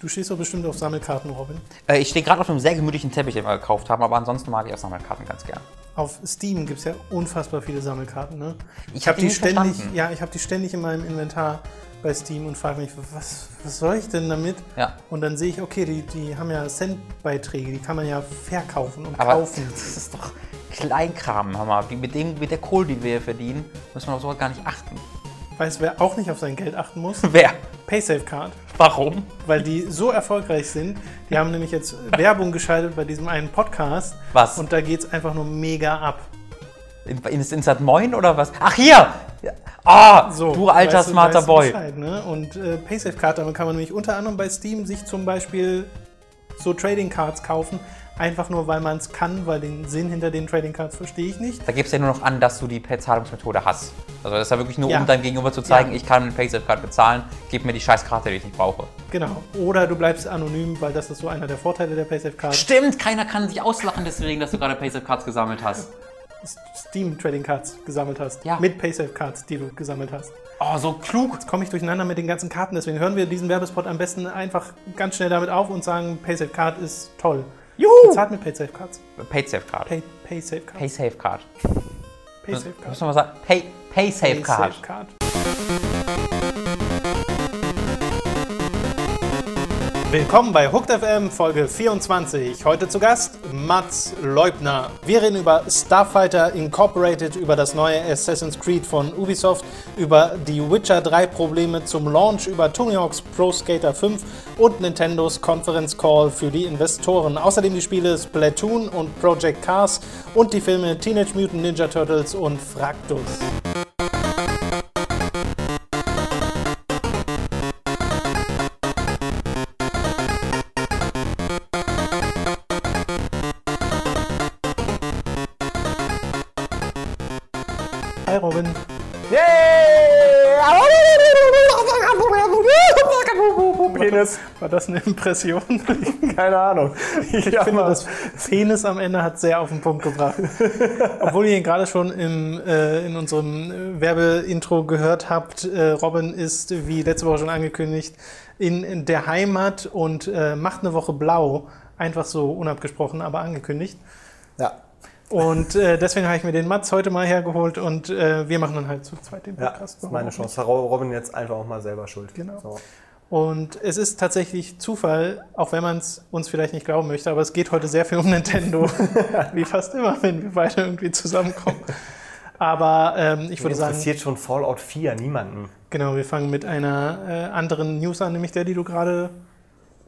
Du stehst doch bestimmt auf Sammelkarten, Robin. Äh, ich stehe gerade auf einem sehr gemütlichen Teppich, den wir gekauft haben, aber ansonsten mag ich auch Sammelkarten ganz gern. Auf Steam gibt es ja unfassbar viele Sammelkarten, ne? Ich hab hab die ständig, ja, ich habe die ständig in meinem Inventar bei Steam und frage mich, was, was soll ich denn damit? Ja. Und dann sehe ich, okay, die, die haben ja Centbeiträge, die kann man ja verkaufen und Aber kaufen. das ist doch Kleinkram, Hammer. Mit, dem, mit der Kohle, die wir hier verdienen, müssen wir auf sowas gar nicht achten. Weißt du, wer auch nicht auf sein Geld achten muss? Wer? PaySafeCard. Warum? Weil die so erfolgreich sind. Die haben nämlich jetzt Werbung geschaltet bei diesem einen Podcast. Was? Und da geht es einfach nur mega ab. In, in, in Sat Moin oder was? Ach hier! Ah, So, du alter weißt smarter weißt Boy. Bescheid, ne? Und äh, PaySafe-Card, damit kann man nämlich unter anderem bei Steam sich zum Beispiel so Trading Cards kaufen. Einfach nur, weil man es kann, weil den Sinn hinter den Trading Cards verstehe ich nicht. Da gibst du ja nur noch an, dass du die Zahlungsmethode hast. Also das ist ja wirklich nur, Ja. um deinem Gegenüber zu zeigen, Ja. ich kann mit PaySafe-Card bezahlen, gib mir die scheiß Karte, die ich nicht brauche. Genau. Oder du bleibst anonym, weil das ist so einer der Vorteile der PaySafe-Card. Stimmt, keiner kann sich auslachen deswegen, dass du gerade PaySafe-Cards gesammelt hast. Steam Trading Cards gesammelt hast. Ja. Mit PaySafe-Cards, die du gesammelt hast. Oh, so klug. Jetzt komme ich durcheinander mit den ganzen Karten, deswegen hören wir diesen Werbespot am besten einfach ganz schnell damit auf und sagen, PaySafe-Card ist toll. Juhu! Bezahlt mit PaySafe-Cards. PaySafe-Card. Pay, PaySafe-Cards. PaySafe-Card. PaySafe-Card. Muss man mal sagen, Pay, PaySafe-Card. PaySafe-Card. Willkommen bei Hooked FM Folge 24. Heute zu Gast Mats Leubner. Wir reden über Starfighter Incorporated, über das neue Assassin's Creed von Ubisoft, über die Witcher 3 Probleme zum Launch, über Tony Hawk's Pro Skater 5 und Nintendos Conference Call für die Investoren. Außerdem die Spiele Splatoon und Project Cars und die Filme Teenage Mutant Ninja Turtles und Fractus. Penis. War das eine Impression? Keine Ahnung. Ich finde, das Penis am Ende hat sehr auf den Punkt gebracht. Obwohl ihr ihn gerade schon im, äh, in unserem äh, Werbeintro gehört habt, äh, Robin ist, wie letzte Woche schon angekündigt, in, in der Heimat und äh, macht eine Woche blau. Einfach so unabgesprochen, aber angekündigt. Ja. Und äh, deswegen habe ich mir den Mats heute mal hergeholt und äh, wir machen dann halt zu zweit den Ja, Podcast. das ist meine Chance. Robin jetzt einfach auch mal selber schuld. Genau. So. Und es ist tatsächlich Zufall, auch wenn man es uns vielleicht nicht glauben möchte, aber es geht heute sehr viel um Nintendo. Wie fast immer, wenn wir beide irgendwie zusammenkommen. Aber ähm, ich würde sagen, interessiert schon Fallout 4 niemanden. genau, wir fangen mit einer äh, anderen News an, nämlich der, die du gerade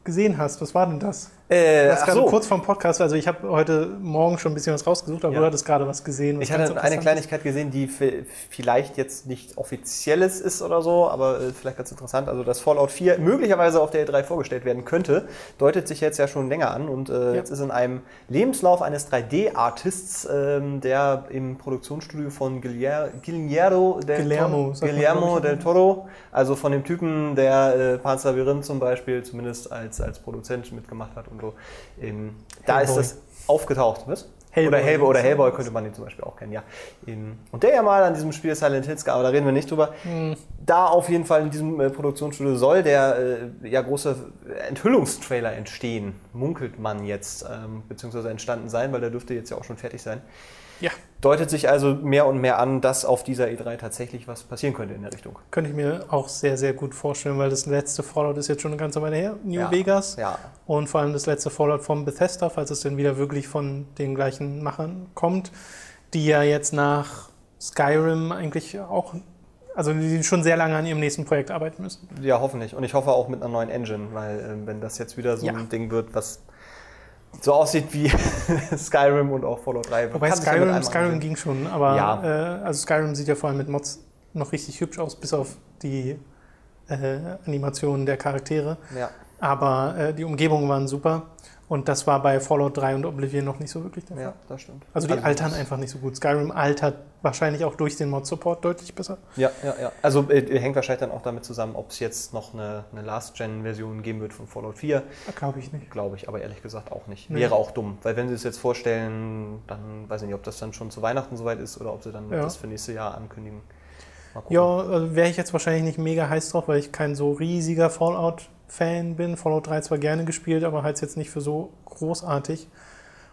gesehen hast. Was war denn das? Äh, Das gerade so. kurz vorm Podcast, also ich habe heute Morgen schon ein bisschen was rausgesucht, aber Ja. du hattest gerade was gesehen. Was Ich hatte eine Kleinigkeit gesehen, die vi- vielleicht jetzt nicht offizielles ist oder so, aber äh, vielleicht ganz interessant. Also, dass Fallout 4 möglicherweise auf der E3 vorgestellt werden könnte, deutet sich jetzt ja schon länger an und äh, jetzt ist in einem Lebenslauf eines 3D-Artists, ähm, der im Produktionsstudio von Guillermo, Guillermo del Guillermo, Toro, Guillermo ich, del Toro, also von dem Typen, der äh, Panzer Labyrinth zum Beispiel zumindest als, als Produzent mitgemacht hat und so. Ähm, da ist das aufgetaucht. Was? Hellboy. Oder Hellboy, oder Hellboy könnte man den zum Beispiel auch kennen, ja. Ähm, Und der ja mal an diesem Spiel Silent Hills, aber da reden wir nicht drüber. Da auf jeden Fall in diesem äh, Produktionsstudio soll der äh, ja große Enthüllungstrailer entstehen, munkelt man jetzt, ähm, beziehungsweise entstanden sein, weil der dürfte jetzt ja auch schon fertig sein. Ja, Deutet sich also mehr und mehr an, dass auf dieser E3 tatsächlich was passieren könnte in der Richtung. könnte ich mir auch sehr, sehr gut vorstellen, weil das letzte Fallout ist jetzt schon eine ganze Weile her, New Ja, Vegas. Ja. Und vor allem das letzte Fallout von Bethesda, falls es denn wieder wirklich von den gleichen Machern kommt, die ja jetzt nach Skyrim eigentlich auch, also die schon sehr lange an ihrem nächsten Projekt arbeiten müssen. Ja, hoffentlich. Und ich hoffe auch mit einer neuen Engine, weil ähm, wenn das jetzt wieder so Ja. ein Ding wird, was so aussieht wie Skyrim und auch Fallout 3. Wobei kann sich ja mit Skyrim, Skyrim ging schon, aber Ja. äh, also Skyrim sieht ja vor allem mit Mods noch richtig hübsch aus, bis auf die äh, Animationen der Charaktere. Ja. Aber äh, die Umgebungen waren super. Und das war bei Fallout 3 und Oblivion noch nicht so wirklich der Fall. ja, das stimmt. Also die altern das- einfach nicht so gut. Skyrim altert wahrscheinlich auch durch den Mod-Support deutlich besser. Ja, ja, ja. Also äh, hängt wahrscheinlich dann auch damit zusammen, ob es jetzt noch eine, eine Last-Gen-Version geben wird von Fallout 4. Glaube ich nicht. Glaube ich, aber ehrlich gesagt auch nicht. Nee. Wäre auch dumm, weil wenn sie es jetzt vorstellen, dann weiß ich nicht, ob das dann schon zu Weihnachten soweit ist oder ob sie dann Ja. das für nächstes Jahr ankündigen. Ja, also wäre ich jetzt wahrscheinlich nicht mega heiß drauf, weil ich kein so riesiger Fan bin. Fallout 3 zwar gerne gespielt, aber halt jetzt nicht für so großartig.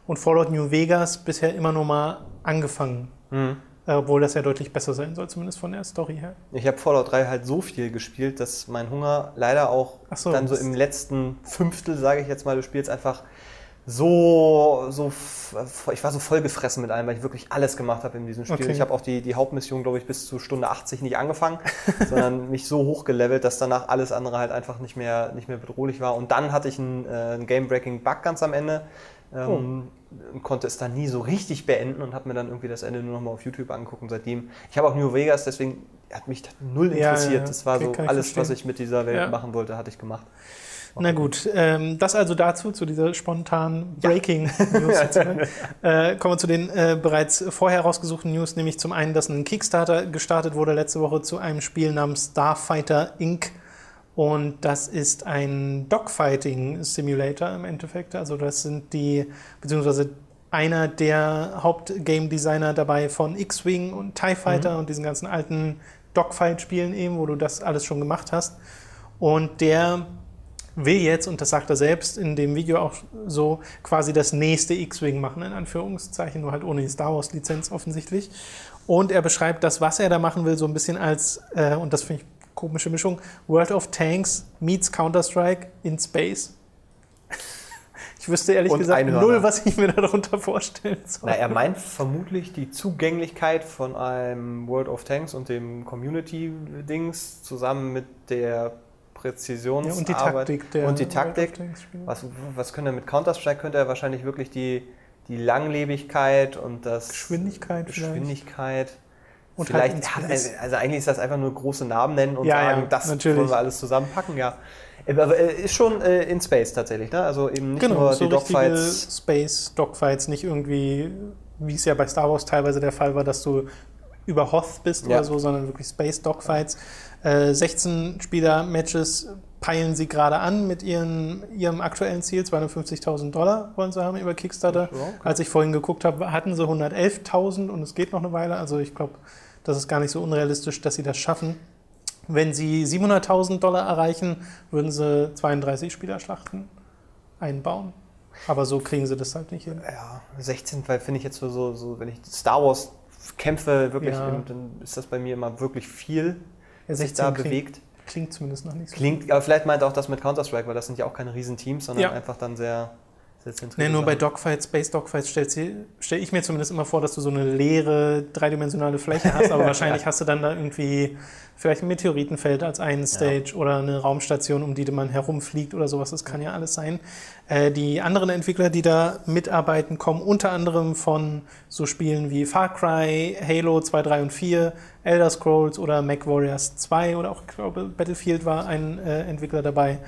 Und Fallout New Vegas bisher immer nur mal angefangen. Mhm. Obwohl das ja deutlich besser sein soll, zumindest von der Story her. Ich habe Fallout 3 halt so viel gespielt, dass mein Hunger leider auch so, dann so im letzten Fünftel, sage ich jetzt mal, des Spiels einfach so, so, ich war so vollgefressen mit allem, weil ich wirklich alles gemacht habe in diesem Spiel. Okay. Ich habe auch die, die Hauptmission, glaube ich, bis zu Stunde 80 nicht angefangen, sondern mich so hochgelevelt, dass danach alles andere halt einfach nicht mehr, nicht mehr bedrohlich war. Und dann hatte ich einen, äh, einen Game-Breaking-Bug ganz am Ende. Ähm, oh. und konnte es dann nie so richtig beenden und habe mir dann irgendwie das Ende nur noch mal auf YouTube angeguckt und seitdem, ich habe auch New Vegas, deswegen hat mich null interessiert. Ja, ja. Das war okay, so alles, verstehen. was ich mit dieser Welt ja. machen wollte, hatte ich gemacht. Na gut, ähm, das also dazu, zu dieser spontanen Breaking News. äh, kommen wir zu den äh, bereits vorher rausgesuchten News, nämlich zum einen, dass ein Kickstarter gestartet wurde letzte Woche zu einem Spiel namens Starfighter Inc. Und das ist ein Dogfighting Simulator im Endeffekt. Also das sind die, beziehungsweise einer der Hauptgame Designer dabei von X-Wing und TIE Fighter mhm. und diesen ganzen alten Dogfight-Spielen eben, wo du das alles schon gemacht hast. Und der will jetzt, und das sagt er selbst in dem Video auch so, quasi das nächste X-Wing machen, in Anführungszeichen, nur halt ohne die Star Wars-Lizenz offensichtlich. Und er beschreibt das, was er da machen will, so ein bisschen als, äh, und das finde ich komische Mischung, World of Tanks meets Counter-Strike in Space. Ich wüsste ehrlich und gesagt Einhörner. null, was ich mir darunter vorstellen soll. Na, er meint vermutlich die Zugänglichkeit von einem World of Tanks und dem Community-Dings zusammen mit der Präzisionsarbeit ja, und die Taktik. Der und die Taktik. Was, was könnte er mit Counter-Strike? Könnte er wahrscheinlich wirklich die, die Langlebigkeit und das Geschwindigkeit. Geschwindigkeit. Und vielleicht, halt ja, also eigentlich ist das einfach nur große Namen nennen und ja, sagen, ja, das natürlich. wollen wir alles zusammenpacken, ja. Aber ist schon äh, in Space tatsächlich, ne? Also eben nicht genau, nur so die Dogfights. Space Dogfights, nicht irgendwie, wie es ja bei Star Wars teilweise der Fall war, dass du über Hoth bist oder so, sondern wirklich Space Dogfights. Äh, 16 Spieler-Matches peilen sie gerade an mit ihren, ihrem aktuellen Ziel. 250.000 Dollar wollen sie haben über Kickstarter. Okay. Als ich vorhin geguckt habe, hatten sie 111.000 und es geht noch eine Weile. Also ich glaube, das ist gar nicht so unrealistisch, dass sie das schaffen. Wenn sie 700.000 Dollar erreichen, würden sie 32 Spielerschlachten einbauen. Aber so kriegen sie das halt nicht hin. Ja, 16, weil finde ich jetzt so, so, wenn ich Star Wars kämpfe, wirklich, ja. dann ist das bei mir immer wirklich viel, ja, 16 sich da klingt, bewegt. Klingt zumindest noch nicht so. Klingt, aber vielleicht meint er auch das mit Counter-Strike, weil das sind ja auch keine Riesenteams, sondern ja. einfach dann sehr. Nee, nur bei Dogfights, Space Dogfights stelle stell ich mir zumindest immer vor, dass du so eine leere, dreidimensionale Fläche hast, aber wahrscheinlich hast du dann da irgendwie vielleicht ein Meteoritenfeld als einen Stage ja. oder eine Raumstation, um die man herumfliegt oder sowas. Das kann ja alles sein. Äh, die anderen Entwickler, die da mitarbeiten, kommen unter anderem von so Spielen wie Far Cry, Halo 2, 3 und 4, Elder Scrolls oder Mac Warriors 2 oder auch, ich glaube, Battlefield war ein äh, Entwickler dabei.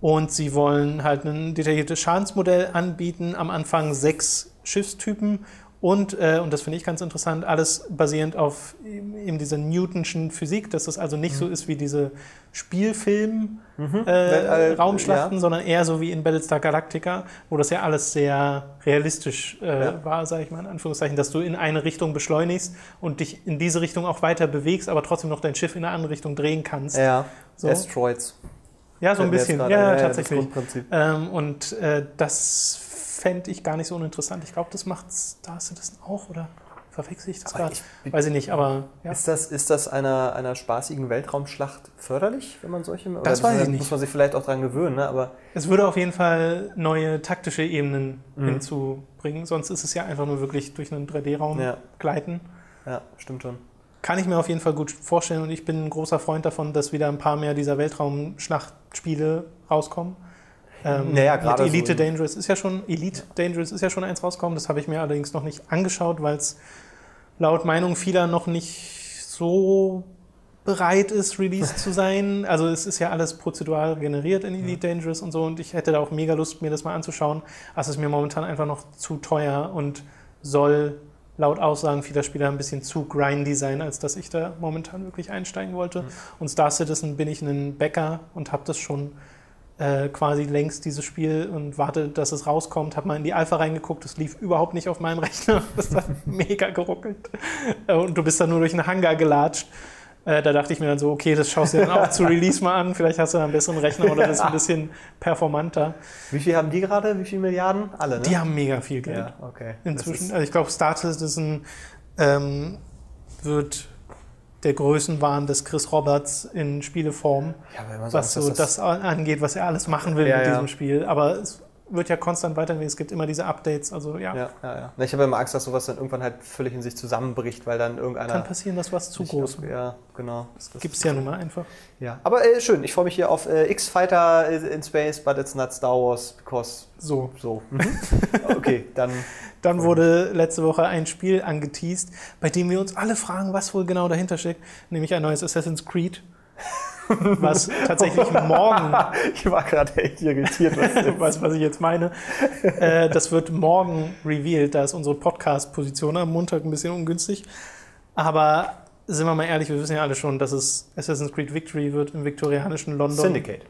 Und sie wollen halt ein detailliertes Schadensmodell anbieten. Am Anfang sechs Schiffstypen und, äh, und das finde ich ganz interessant, alles basierend auf eben dieser Newtonschen Physik, dass das also nicht mhm. so ist wie diese Spielfilm-Raumschlachten, mhm. äh, ja. sondern eher so wie in Battlestar Galactica, wo das ja alles sehr realistisch äh, ja. war, sage ich mal in Anführungszeichen, dass du in eine Richtung beschleunigst und dich in diese Richtung auch weiter bewegst, aber trotzdem noch dein Schiff in eine andere Richtung drehen kannst. Ja, so. Asteroids. Ja, so ein bisschen. Ja, ja, tatsächlich. Ähm, und äh, das fände ich gar nicht so uninteressant. Ich glaube, das macht Star Citizen auch, oder? Verwechsel ich das gerade? Weiß ich nicht, aber. Ja. Ist das, ist das einer, einer spaßigen Weltraumschlacht förderlich, wenn man solche. Das weiß ich nicht. Muss man sich vielleicht auch daran gewöhnen, ne? aber. Es würde auf jeden Fall neue taktische Ebenen mhm. hinzubringen, sonst ist es ja einfach nur wirklich durch einen 3D-Raum ja. gleiten. Ja, stimmt schon. Kann ich mir auf jeden Fall gut vorstellen und ich bin ein großer Freund davon, dass wieder ein paar mehr dieser Weltraumschlachtspiele rauskommen. Ähm, naja, gerade Elite so Dangerous ist ja schon Elite ja. Dangerous ist ja schon eins rausgekommen. Das habe ich mir allerdings noch nicht angeschaut, weil es laut Meinung vieler noch nicht so bereit ist, released zu sein. Also es ist ja alles prozedural generiert in Elite ja. Dangerous und so und ich hätte da auch mega Lust, mir das mal anzuschauen. Aber es ist mir momentan einfach noch zu teuer und soll laut Aussagen vieler Spieler ein bisschen zu grindy sein, als dass ich da momentan wirklich einsteigen wollte. Mhm. Und Star Citizen bin ich ein Bäcker und habe das schon äh, quasi längst dieses Spiel und warte, dass es rauskommt. Habe mal in die Alpha reingeguckt, das lief überhaupt nicht auf meinem Rechner. Das hat mega geruckelt. Und du bist da nur durch einen Hangar gelatscht. Äh, da dachte ich mir dann so, okay, das schaust du dir dann auch zu Release mal an. Vielleicht hast du da einen besseren Rechner oder das ist ein bisschen performanter. Wie viel haben die gerade? Wie viele Milliarden? Alle, ne? Die haben mega viel Geld. ja, okay. Inzwischen. Also ich glaube, Star Citizen ähm, wird der Größenwahn des Chris Roberts in Spieleform, Ja, was so dass das angeht, was er alles machen will Ja, mit diesem Spiel. Aber es wird ja konstant weitergehen. Es gibt immer diese Updates. Also ja, Ja, ja, ja. Ich habe immer Angst, dass sowas dann irgendwann halt völlig in sich zusammenbricht, weil dann irgendeiner. kann passieren, dass was zu groß wird. Ja, genau. Das Gibt es ja nun mal einfach. Ja. Aber äh, schön, ich freue mich hier auf äh, X-Fighter in Space, but it's not Star Wars, because So. so. Mhm. okay, dann. Dann wurde letzte Woche ein Spiel angeteased, bei dem wir uns alle fragen, was wohl genau dahinter steckt, nämlich ein neues Assassin's Creed, was tatsächlich morgen, Ich war gerade echt irritiert. Was was, was ich jetzt meine, äh, das wird morgen revealed, da ist unsere Podcast-Position am Montag ein bisschen ungünstig, aber sind wir mal ehrlich, wir wissen ja alle schon, dass es Assassin's Creed Victory wird im viktorianischen London Syndicate.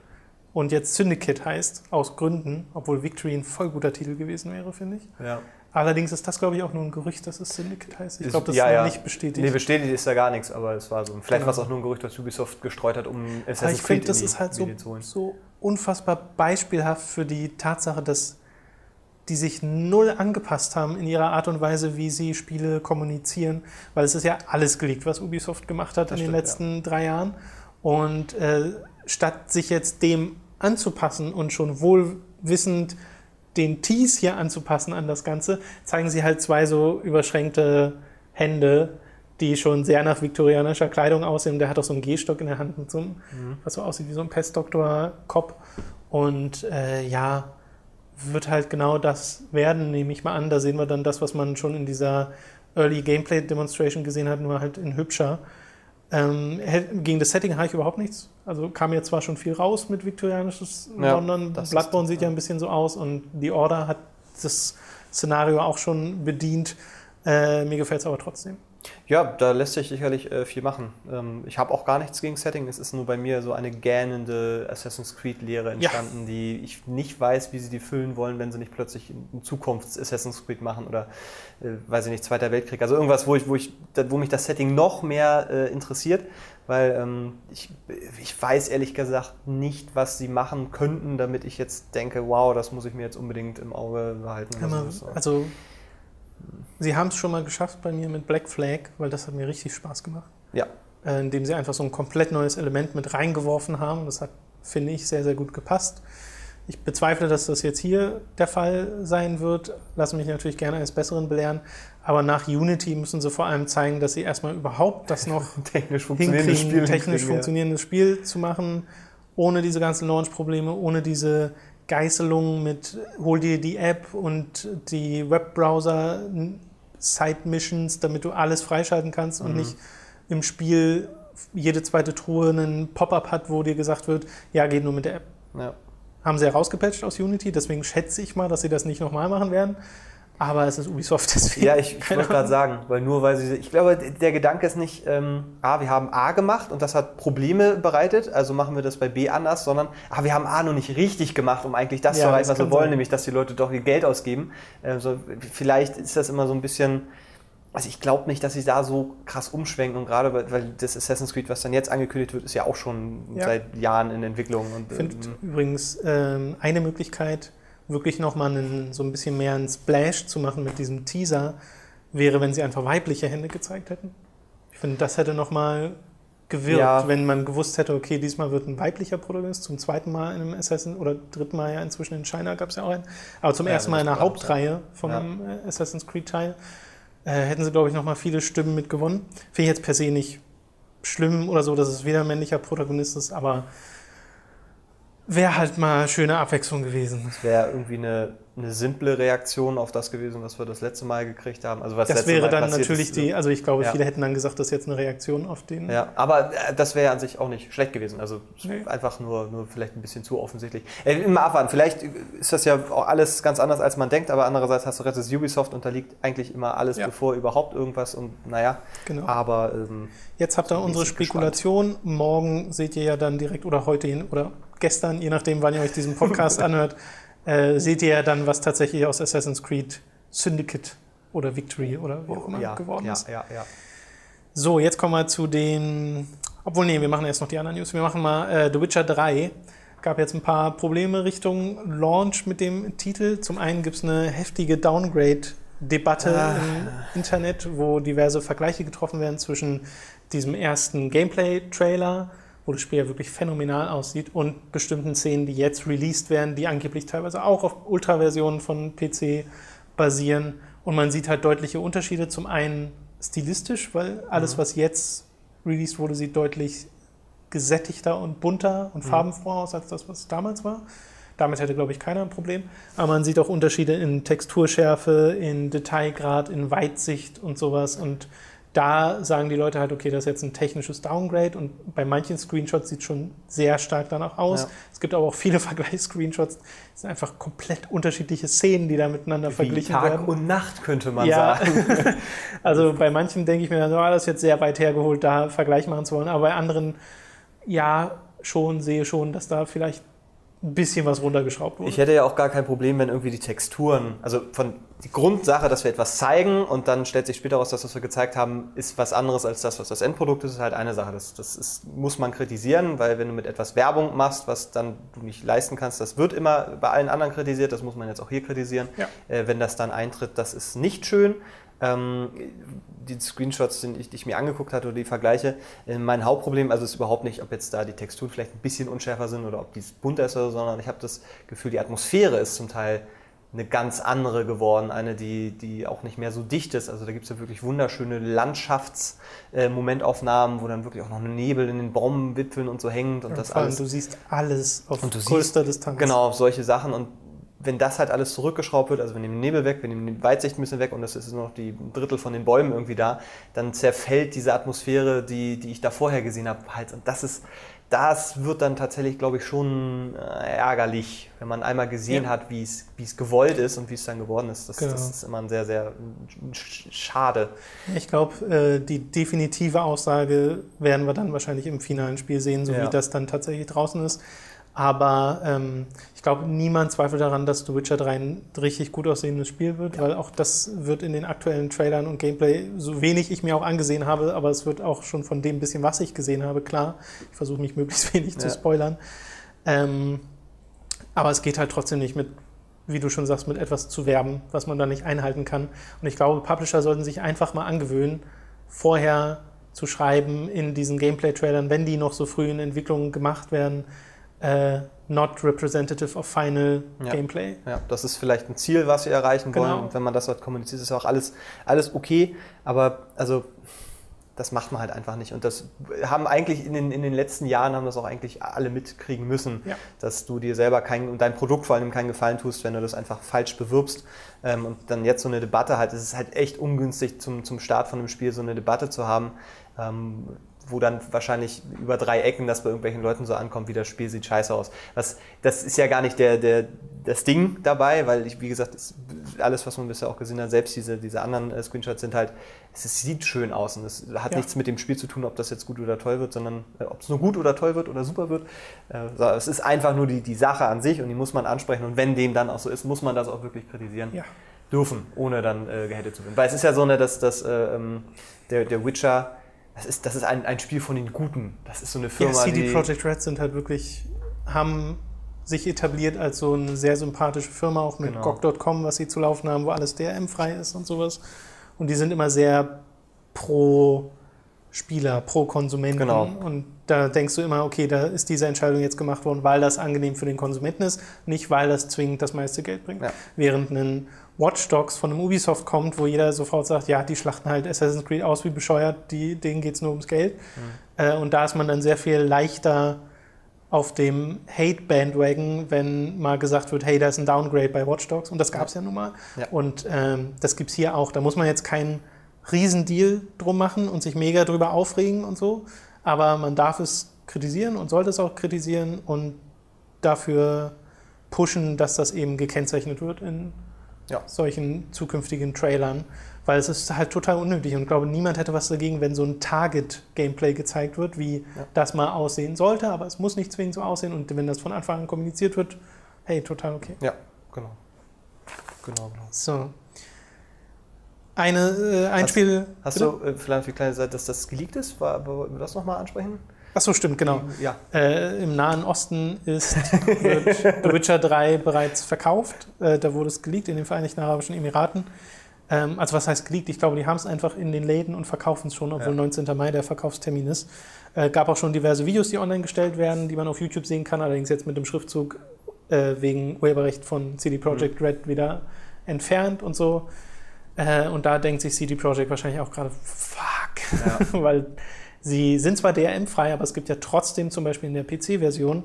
und jetzt Syndicate heißt, aus Gründen, obwohl Victory ein voll guter Titel gewesen wäre, finde ich. Ja. Allerdings ist das, glaube ich, auch nur ein Gerücht, dass es Syndicate heißt. Ich glaube, das ja, ist ja. nicht bestätigt. Nee, bestätigt ist da gar nichts, aber es war so. Vielleicht Genau. war es auch nur ein Gerücht, was Ubisoft gestreut hat, um Aber Assassin's ich Creed finde, das ist halt so, so unfassbar beispielhaft für die Tatsache, dass die sich null angepasst haben in ihrer Art und Weise, wie sie Spiele kommunizieren, weil es ist ja alles geleakt, was Ubisoft gemacht hat Das in den stimmt, letzten drei Jahren. Und äh, statt sich jetzt dem anzupassen und schon wohlwissend den Tease hier anzupassen an das Ganze, zeigen sie halt zwei so überschränkte Hände, die schon sehr nach viktorianischer Kleidung aussehen. Der hat auch so einen Gehstock in der Hand, mit so einem, was so aussieht wie so ein Pestdoktor-Kopf. Und äh, ja, wird halt genau das werden, nehme ich mal an. Da sehen wir dann das, was man schon in dieser Early Gameplay Demonstration gesehen hat, nur halt in hübscher. Ähm, gegen das Setting habe ich überhaupt nichts. Also kam jetzt zwar schon viel raus mit viktorianisches Ja, London. Bloodborne sieht ja ja. ein bisschen so aus und The Order hat das Szenario auch schon bedient. Äh, mir gefällt es aber trotzdem. Ja, da lässt sich sicherlich äh, viel machen. Ähm, ich habe auch gar nichts gegen Setting. Es ist nur bei mir so eine gähnende Assassin's Creed-Lehre entstanden, die ich nicht weiß, wie sie die füllen wollen, wenn sie nicht plötzlich in Zukunfts-Assassin's Creed machen oder, äh, weiß ich nicht, Zweiter Weltkrieg. Also irgendwas, wo, ich, wo, ich, da- wo mich das Setting noch mehr äh, interessiert, weil ähm, ich, ich weiß ehrlich gesagt nicht, was sie machen könnten, damit ich jetzt denke, wow, das muss ich mir jetzt unbedingt im Auge behalten. sowas. Also, sie haben es schon mal geschafft bei mir mit Black Flag, weil das hat mir richtig Spaß gemacht. Ja, äh, indem sie einfach so ein komplett neues Element mit reingeworfen haben. Das hat, finde ich, sehr, sehr gut gepasst. Ich bezweifle, dass das jetzt hier der Fall sein wird. Lassen mich natürlich gerne eines Besseren belehren. Aber nach Unity müssen sie vor allem zeigen, dass sie erstmal überhaupt das noch technisch funktionierendes hinkriegen, Spiel. technisch funktionierendes Spiel zu machen, ohne diese ganzen Launch-Probleme, ohne diese Geißelungen mit hol dir die App und die Webbrowser Side-Missions, damit du alles freischalten kannst Mhm. und nicht im Spiel jede zweite Truhe einen Pop-up hat, wo dir gesagt wird, ja, geht nur mit der App. Ja. Haben sie herausgepatcht aus Unity, deswegen schätze ich mal, dass sie das nicht nochmal machen werden. Aber es ist Ubisoft, deswegen. Ja, ich, ich wollte gerade sagen, weil nur weil sie, ich glaube, der Gedanke ist nicht, ähm, ah, wir haben A gemacht und das hat Probleme bereitet, also machen wir das bei B anders, sondern, ah, wir haben A noch nicht richtig gemacht, um eigentlich das Ja, zu erreichen, was wir wollen, sein. nämlich, dass die Leute doch ihr Geld ausgeben. Also, vielleicht ist das immer so ein bisschen, also ich glaube nicht, dass sie da so krass umschwenken und gerade, weil, weil das Assassin's Creed, was dann jetzt angekündigt wird, ist ja auch schon Ja. seit Jahren in Entwicklung. Und, Ich finde ähm, übrigens ähm, eine Möglichkeit, wirklich nochmal so ein bisschen mehr einen Splash zu machen mit diesem Teaser, wäre, wenn sie einfach weibliche Hände gezeigt hätten. Ich finde, das hätte nochmal gewirkt, Ja. wenn man gewusst hätte, okay, diesmal wird ein weiblicher Protagonist, zum zweiten Mal in einem Assassin oder dritten Mal ja inzwischen in China gab es ja auch einen, aber zum Ja, ersten Mal in einer Hauptreihe von einem Assassin's Creed Teil, äh, hätten sie, glaube ich, nochmal viele Stimmen mit gewonnen. Finde ich jetzt per se nicht schlimm oder so, dass es wieder ein männlicher Protagonist ist, aber wäre halt mal schöne Abwechslung gewesen. Das wäre irgendwie eine, eine simple Reaktion auf das gewesen, was wir das letzte Mal gekriegt haben. Also was Das wäre Mal dann natürlich ist, die, also ich glaube, Ja. viele hätten dann gesagt, das ist jetzt eine Reaktion auf den. Ja, aber äh, das wäre ja an sich auch nicht schlecht gewesen. Also Nee. einfach nur, nur vielleicht ein bisschen zu offensichtlich. Äh, immer abwarten. Vielleicht ist das ja auch alles ganz anders, als man denkt, aber andererseits hast du recht, das Ubisoft unterliegt eigentlich immer alles, Ja. bevor überhaupt irgendwas und naja. Genau. Aber ähm, Jetzt habt ihr unsere Spekulation. Morgen seht ihr ja dann direkt oder heute hin oder gestern, je nachdem, wann ihr euch diesen Podcast anhört, äh, seht ihr ja dann, was tatsächlich aus Assassin's Creed Syndicate oder Victory oder wie auch immer ja, geworden ja, ist. ja, ja. So, jetzt kommen wir zu den. Obwohl, nee, wir machen erst noch die anderen News. Wir machen mal äh, The Witcher 3. Gab jetzt ein paar Probleme Richtung Launch mit dem Titel. Zum einen gibt es eine heftige Downgrade-Debatte Ah. im Internet, wo diverse Vergleiche getroffen werden zwischen diesem ersten Gameplay-Trailer, wo das Spiel ja wirklich phänomenal aussieht, und bestimmten Szenen, die jetzt released werden, die angeblich teilweise auch auf Ultra-Versionen von PC basieren. Und man sieht halt deutliche Unterschiede. Zum einen stilistisch, weil alles, was jetzt released wurde, sieht deutlich gesättigter und bunter und farbenfroher aus als das, was damals war. Damit hätte, glaube ich, keiner ein Problem. Aber man sieht auch Unterschiede in Texturschärfe, in Detailgrad, in Weitsicht und sowas. Und da sagen die Leute halt, okay, das ist jetzt ein technisches Downgrade. Und bei manchen Screenshots sieht es schon sehr stark danach aus. Ja. Es gibt aber auch viele Vergleichs-Screenshots. Es sind einfach komplett unterschiedliche Szenen, die da miteinander Wie verglichen Tag werden. und Nacht könnte man Ja. sagen. Also bei manchen denke ich mir dann, oh, das ist jetzt sehr weit hergeholt, da Vergleich machen zu wollen. Aber bei anderen, ja, schon, sehe schon, dass da vielleicht ein bisschen was runtergeschraubt wurde. Ich hätte ja auch gar kein Problem, wenn irgendwie die Texturen, also von die Grundsache, dass wir etwas zeigen und dann stellt sich später raus, dass was wir gezeigt haben, ist was anderes als das, was das Endprodukt ist, ist halt eine Sache. Das, das ist, muss man kritisieren, weil wenn du mit etwas Werbung machst, was dann du nicht leisten kannst, das wird immer bei allen anderen kritisiert, das muss man jetzt auch hier kritisieren. Ja. Äh, wenn das dann eintritt, das ist nicht schön. Ähm, die Screenshots, die ich, die ich mir angeguckt hatte oder die Vergleiche, äh, mein Hauptproblem, also ist überhaupt nicht, ob jetzt da die Texturen vielleicht ein bisschen unschärfer sind oder ob dies bunter ist, oder so, sondern ich habe das Gefühl, die Atmosphäre ist zum Teil eine ganz andere geworden, eine, die, die auch nicht mehr so dicht ist. Also da gibt es ja wirklich wunderschöne Landschaftsmomentaufnahmen, wo dann wirklich auch noch ein Nebel in den Baumwipfeln und so hängt und Und das vor allem, alles. du siehst alles auf Und du größter Distanz. Genau, solche Sachen. Und wenn das halt alles zurückgeschraubt wird, also wir nehmen den Nebel weg, wir nehmen die Weitsicht ein bisschen weg und es ist nur noch die ein Drittel von den Bäumen irgendwie da, dann zerfällt diese Atmosphäre, die, die ich da vorher gesehen habe, halt. Und das ist, das wird dann tatsächlich, glaube ich, schon äh, ärgerlich, wenn man einmal gesehen Ja. hat, wie es, wie es gewollt ist und wie es dann geworden ist. Das, Genau. das ist immer ein sehr, sehr sch- schade. Ich glaube, äh, die definitive Aussage werden wir dann wahrscheinlich im finalen Spiel sehen, so Ja. wie das dann tatsächlich draußen ist. Aber ähm, ich glaube, niemand zweifelt daran, dass The Witcher 3 ein richtig gut aussehendes Spiel wird, weil auch das wird in den aktuellen Trailern und Gameplay, so wenig ich mir auch angesehen habe, aber es wird auch schon von dem bisschen, was ich gesehen habe, klar. Ich versuche mich möglichst wenig zu Ja. spoilern. Ähm, aber es geht halt trotzdem nicht mit, wie du schon sagst, mit etwas zu werben, was man da nicht einhalten kann. Und ich glaube, Publisher sollten sich einfach mal angewöhnen, vorher zu schreiben in diesen Gameplay-Trailern, wenn die noch so früh in Entwicklung gemacht werden, äh, not representative of final Ja. Gameplay. Ja, das ist vielleicht ein Ziel, was wir erreichen wollen. Genau. Und wenn man das dort kommuniziert, ist auch alles, alles okay. Aber also das macht man halt einfach nicht. Und das haben eigentlich in den, in den letzten Jahren haben das auch eigentlich alle mitkriegen müssen, Ja. dass du dir selber kein, und dein Produkt vor allem keinen Gefallen tust, wenn du das einfach falsch bewirbst. Ähm, und dann jetzt so eine Debatte halt, es ist halt echt ungünstig zum, zum Start von einem Spiel so eine Debatte zu haben. Wo dann wahrscheinlich über drei Ecken das bei irgendwelchen Leuten so ankommt, wie das Spiel sieht scheiße aus. Was, das ist ja gar nicht der, der, das Ding dabei, weil ich, wie gesagt, das, alles, was man bisher auch gesehen hat, selbst diese, diese anderen äh, Screenshots sind halt, es, ist- sieht schön aus und es hat Ja. nichts mit dem Spiel zu tun, ob das jetzt gut oder toll wird, sondern äh, ob es nur gut oder toll wird oder super wird. Äh, so, es ist einfach nur die, die Sache an sich und die muss man ansprechen und wenn dem dann auch so ist, muss man das auch wirklich kritisieren Ja. dürfen, ohne dann äh, gehatet zu werden. Weil es ist ja so, ne, dass, dass äh, ähm, der, der Witcher, das ist, das ist ein, ein Spiel von den Guten. Das ist so eine Ja, Firma, CD die... Projekt Red sind halt wirklich, haben sich etabliert als so eine sehr sympathische Firma, auch mit Genau. GOG.com, was sie zu laufen haben, wo alles DRM-frei ist und sowas. Und die sind immer sehr pro Spieler, pro Konsumenten. Genau. Und da denkst du immer, okay, da ist diese Entscheidung jetzt gemacht worden, weil das angenehm für den Konsumenten ist, nicht weil das zwingend das meiste Geld bringt. Ja. Während ein Watch Dogs von einem Ubisoft kommt, wo jeder sofort sagt, ja, die schlachten halt Assassin's Creed aus wie bescheuert, die, denen geht es nur ums Geld. Äh, und da ist man dann sehr viel leichter auf dem Hate-Bandwagon, wenn mal gesagt wird, hey, da ist ein Downgrade bei Watch Dogs. Und das gab es ja. nun mal. Ja. Und ähm, das gibt es hier auch. Da muss man jetzt keinen Riesendeal drum machen und sich mega drüber aufregen und so. Aber man darf es kritisieren und sollte es auch kritisieren und dafür pushen, dass das eben gekennzeichnet wird in Ja. solchen zukünftigen Trailern. Weil es ist halt total unnötig und ich glaube, niemand hätte was dagegen, wenn so ein Target-Gameplay gezeigt wird, wie Ja. das mal aussehen sollte, aber es muss nicht zwingend so aussehen und wenn das von Anfang an kommuniziert wird, hey, total okay. Ja, genau. Genau, genau. So. Eine, äh, ein Hast- Spiel. Hast Bitte? du äh, vielleicht für kleine Seite, dass das geleakt ist? War, wollten wir das nochmal ansprechen? Achso, stimmt, genau. Ja. Äh, Im Nahen Osten ist wird The Witcher 3 bereits verkauft. Äh, da wurde es geleakt in den Vereinigten Arabischen Emiraten. Ähm, also was heißt geleakt? Ich glaube, die haben es einfach in den Läden und verkaufen es schon, obwohl Ja. 19. Mai der Verkaufstermin ist. Äh, gab auch schon diverse Videos, die online gestellt werden, die man auf YouTube sehen kann, allerdings jetzt mit dem Schriftzug äh, wegen Urheberrecht von CD Projekt Red wieder entfernt und so. Äh, und da denkt sich CD Projekt wahrscheinlich auch gerade, fuck, weil sie sind zwar DRM-frei, aber es gibt ja trotzdem zum Beispiel in der PC-Version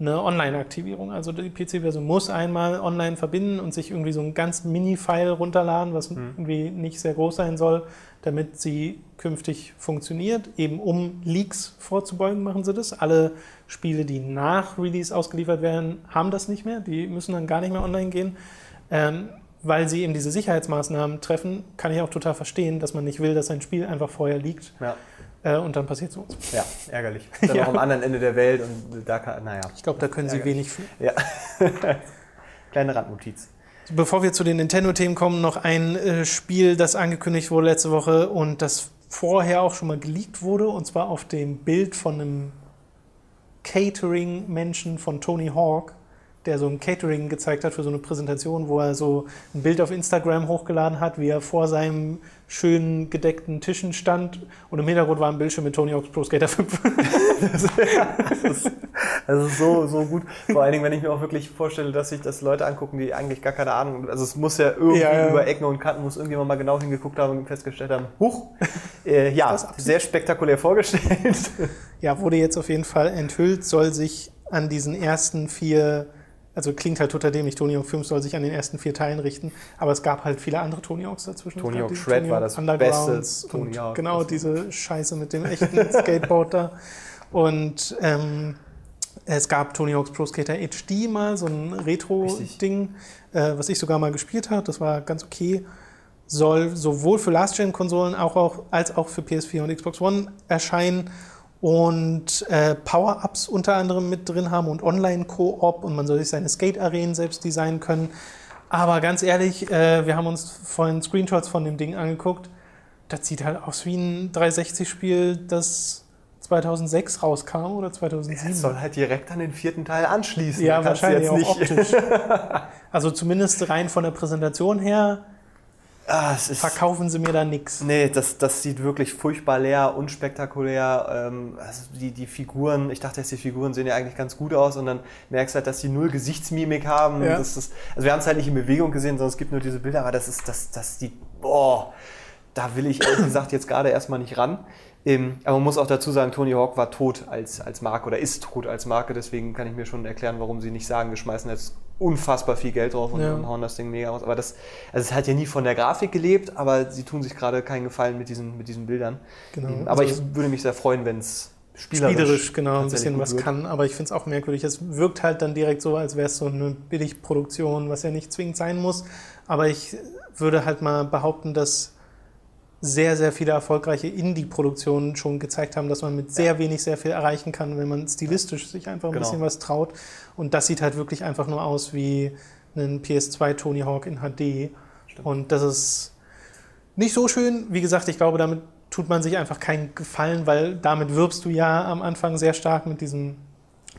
eine Online-Aktivierung. Also die PC-Version muss einmal online verbinden und sich irgendwie so ein ganz Mini-File runterladen, was irgendwie nicht sehr groß sein soll, damit sie künftig funktioniert. Eben um Leaks vorzubeugen, machen sie das. Alle Spiele, die nach Release ausgeliefert werden, haben das nicht mehr. Die müssen dann gar nicht mehr online gehen. Ähm, weil sie eben diese Sicherheitsmaßnahmen treffen, kann ich auch total verstehen, dass man nicht will, dass ein Spiel einfach vorher liegt Ja, äh, und dann passiert so. ja ärgerlich. Dann Ja. auch am anderen Ende der Welt und da kann, naja. Ich glaube, da können sie Ärgerlich. wenig für. Ja. Kleine Randnotiz. Bevor wir zu den Nintendo-Themen kommen, noch ein äh, Spiel, das angekündigt wurde letzte Woche und das vorher auch schon mal geleakt wurde, und zwar auf dem Bild von einem Catering-Menschen von Tony Hawk, der so ein Catering gezeigt hat für so eine Präsentation, wo er so ein Bild auf Instagram hochgeladen hat, wie er vor seinem schönen gedeckten Tischen stand und im Hintergrund war ein Bildschirm mit Tony Hawk's Pro Skater 5. Das ist so, so gut. Vor allen Dingen, wenn ich mir auch wirklich vorstelle, dass sich das Leute angucken, die eigentlich gar keine Ahnung. Also es muss ja irgendwie Ja, ja. über Ecken und Kanten, muss irgendjemand mal genau hingeguckt haben und festgestellt haben, huch, äh, ja, das sehr spektakulär vorgestellt. Ja, wurde jetzt auf jeden Fall enthüllt, soll sich an diesen ersten vier, also klingt halt total dämlich, Tony Hawk 5 soll sich an den ersten vier Teilen richten, aber es gab halt viele andere Tony Hawks dazwischen. Tony Hawk Shred war das beste Tony und Hawk. Genau, diese Scheiße mit dem echten Skateboard da. Und ähm, es gab Tony Hawk's Pro Skater HD mal, so ein Retro-Ding, äh, was ich sogar mal gespielt habe. Das war ganz okay. Soll sowohl für Last-Gen-Konsolen auch, auch, als auch für PS4 und Xbox One erscheinen und äh, Power-Ups unter anderem mit drin haben und Online-Koop und man soll sich seine Skate-Arenen selbst designen können. Aber ganz ehrlich, äh, wir haben uns vorhin Screenshots von dem Ding angeguckt. Das sieht halt aus wie ein 360-Spiel, das 2006 rauskam oder 2007. Es soll halt direkt an den vierten Teil anschließen. ja, wahrscheinlich auch optisch. also zumindest rein von der Präsentation her Ah, es ist, verkaufen sie mir da nichts. Nee, das, das sieht wirklich furchtbar leer, unspektakulär. Ähm, also die, die Figuren, ich dachte jetzt, die Figuren sehen ja eigentlich ganz gut aus und dann merkst du halt, dass die null Gesichtsmimik haben. Ja. Das ist, also wir haben es halt nicht in Bewegung gesehen, sondern es gibt nur diese Bilder, aber das ist, das, das sieht, boah, da will ich ehrlich gesagt jetzt gerade erstmal nicht ran. Ähm, aber man muss auch dazu sagen, Tony Hawk war tot als, als Marke oder ist tot als Marke, deswegen kann ich mir schon erklären, warum sie nicht sagen, wir schmeißen jetzt unfassbar viel Geld drauf und, Ja. hauen das Ding mega aus. Aber das, also es hat ja nie von der Grafik gelebt, aber sie tun sich gerade keinen Gefallen mit diesen, mit diesen Bildern. Genau. Ähm, Aber Also- ich würde mich sehr freuen, wenn es spielerisch, Spielerisch, genau, ein bisschen was wird. kann, aber ich finde es auch merkwürdig. Es wirkt halt dann direkt so, als wäre es so eine Billigproduktion, was ja nicht zwingend sein muss. Aber ich würde halt mal behaupten, dass sehr, sehr viele erfolgreiche Indie-Produktionen schon gezeigt haben, dass man mit sehr wenig sehr viel erreichen kann, wenn man stilistisch sich einfach ein Genau. bisschen was traut. Und das sieht halt wirklich einfach nur aus wie ein PS2 Tony Hawk in HD. Stimmt. Und das ist nicht so schön. Wie gesagt, ich glaube, damit tut man sich einfach keinen Gefallen, weil damit wirbst du ja am Anfang sehr stark mit diesen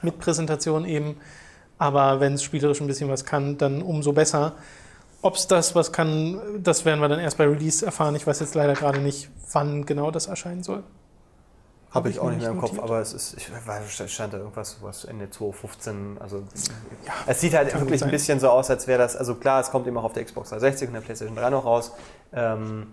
mit Präsentation eben. Aber wenn es spielerisch ein bisschen was kann, dann umso besser. Ob es das was kann, das werden wir dann erst bei Release erfahren. Ich weiß jetzt leider gerade nicht, wann genau das erscheinen soll. Hab Habe ich ich auch nicht mehr im nicht Kopf, notiert. aber es ist, ich weiß, es stand da irgendwas, was Ende 2015, also es sieht halt wirklich ein bisschen so aus, als wäre das, also klar, es kommt eben auch auf der Xbox 360 und der PlayStation 3 noch raus, ähm,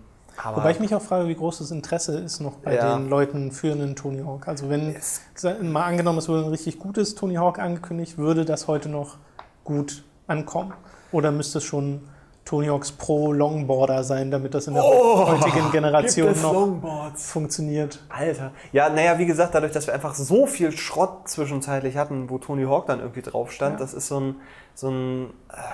aber Wobei ich mich auch frage, wie groß das Interesse ist noch bei Ja. den Leuten für einen Tony Hawk. Also wenn es, mal angenommen, es würde ein richtig gutes Tony Hawk angekündigt, würde das heute noch gut ankommen? Oder müsste es schon Tony Hawks Pro Longboarder sein, damit das in der Oh, heutigen Generation noch Longboards? funktioniert? Alter. Ja, naja, wie gesagt, dadurch, dass wir einfach so viel Schrott zwischenzeitlich hatten, wo Tony Hawk dann irgendwie drauf stand, Ja. das ist so ein, so ein,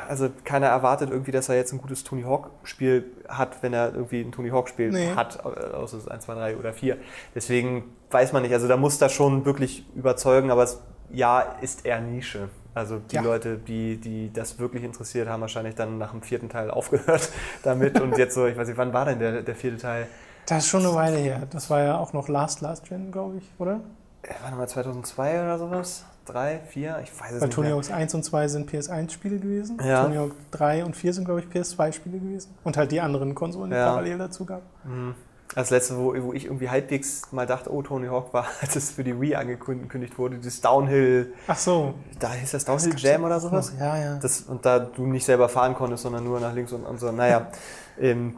also keiner erwartet irgendwie, dass er jetzt ein gutes Tony Hawk-Spiel hat, wenn er irgendwie ein Tony Hawk-Spiel Nee. hat, außer es ist 1, 2, 3 oder 4. Deswegen weiß man nicht, also da muss das schon wirklich überzeugen, aber es, ja, ist eher Nische. Also die Ja. Leute, die, die das wirklich interessiert, haben wahrscheinlich dann nach dem vierten Teil aufgehört damit. Und jetzt so, ich weiß nicht, wann war denn der, der vierte Teil? Das ist schon eine Weile her. Das war ja auch noch Last Last Gen, glaube ich, oder? Äh, War nochmal 2002 oder sowas? Drei, vier? Ich weiß es Weil nicht Tony mehr. Hawks 1 und 2 sind PS1-Spiele gewesen. Ja. Tony Hawk 3 und 4 sind, glaube ich, PS2-Spiele gewesen. Und halt die anderen Konsolen, die Ja. parallel dazu gab. Mhm. Das letzte, wo, wo ich irgendwie halbwegs mal dachte, oh, Tony Hawk war, als es für die Wii angekündigt wurde, das Downhill, Ach so. da hieß das Downhill Jam oder sowas? Ja, ja. Das, und da du nicht selber fahren konntest, sondern nur nach links und, und so. Naja, ähm,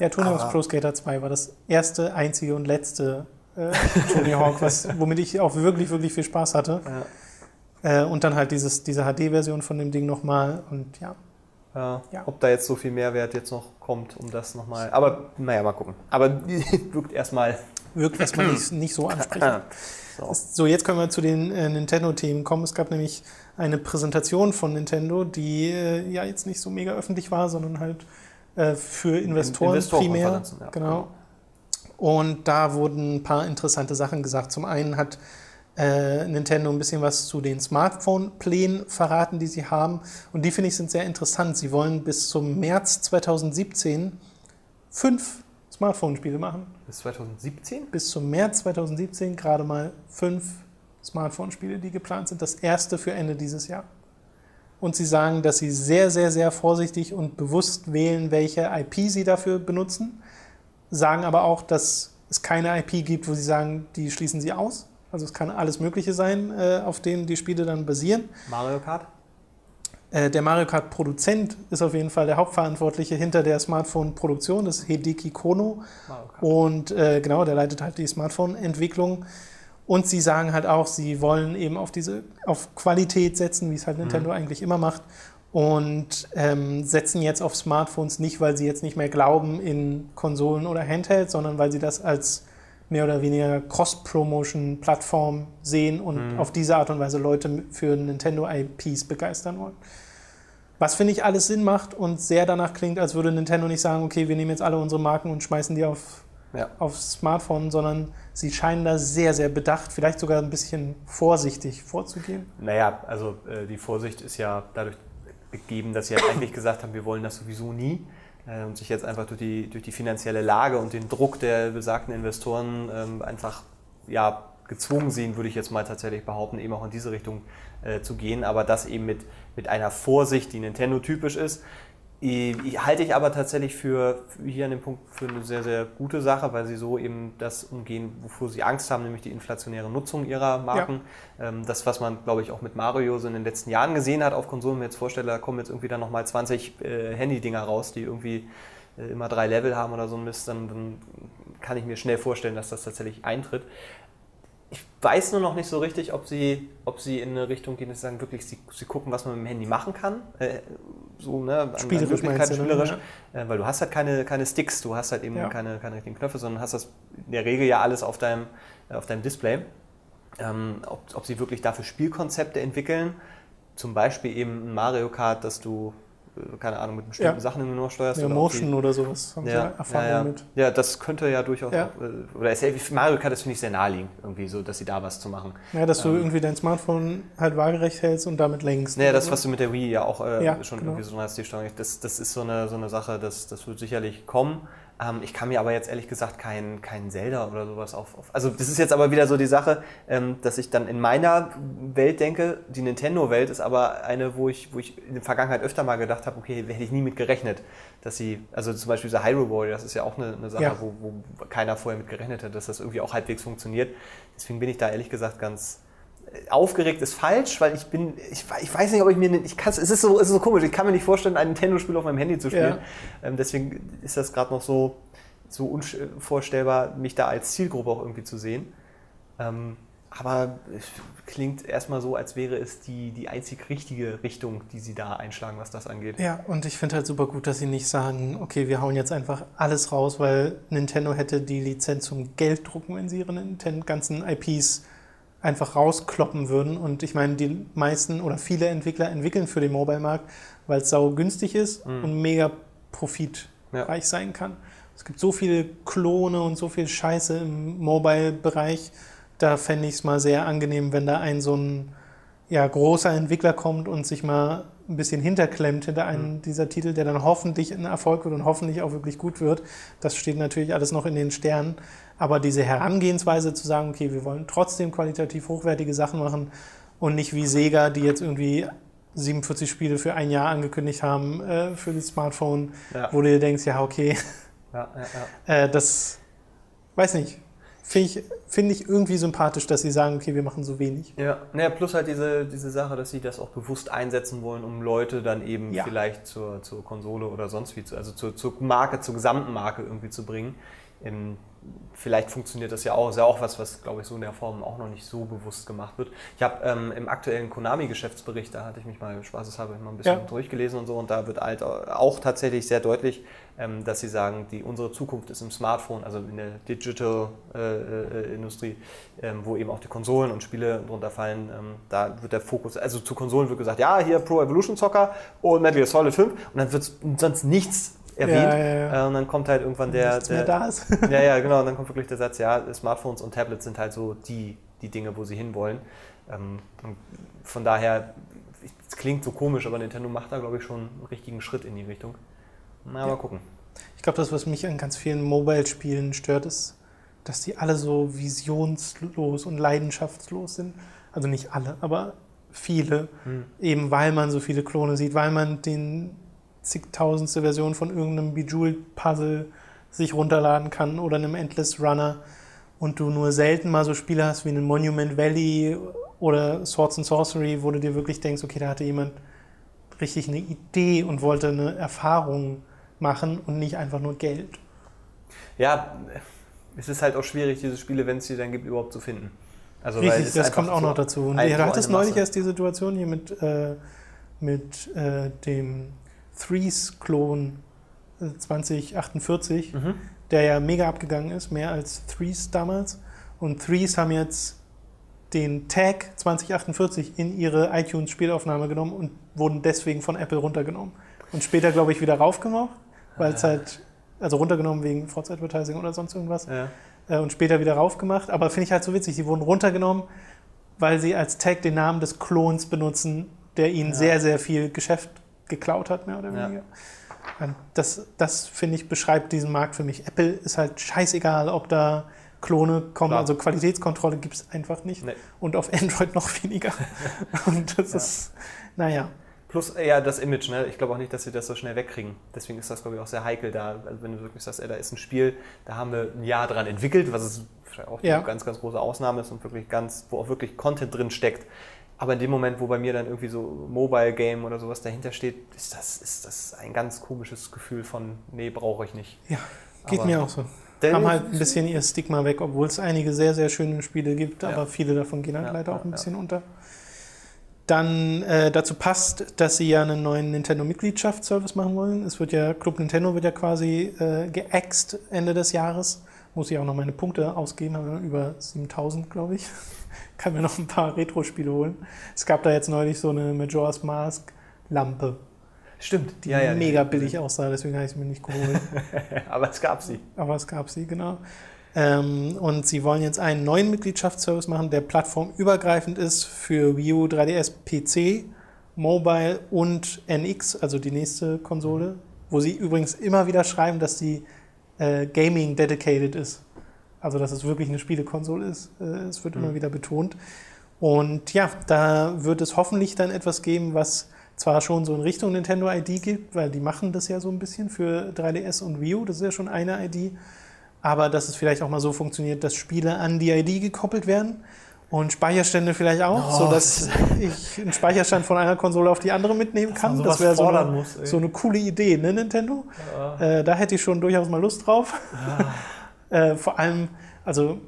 Ja, Tony Hawk's Pro Skater 2 war das erste, einzige und letzte äh, Tony Hawk, was, womit ich auch wirklich, wirklich viel Spaß hatte. ja, Äh, und dann halt dieses, diese HD-Version von dem Ding nochmal. Und ja, ja, Ja. ob da jetzt so viel Mehrwert jetzt noch kommt, um das nochmal. Aber naja, mal gucken. Aber wirkt erstmal. wirkt erstmal nicht, nicht so ansprechend. So. So, jetzt können wir zu den äh, Nintendo-Themen kommen. Es gab nämlich eine Präsentation von Nintendo, die äh, ja jetzt nicht so mega öffentlich war, sondern halt äh, für Investoren primär. Investorenkonferenzen, ja. Genau. Und da wurden ein paar interessante Sachen gesagt. Zum einen hat äh, Nintendo ein bisschen was zu den Smartphone-Plänen verraten, die sie haben. Und die finde ich sind sehr interessant. Sie wollen bis zum März 2017 fünf Smartphone-Spiele machen. Bis 2017? Bis zum März 2017 gerade mal fünf Smartphone-Spiele, die geplant sind. Das erste für Ende dieses Jahr. Und sie sagen, dass sie sehr, sehr, sehr vorsichtig und bewusst wählen, welche IP sie dafür benutzen. Sagen aber auch, dass es keine IP gibt, wo sie sagen, die schließen sie aus. Also es kann alles Mögliche sein, äh, auf denen die Spiele dann basieren. Mario Kart? Äh, der Mario Kart-Produzent ist auf jeden Fall der Hauptverantwortliche hinter der Smartphone-Produktion. Das ist Hideki Kono. Und äh, genau, der leitet halt die Smartphone-Entwicklung. Und sie sagen halt auch, sie wollen eben auf diese, auf Qualität setzen, wie es halt Nintendo eigentlich immer macht. Und ähm, setzen jetzt auf Smartphones nicht, weil sie jetzt nicht mehr glauben in Konsolen oder Handhelds, sondern weil sie das als mehr oder weniger Cross-Promotion-Plattform sehen und auf diese Art und Weise Leute für Nintendo-IPs begeistern wollen. Was finde ich alles Sinn macht und sehr danach klingt, als würde Nintendo nicht sagen, okay, wir nehmen jetzt alle unsere Marken und schmeißen die auf Ja. aufs Smartphone, sondern sie scheinen da sehr, sehr bedacht, vielleicht sogar ein bisschen vorsichtig vorzugehen. Naja, also äh, die Vorsicht ist ja dadurch gegeben, dass sie halt eigentlich gesagt haben, wir wollen das sowieso nie. Äh, und sich jetzt einfach durch die, durch die finanzielle Lage und den Druck der besagten Investoren ähm, einfach ja, gezwungen sehen, würde ich jetzt mal tatsächlich behaupten, eben auch in diese Richtung äh, zu gehen. Aber das eben mit, mit einer Vorsicht, die Nintendo typisch ist. Ich, halte ich aber tatsächlich für, hier an dem Punkt für eine sehr, sehr gute Sache, weil sie so eben das umgehen, wovor sie Angst haben, nämlich die inflationäre Nutzung ihrer Marken. Ähm, das, was man, glaube ich, auch mit Mario so in den letzten Jahren gesehen hat auf Konsolen, mir jetzt vorstelle, da kommen jetzt irgendwie dann nochmal 20 äh, Handy-Dinger raus, die irgendwie äh, immer drei Level haben oder so ein Mist, dann, dann kann ich mir schnell vorstellen, dass das tatsächlich eintritt. Ich weiß nur noch nicht so richtig, ob sie, ob sie in eine Richtung gehen, dass sie sagen, wirklich, sie, sie gucken, was man mit dem Handy machen kann. Äh, so, ne, an- Spielerisch meinst du, ne? spielerisch. Äh, weil du hast halt keine, keine Sticks, du hast halt eben Ja. keine, keine richtigen Knöpfe, sondern hast das in der Regel ja alles auf deinem, auf deinem Display. Ähm, ob, ob sie wirklich dafür Spielkonzepte entwickeln, zum Beispiel eben ein Mario Kart, dass du, keine Ahnung, mit bestimmten Ja. Sachen irgendwie nur steuerst. Ja, oder Motion oder sowas haben sie ja Erfahrung ja, ja. mit. Ja, das könnte ja durchaus auch, äh, oder ist ja, Mario Kart, das finde ich sehr naheliegend, irgendwie so, dass sie da was zu machen. Ja, dass du Ähm. irgendwie dein Smartphone halt waagerecht hältst und damit lenkst. Naja, das, was du mit der Wii ja auch äh, schon genau. irgendwie so hast, die Steuerung, das, das ist so eine, so eine Sache, das, das wird sicherlich kommen. Ähm, ich kann mir aber jetzt ehrlich gesagt kein, kein Zelda oder sowas auf, auf. Also, das ist jetzt aber wieder so die Sache, ähm, dass ich dann in meiner Welt denke, die Nintendo-Welt ist aber eine, wo ich, wo ich in der Vergangenheit öfter mal gedacht habe, okay, hätte ich nie mit gerechnet, dass sie, also zum Beispiel dieser Hyrule Warrior, das ist ja auch eine, eine Sache, Ja. wo, wo keiner vorher mit gerechnet hat, dass das irgendwie auch halbwegs funktioniert. Deswegen bin ich da ehrlich gesagt ganz, aufgeregt ist falsch, weil ich bin, ich, ich weiß nicht, ob ich mir, ich kann es ist so, es ist so komisch, ich kann mir nicht vorstellen, ein Nintendo-Spiel auf meinem Handy zu spielen. Ähm, deswegen ist das gerade noch so, so unvorstellbar, mich da als Zielgruppe auch irgendwie zu sehen. Ähm, aber es klingt erstmal so, als wäre es die, die einzig richtige Richtung, die sie da einschlagen, was das angeht. Ja, und ich finde halt super gut, dass sie nicht sagen, okay, wir hauen jetzt einfach alles raus, weil Nintendo hätte die Lizenz zum Gelddrucken, wenn sie ihre ganzen IPs einfach rauskloppen würden. Und ich meine, die meisten oder viele Entwickler entwickeln für den Mobile-Markt, weil es sau günstig ist und mega profitreich sein kann. Es gibt so viele Klone und so viel Scheiße im Mobile-Bereich. Da fände ich es mal sehr angenehm, wenn da ein so ein ja, großer Entwickler kommt und sich mal ein bisschen hinterklemmt hinter einem Mhm. dieser Titel, der dann hoffentlich ein Erfolg wird und hoffentlich auch wirklich gut wird. Das steht natürlich alles noch in den Sternen. Aber diese Herangehensweise zu sagen, okay, wir wollen trotzdem qualitativ hochwertige Sachen machen und nicht wie Sega, die jetzt irgendwie 47 Spiele für ein Jahr angekündigt haben äh, für das Smartphone, Ja. wo du dir denkst, ja, okay, Ja, ja, ja. äh, das weiß nicht. Finde ich, find ich irgendwie sympathisch, dass sie sagen, okay, wir machen so wenig. Ja, naja, plus halt diese, diese Sache, dass sie das auch bewusst einsetzen wollen, um Leute dann eben Ja. vielleicht zur, zur Konsole oder sonst wie, zu, also zur, zur Marke, zur gesamten Marke irgendwie zu bringen. Ähm, vielleicht funktioniert das ja auch. Ist ja auch was, was, glaube ich, so in der Form auch noch nicht so bewusst gemacht wird. Ich habe ähm, im aktuellen Konami-Geschäftsbericht, da hatte ich mich mal spaßeshalber mal ein bisschen Ja. durchgelesen und so, und da wird halt auch tatsächlich sehr deutlich, ähm, dass sie sagen, die, unsere Zukunft ist im Smartphone, also in der Digital-Industrie, ähm, wo eben auch die Konsolen und Spiele drunter fallen. Ähm, da wird der Fokus, also zu Konsolen wird gesagt, ja, hier Pro Evolution Soccer und Metal Gear Solid 5 und dann wird sonst nichts erwähnt. Ja, ja. Äh, und dann kommt halt irgendwann der, der da ist. ja, ja, genau. Und dann kommt wirklich der Satz, ja, Smartphones und Tablets sind halt so die, die Dinge, wo sie hinwollen. Ähm, von daher, es klingt so komisch, aber Nintendo macht da, glaube ich, schon einen richtigen Schritt in die Richtung. Na, mal gucken. Ich glaube, das, was mich an ganz vielen Mobile-Spielen stört, ist, dass die alle so visionslos und leidenschaftslos sind. Also nicht alle, aber viele. Hm. Eben weil man so viele Klone sieht, weil man den zigtausendste Version von irgendeinem Bejeweled-Puzzle sich runterladen kann oder einem Endless Runner und du nur selten mal so Spiele hast wie einen Monument Valley oder Swords and Sorcery, wo du dir wirklich denkst, okay, da hatte jemand richtig eine Idee und wollte eine Erfahrung machen und nicht einfach nur Geld. Ja, es ist halt auch schwierig, diese Spiele, wenn es sie dann gibt, überhaupt zu finden. Also, Richtig, das kommt auch so noch dazu. Und du hattest neulich erst die Situation hier mit, äh, mit äh, dem Threes-Klon äh, 2048, Mhm. der ja mega abgegangen ist, mehr als Threes damals. Und Threes haben jetzt den Tag 2048 in ihre iTunes-Spielaufnahme genommen und wurden deswegen von Apple runtergenommen. Und später, glaube ich, wieder raufgemacht, weil es halt, also runtergenommen wegen Force Advertising oder sonst irgendwas Ja. äh, und später wieder raufgemacht. Aber finde ich halt so witzig, die wurden runtergenommen, weil sie als Tag den Namen des Klons benutzen, der ihnen Ja. sehr, sehr viel Geschäft geklaut hat, mehr oder Ja. weniger. Und das, das finde ich, beschreibt diesen Markt für mich. Apple ist halt scheißegal, ob da Klone kommen, Klar. also Qualitätskontrolle gibt es einfach nicht. Nee. Und auf Android noch weniger. und das Ja. ist, naja. Plus ja das Image, ne? Ich glaube auch nicht, dass sie das so schnell wegkriegen. Deswegen ist das, glaube ich, auch sehr heikel da. Also wenn du wirklich sagst, ey, da ist ein Spiel, da haben wir ein Jahr dran entwickelt, was es auch Ja. eine ganz, ganz große Ausnahme ist und wirklich ganz, wo auch wirklich Content drin steckt. Aber in dem Moment, wo bei mir dann irgendwie so Mobile Game oder sowas dahinter steht, ist das, ist das ein ganz komisches Gefühl von, nee, brauche ich nicht. Ja, geht Aber- mir auch so. Haben halt ein bisschen ihr Stigma weg, obwohl es einige sehr, sehr schöne Spiele gibt, Ja. aber viele davon gehen halt Ja, leider auch ein bisschen unter. Dann äh, dazu passt, dass sie ja einen neuen Nintendo-Mitgliedschaftsservice machen wollen. Es wird ja, Club Nintendo wird ja quasi äh, geäxt Ende des Jahres. Muss ich auch noch meine Punkte ausgeben, über 7000, glaube ich. Kann mir noch ein paar Retro-Spiele holen. Es gab da jetzt neulich so eine Majora's Mask Lampe, Stimmt, die mega billig aussah, deswegen habe ich sie mir nicht geholt. Aber es gab sie. Aber es gab sie, genau. Ähm, und sie wollen jetzt einen neuen Mitgliedschaftsservice machen, der plattformübergreifend ist für Wii U, 3DS, PC, Mobile und NX, also die nächste Konsole, wo sie übrigens immer wieder schreiben, dass die äh, Gaming dedicated ist. Also dass es wirklich eine Spielekonsole ist. Äh, es wird immer Mhm. wieder betont. Und ja, da wird es hoffentlich dann etwas geben, was zwar schon so in Richtung Nintendo ID geht, weil die machen das ja so ein bisschen für 3DS und Wii U, das ist ja schon eine ID, aber dass es vielleicht auch mal so funktioniert, dass Spiele an die ID gekoppelt werden und Speicherstände vielleicht auch, Oh, sodass ich einen Speicherstand von einer Konsole auf die andere mitnehmen kann. Das wäre so, eine- muss, so eine coole Idee, ne, Nintendo? Äh, da hätte ich schon durchaus mal Lust drauf. Äh, vor allem, also,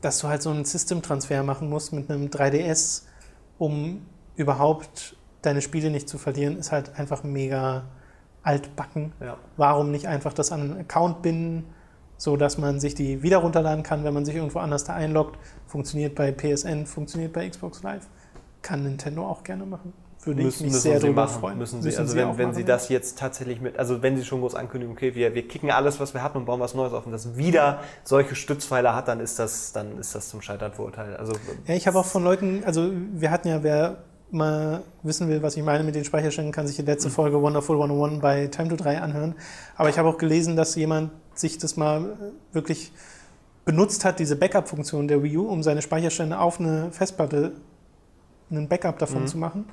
dass du halt so einen System-Transfer machen musst mit einem 3DS, um überhaupt deine Spiele nicht zu verlieren, ist halt einfach mega altbacken. Ja. Warum nicht einfach das an einen Account binden, so dass man sich die wieder runterladen kann, wenn man sich irgendwo anders da einloggt? Funktioniert bei PSN, funktioniert bei Xbox Live. Kann Nintendo auch gerne machen. Würde müssen, ich mich müssen sehr sie drüber machen, freuen. Müssen sie, also wenn, wenn sie das jetzt tatsächlich mit, also wenn sie schon groß ankündigen, okay, wir, wir kicken alles, was wir hatten und bauen was Neues auf und das wieder solche Stützpfeiler hat, dann ist das, dann ist das zum Scheitern verurteilt. Also Ja, ich habe auch von Leuten, also wir hatten ja, wer mal wissen will, was ich meine mit den Speicherständen, kann sich die letzte Folge Wonderful 101 bei Time to 3 anhören. Aber ich habe auch gelesen, dass jemand sich das mal äh, wirklich benutzt hat, diese Backup-Funktion der Wii U, um seine Speicherstände auf eine Festplatte, einen Backup davon zu machen.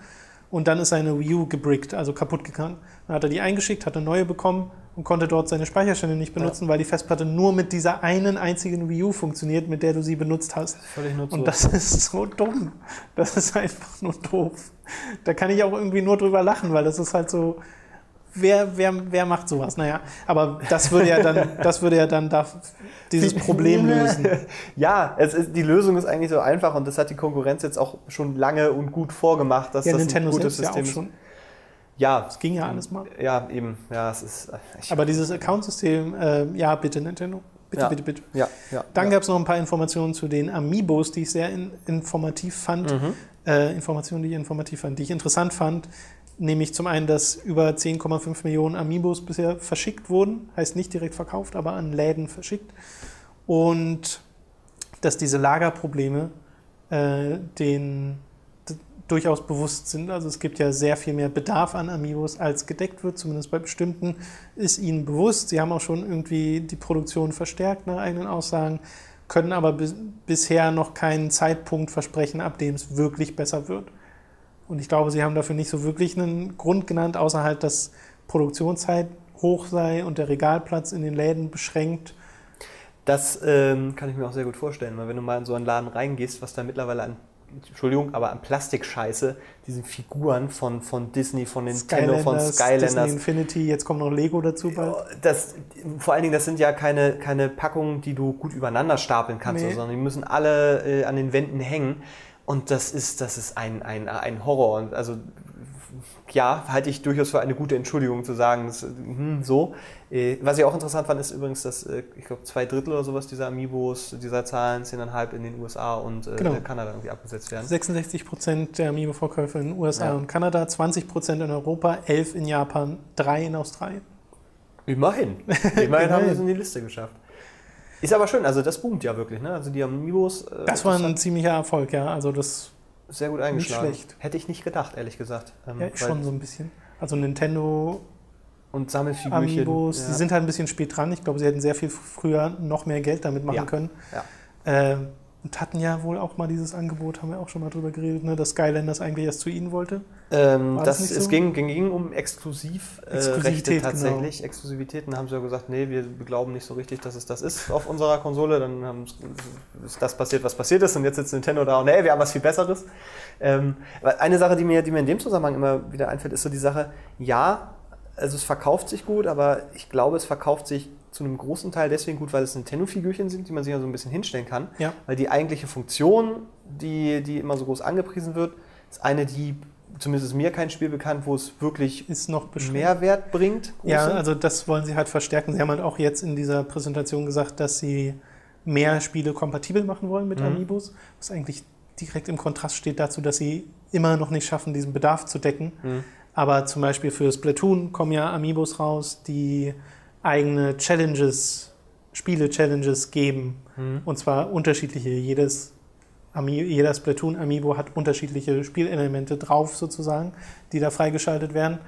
Und dann ist seine Wii U gebrickt, also kaputt gegangen. Dann hat er die eingeschickt, hat eine neue bekommen und konnte dort seine Speicherstände nicht benutzen, weil die Festplatte nur mit dieser einen einzigen Wii U funktioniert, mit der du sie benutzt hast. völlig nutzlos. Und das ist so dumm. Das ist einfach nur doof. Da kann ich auch irgendwie nur drüber lachen, weil das ist halt so. Wer, wer, wer macht sowas? Naja, aber das würde ja dann, das würde ja dann da dieses Problem lösen. Ja, es ist, die Lösung ist eigentlich so einfach und das hat die Konkurrenz jetzt auch schon lange und gut vorgemacht, dass Ja, das Nintendo ein gutes ja System schon. ist. Ja, Das ging ja alles mal. ja, eben. Ja, es ist. Ich, Aber dieses Account-System, äh, ja, bitte Nintendo. Bitte, Ja. bitte, bitte. ja, ja. Dann ja. gab es noch ein paar Informationen zu den Amiibos, die ich sehr in, informativ fand. Mhm. Äh, Informationen, die ich informativ fand, die ich interessant fand. Nämlich zum einen, dass über 10,5 Millionen Amiibos bisher verschickt wurden. Heißt nicht direkt verkauft, aber an Läden verschickt. Und dass diese Lagerprobleme äh, den durchaus bewusst sind. Also es gibt ja sehr viel mehr Bedarf an Amiibos, als gedeckt wird, zumindest bei bestimmten, ist ihnen bewusst. Sie haben auch schon irgendwie die Produktion verstärkt nach eigenen Aussagen, können aber bis, bisher noch keinen Zeitpunkt versprechen, ab dem es wirklich besser wird. Und ich glaube, sie haben dafür nicht so wirklich einen Grund genannt, außer halt, dass Produktionszeit hoch sei und der Regalplatz in den Läden beschränkt. Das ähm, kann ich mir auch sehr gut vorstellen, weil wenn du mal in so einen Laden reingehst, was da mittlerweile an, Entschuldigung, aber an Plastikscheiße, diesen Figuren von, von Disney, von Nintendo, von Disney Skylanders, Infinity, jetzt kommt noch Lego dazu bald. das, vor allen Dingen, das sind ja keine, keine Packungen, die du gut übereinander stapeln kannst, Nee. sondern die müssen alle äh, an den Wänden hängen. Und das ist, das ist ein, ein, ein Horror. Und also, ja, halte ich durchaus für eine gute Entschuldigung zu sagen, das, hm, so. Äh, was ich auch interessant fand, ist übrigens, dass, äh, ich glaube, zwei Drittel oder sowas dieser Amiibos, dieser Zahlen, 10,5 in den USA und äh, Genau. Kanada irgendwie abgesetzt werden. 66 Prozent der Amiibo-Verkäufe in den USA Ja. und Kanada, 20 Prozent in Europa, 11 in Japan, 3 in Australien. Immerhin. Immerhin haben sie es in die Liste geschafft. Ist aber schön, also das boomt ja wirklich, ne? Also die Amiibos. äh, Das war ein ziemlicher Erfolg, ja. Also das sehr gut eingeschlagen. schlecht. Hätte ich nicht gedacht, ehrlich gesagt. Ähm, ja, schon so ein bisschen. Also Nintendo Und Sammelfigürchen. Amiibos, ja. die sind halt ein bisschen spät dran. Ich glaube, sie hätten sehr viel früher noch mehr Geld damit machen Ja. können. Ja. Ähm, und hatten ja wohl auch mal dieses Angebot, haben wir auch schon mal drüber geredet, ne, dass Skylanders eigentlich erst zu ihnen wollte. Ähm, das, das nicht es so? ging, ging, ging um Exklusivrechte äh, Exklusivität, Rechte tatsächlich. Exklusivitäten haben sie ja gesagt, nee, wir glauben nicht so richtig, dass es das ist auf unserer Konsole. Dann haben, ist das passiert, was passiert ist. Und jetzt sitzt Nintendo da und nee, wir haben was viel Besseres. Ähm, aber eine Sache, die mir, die mir in dem Zusammenhang immer wieder einfällt, ist so die Sache, ja, also es verkauft sich gut, aber ich glaube, es verkauft sich zu einem großen Teil deswegen gut, weil es Nintendo-Figürchen sind, die man sich ja so ein bisschen hinstellen kann. Ja. Weil die eigentliche Funktion, die, die immer so groß angepriesen wird, ist eine, die zumindest mir kein Spiel bekannt, wo es wirklich Ist noch. Mehrwert bringt. Ja, also das wollen sie halt verstärken. Sie haben halt auch jetzt in dieser Präsentation gesagt, dass sie mehr Spiele kompatibel machen wollen mit Mhm. Amiibos, was eigentlich direkt im Kontrast steht dazu, dass sie immer noch nicht schaffen, diesen Bedarf zu decken. Mhm. Aber zum Beispiel für Splatoon kommen ja Amiibos raus, die eigene Challenges, Spiele-Challenges geben. Mhm. Und zwar unterschiedliche. Jedes Ami jeder Splatoon-Amiibo hat unterschiedliche Spielelemente drauf sozusagen, die da freigeschaltet werden.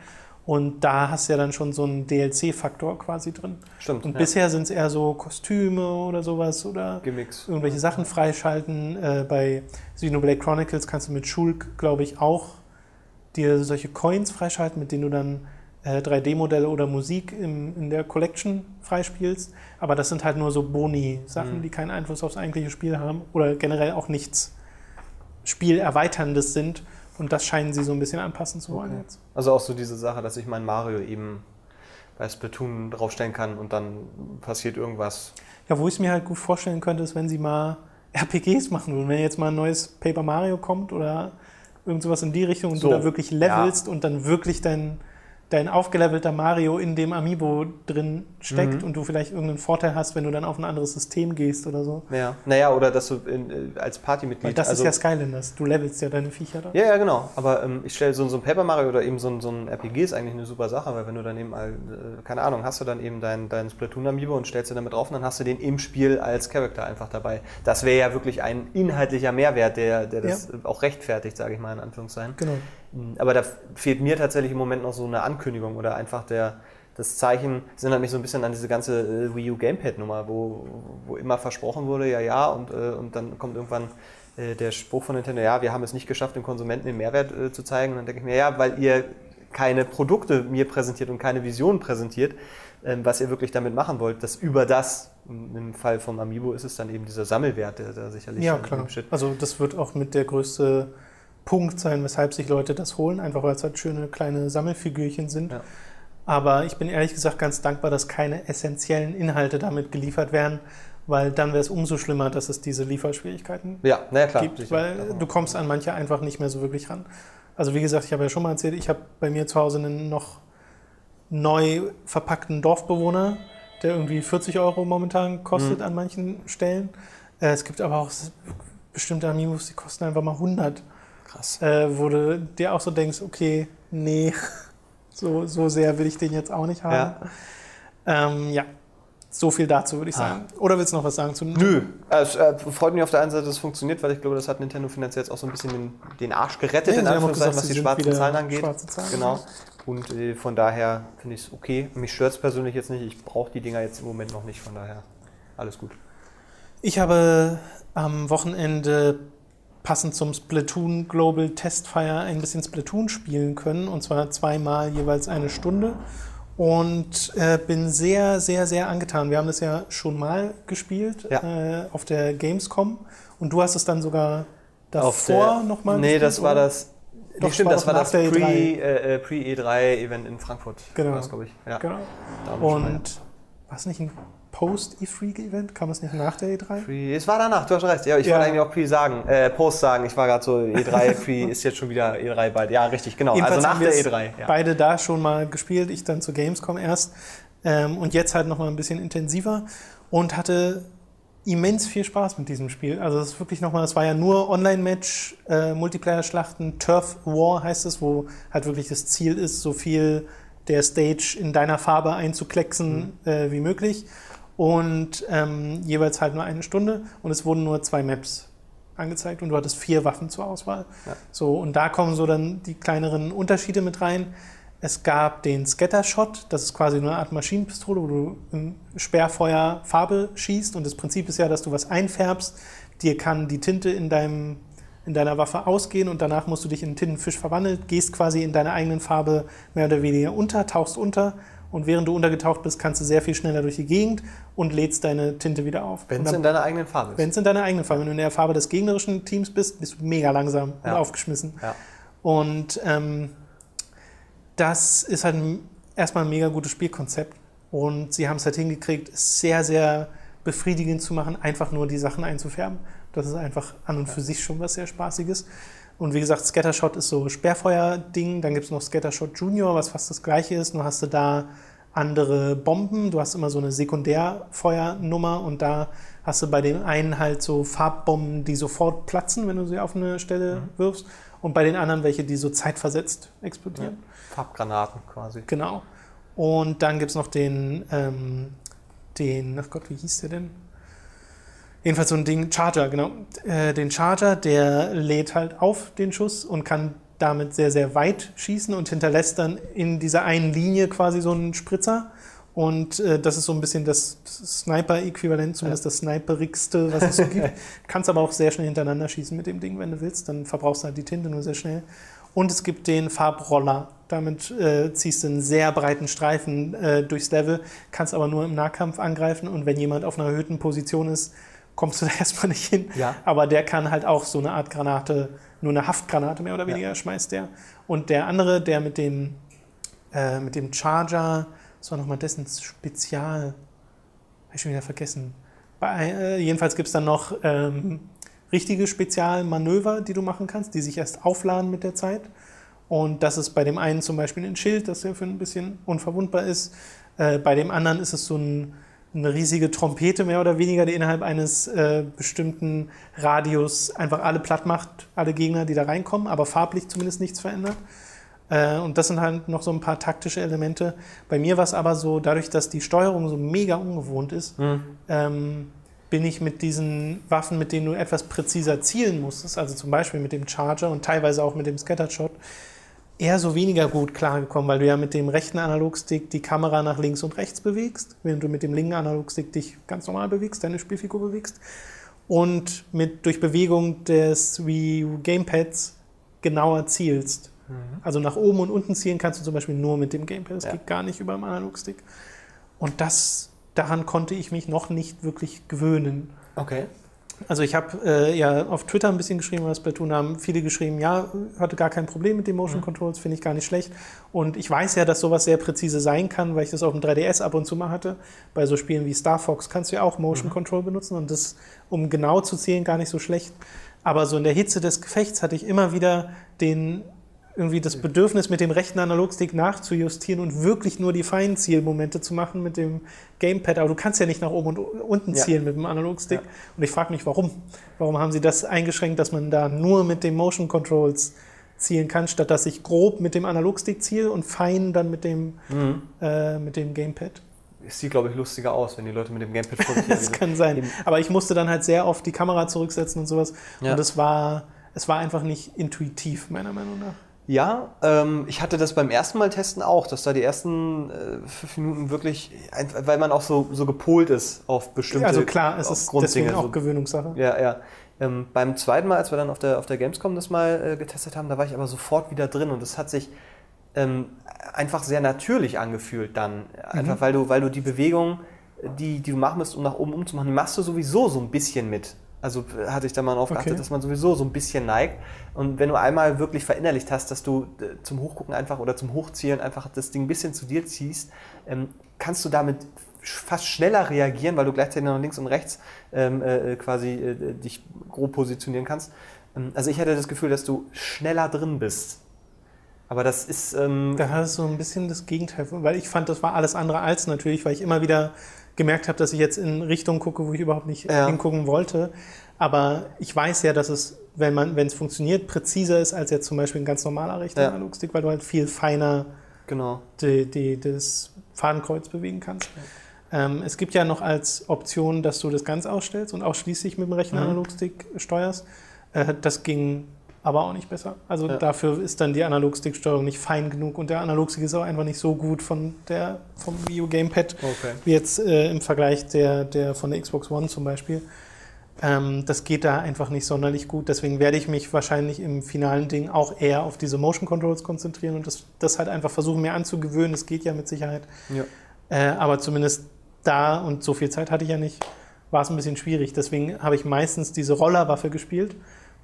Und da hast du ja dann schon so einen DLC-Faktor quasi drin. Stimmt. Und ja. bisher sind es eher so Kostüme oder sowas oder Gimmicks. irgendwelche Sachen freischalten. Äh, bei Xenoblade Chronicles kannst du mit Schulk, glaube ich, auch dir solche Coins freischalten, mit denen du dann äh, 3D-Modelle oder Musik im, in der Collection freispielst. Aber das sind halt nur so Boni-Sachen, Mhm. die keinen Einfluss aufs eigentliche Spiel haben oder generell auch nichts Spielerweiterndes sind. Und das scheinen sie so ein bisschen anpassen zu wollen Okay. jetzt. Also auch so diese Sache, dass ich mein Mario eben bei Splatoon draufstellen kann und dann passiert irgendwas. Ja, wo ich es mir halt gut vorstellen könnte, ist, wenn sie mal RPGs machen würden. Wenn jetzt mal ein neues Paper Mario kommt oder irgend sowas in die Richtung und So, du da wirklich levelst und dann wirklich dein, dein aufgelevelter Mario in dem Amiibo drin steckt mhm. und du vielleicht irgendeinen Vorteil hast, wenn du dann auf ein anderes System gehst oder so. Ja, naja, oder dass du in, äh, als Partymitglied. Weil das also, ist ja Skylanders, du levelst ja deine Viecher da. Ja, ja, genau. Aber ähm, ich stelle so, so ein Paper Mario oder eben so ein, so ein RPG ist eigentlich eine super Sache, weil wenn du dann eben, äh, keine Ahnung, hast du dann eben dein, dein Splatoon-Amiibo und stellst du damit drauf und dann hast du den im Spiel als Charakter einfach dabei. Das wäre ja wirklich ein inhaltlicher Mehrwert, der, der das ja. auch rechtfertigt, sage ich mal in Anführungszeichen. Genau. Hm, aber da fehlt mir tatsächlich im Moment noch so eine Ankündigung oder einfach der, das Zeichen, das erinnert mich so ein bisschen an diese ganze äh, Wii U Gamepad-Nummer, wo, wo immer versprochen wurde, ja, ja, und, äh, und dann kommt irgendwann äh, der Spruch von Nintendo, ja, wir haben es nicht geschafft, den Konsumenten den Mehrwert äh, zu zeigen. Und dann denke ich mir, ja, weil ihr keine Produkte mir präsentiert und keine Vision präsentiert, ähm, was ihr wirklich damit machen wollt, dass über das, im Fall vom Amiibo ist es dann eben dieser Sammelwert, der da sicherlich ja, klar. Also das wird auch mit der größte Punkt sein, weshalb sich Leute das holen, einfach weil es halt schöne kleine Sammelfigürchen sind. Ja. Aber ich bin ehrlich gesagt ganz dankbar, dass keine essentiellen Inhalte damit geliefert werden, weil dann wäre es umso schlimmer, dass es diese Lieferschwierigkeiten ja, na ja, klar, gibt, sicher. weil du kommst an manche einfach nicht mehr so wirklich ran. Also wie gesagt, ich habe ja schon mal erzählt, ich habe bei mir zu Hause einen noch neu verpackten Dorfbewohner, der irgendwie 40 Euro momentan kostet mhm. an manchen Stellen. Äh, es gibt aber auch bestimmte Amiibos, die kosten einfach mal 100. Krass. Äh, wo du dir auch so denkst, okay, nee, so, so sehr will ich den jetzt auch nicht haben. Ja, ähm, ja. so viel dazu würde ich ah. sagen. Ah. Oder willst du noch was sagen zu Nö, es äh, freut mich auf der einen Seite, dass es funktioniert, weil ich glaube, das hat Nintendo finanziell jetzt auch so ein bisschen den, den Arsch gerettet, ja, in Anführungszeichen, was die schwarzen Zahlen angeht. Zahlen genau. Und äh, von daher finde ich es okay. Mich stört es persönlich jetzt nicht. Ich brauche die Dinger jetzt im Moment noch nicht, von daher alles gut. Ich habe am Wochenende passend zum Splatoon Global Testfire ein bisschen Splatoon spielen können und zwar zweimal jeweils eine Stunde und äh, bin sehr, sehr, sehr angetan. Wir haben das ja schon mal gespielt ja. äh, auf der Gamescom und du hast es dann sogar davor nochmal Nee, gespielt, das war das. Doch, stimmt, das war das Pre-E3-Event äh, äh, Pre in Frankfurt. Genau. glaube ich. Ja. genau. Und war es nicht ein Post-E3-Event? Kam es nicht nach der E3? Pre, es war danach, du hast recht. Ja, ich ja. wollte eigentlich auch Pre sagen, äh, Post sagen. Ich war gerade so, E3, Pre ist jetzt schon wieder E3 bald. Ja, richtig, genau. Jedenfalls also nach der E3. Ja. Beide da schon mal gespielt, ich dann zur Gamescom erst. Ähm, und jetzt halt nochmal ein bisschen intensiver und hatte immens viel Spaß mit diesem Spiel. Also es ist wirklich nochmal, es war ja nur Online-Match, äh, Multiplayer-Schlachten, Turf War heißt es, wo halt wirklich das Ziel ist, so viel der Stage in deiner Farbe einzuklecksen mhm. äh, wie möglich und ähm, jeweils halt nur eine Stunde und es wurden nur zwei Maps angezeigt und du hattest vier Waffen zur Auswahl. Ja. So, und da kommen so dann die kleineren Unterschiede mit rein. Es gab den Scattershot, das ist quasi nur eine Art Maschinenpistole, wo du im Sperrfeuer Farbe schießt und das Prinzip ist ja, dass du was einfärbst, dir kann die Tinte in deinem in deiner Waffe ausgehen und danach musst du dich in einen Tintenfisch verwandeln, gehst quasi in deiner eigenen Farbe mehr oder weniger unter, tauchst unter und während du untergetaucht bist, kannst du sehr viel schneller durch die Gegend und lädst deine Tinte wieder auf. Wenn es in deiner eigenen Farbe ist. Wenn es in deiner eigenen Farbe ist. Wenn du in der Farbe des gegnerischen Teams bist, bist du mega langsam ja. und aufgeschmissen. Ja. Und ähm, das ist halt erstmal ein mega gutes Spielkonzept. Und sie haben es halt hingekriegt, sehr, sehr befriedigend zu machen, einfach nur die Sachen einzufärben. Das ist einfach an und für sich schon was sehr Spaßiges. Und wie gesagt, Scattershot ist so Sperrfeuer-Ding. Dann gibt es noch Scattershot Junior, was fast das gleiche ist. Nur hast du da andere Bomben. Du hast immer so eine Sekundärfeuernummer und da hast du bei den einen halt so Farbbomben, die sofort platzen, wenn du sie auf eine Stelle mhm. wirfst. Und bei den anderen welche, die so zeitversetzt explodieren. Ja, Farbgranaten quasi. Genau. Und dann gibt es noch den, ähm, den, ach Gott, wie hieß der denn? Jedenfalls so ein Ding, Charger, genau. Äh, den Charger, der lädt halt auf den Schuss und kann damit sehr, sehr weit schießen und hinterlässt dann in dieser einen Linie quasi so einen Spritzer. Und äh, das ist so ein bisschen das Sniper-Äquivalent, zumindest das Sniperigste, was es so gibt. Kannst aber auch sehr schnell hintereinander schießen mit dem Ding, wenn du willst. Dann verbrauchst du halt die Tinte nur sehr schnell. Und es gibt den Farbroller. Damit äh, ziehst du einen sehr breiten Streifen äh, durchs Level, kannst aber nur im Nahkampf angreifen. Und wenn jemand auf einer erhöhten Position ist, kommst du da erstmal nicht hin. Ja. Aber der kann halt auch so eine Art Granate, nur eine Haftgranate mehr oder weniger ja. schmeißt der. Und der andere, der mit dem, äh, mit dem Charger, das war nochmal dessen Spezial, habe ich schon wieder vergessen. Bei, äh, jedenfalls gibt es dann noch ähm, richtige Spezialmanöver, die du machen kannst, die sich erst aufladen mit der Zeit. Und das ist bei dem einen zum Beispiel ein Schild, das ja für ein bisschen unverwundbar ist. Äh, bei dem anderen ist es so ein, eine riesige Trompete mehr oder weniger, die innerhalb eines äh, bestimmten Radius einfach alle platt macht, alle Gegner, die da reinkommen, aber farblich zumindest nichts verändert. Äh, und das sind halt noch so ein paar taktische Elemente. Bei mir war es aber so, dadurch, dass die Steuerung so mega ungewohnt ist, mhm. ähm, bin ich mit diesen Waffen, mit denen du etwas präziser zielen musstest, also zum Beispiel mit dem Charger und teilweise auch mit dem Scattershot, eher so weniger gut klargekommen, weil du ja mit dem rechten Analogstick die Kamera nach links und rechts bewegst, während du mit dem linken Analogstick dich ganz normal bewegst, deine Spielfigur bewegst und mit durch Bewegung des Wii U Gamepads genauer zielst. Mhm. Also nach oben und unten zielen kannst du zum Beispiel nur mit dem Gamepad, das ja. geht gar nicht über dem Analogstick. Und das, daran konnte ich mich noch nicht wirklich gewöhnen. Okay. Also ich habe äh, ja auf Twitter ein bisschen geschrieben, was Splatoon haben viele geschrieben, ja, hatte gar kein Problem mit den Motion mhm. Controls, finde ich gar nicht schlecht. Und ich weiß ja, dass sowas sehr präzise sein kann, weil ich das auf dem 3DS ab und zu mal hatte. Bei so Spielen wie Star Fox kannst du ja auch Motion mhm. Control benutzen und das, um genau zu zählen, gar nicht so schlecht. Aber so in der Hitze des Gefechts hatte ich immer wieder den irgendwie das Bedürfnis, mit dem rechten Analogstick nachzujustieren und wirklich nur die feinen Zielmomente zu machen mit dem Gamepad. Aber du kannst ja nicht nach oben und unten zielen ja. mit dem Analogstick. Ja. Und ich frage mich, warum? Warum haben sie das eingeschränkt, dass man da nur mit den Motion Controls zielen kann, statt dass ich grob mit dem Analogstick ziele und fein dann mit dem, mhm. äh, mit dem Gamepad? Es sieht, glaube ich, lustiger aus, wenn die Leute mit dem Gamepad vor Das kann sein. Aber ich musste dann halt sehr oft die Kamera zurücksetzen und sowas. Ja. Und es war, es war einfach nicht intuitiv, meiner Meinung nach. Ja, ähm, ich hatte das beim ersten Mal testen auch, dass da die ersten äh, fünf Minuten wirklich, weil man auch so, so gepolt ist auf bestimmte Also klar, es ist deswegen auch Gewöhnungssache. Ja, ja. Ähm, beim zweiten Mal, als wir dann auf der, auf der Gamescom das mal äh, getestet haben, da war ich aber sofort wieder drin und es hat sich ähm, einfach sehr natürlich angefühlt dann. Einfach mhm. weil du, weil du die Bewegung, die, die du machen musst, um nach oben umzumachen, die machst du sowieso so ein bisschen mit. Also hatte ich da mal darauf geachtet, okay. dass man sowieso so ein bisschen neigt. Und wenn du einmal wirklich verinnerlicht hast, dass du äh, zum Hochgucken einfach oder zum Hochzielen einfach das Ding ein bisschen zu dir ziehst, ähm, kannst du damit fast schneller reagieren, weil du gleichzeitig noch links und rechts ähm, äh, quasi äh, dich grob positionieren kannst. Ähm, also ich hatte das Gefühl, dass du schneller drin bist. Aber das ist. Ähm da hat es so ein bisschen das Gegenteil, weil ich fand, das war alles andere als natürlich, weil ich immer wieder gemerkt habe, dass ich jetzt in Richtung gucke, wo ich überhaupt nicht ja. hingucken wollte. Aber ich weiß ja, dass es, wenn man, wenn es funktioniert, präziser ist als jetzt zum Beispiel ein ganz normaler rechter ja. Analogstick, weil du halt viel feiner genau. die, die, das Fadenkreuz bewegen kannst. Ja. Ähm, es gibt ja noch als Option, dass du das ganz ausstellst und ausschließlich mit dem rechten mhm. Steuerst. Äh, das ging aber auch nicht besser. Also ja. dafür ist dann die Analogstick-Steuerung nicht fein genug und der Analogstick ist auch einfach nicht so gut von der, vom Wii U Gamepad okay. wie jetzt äh, im Vergleich der, der von der Xbox One zum Beispiel. Ähm, das geht da einfach nicht sonderlich gut. Deswegen werde ich mich wahrscheinlich im finalen Ding auch eher auf diese Motion Controls konzentrieren und das, das halt einfach versuchen, mir anzugewöhnen. Das geht ja mit Sicherheit. Ja. Äh, aber zumindest da, und so viel Zeit hatte ich ja nicht, war es ein bisschen schwierig. Deswegen habe ich meistens diese Rollerwaffe gespielt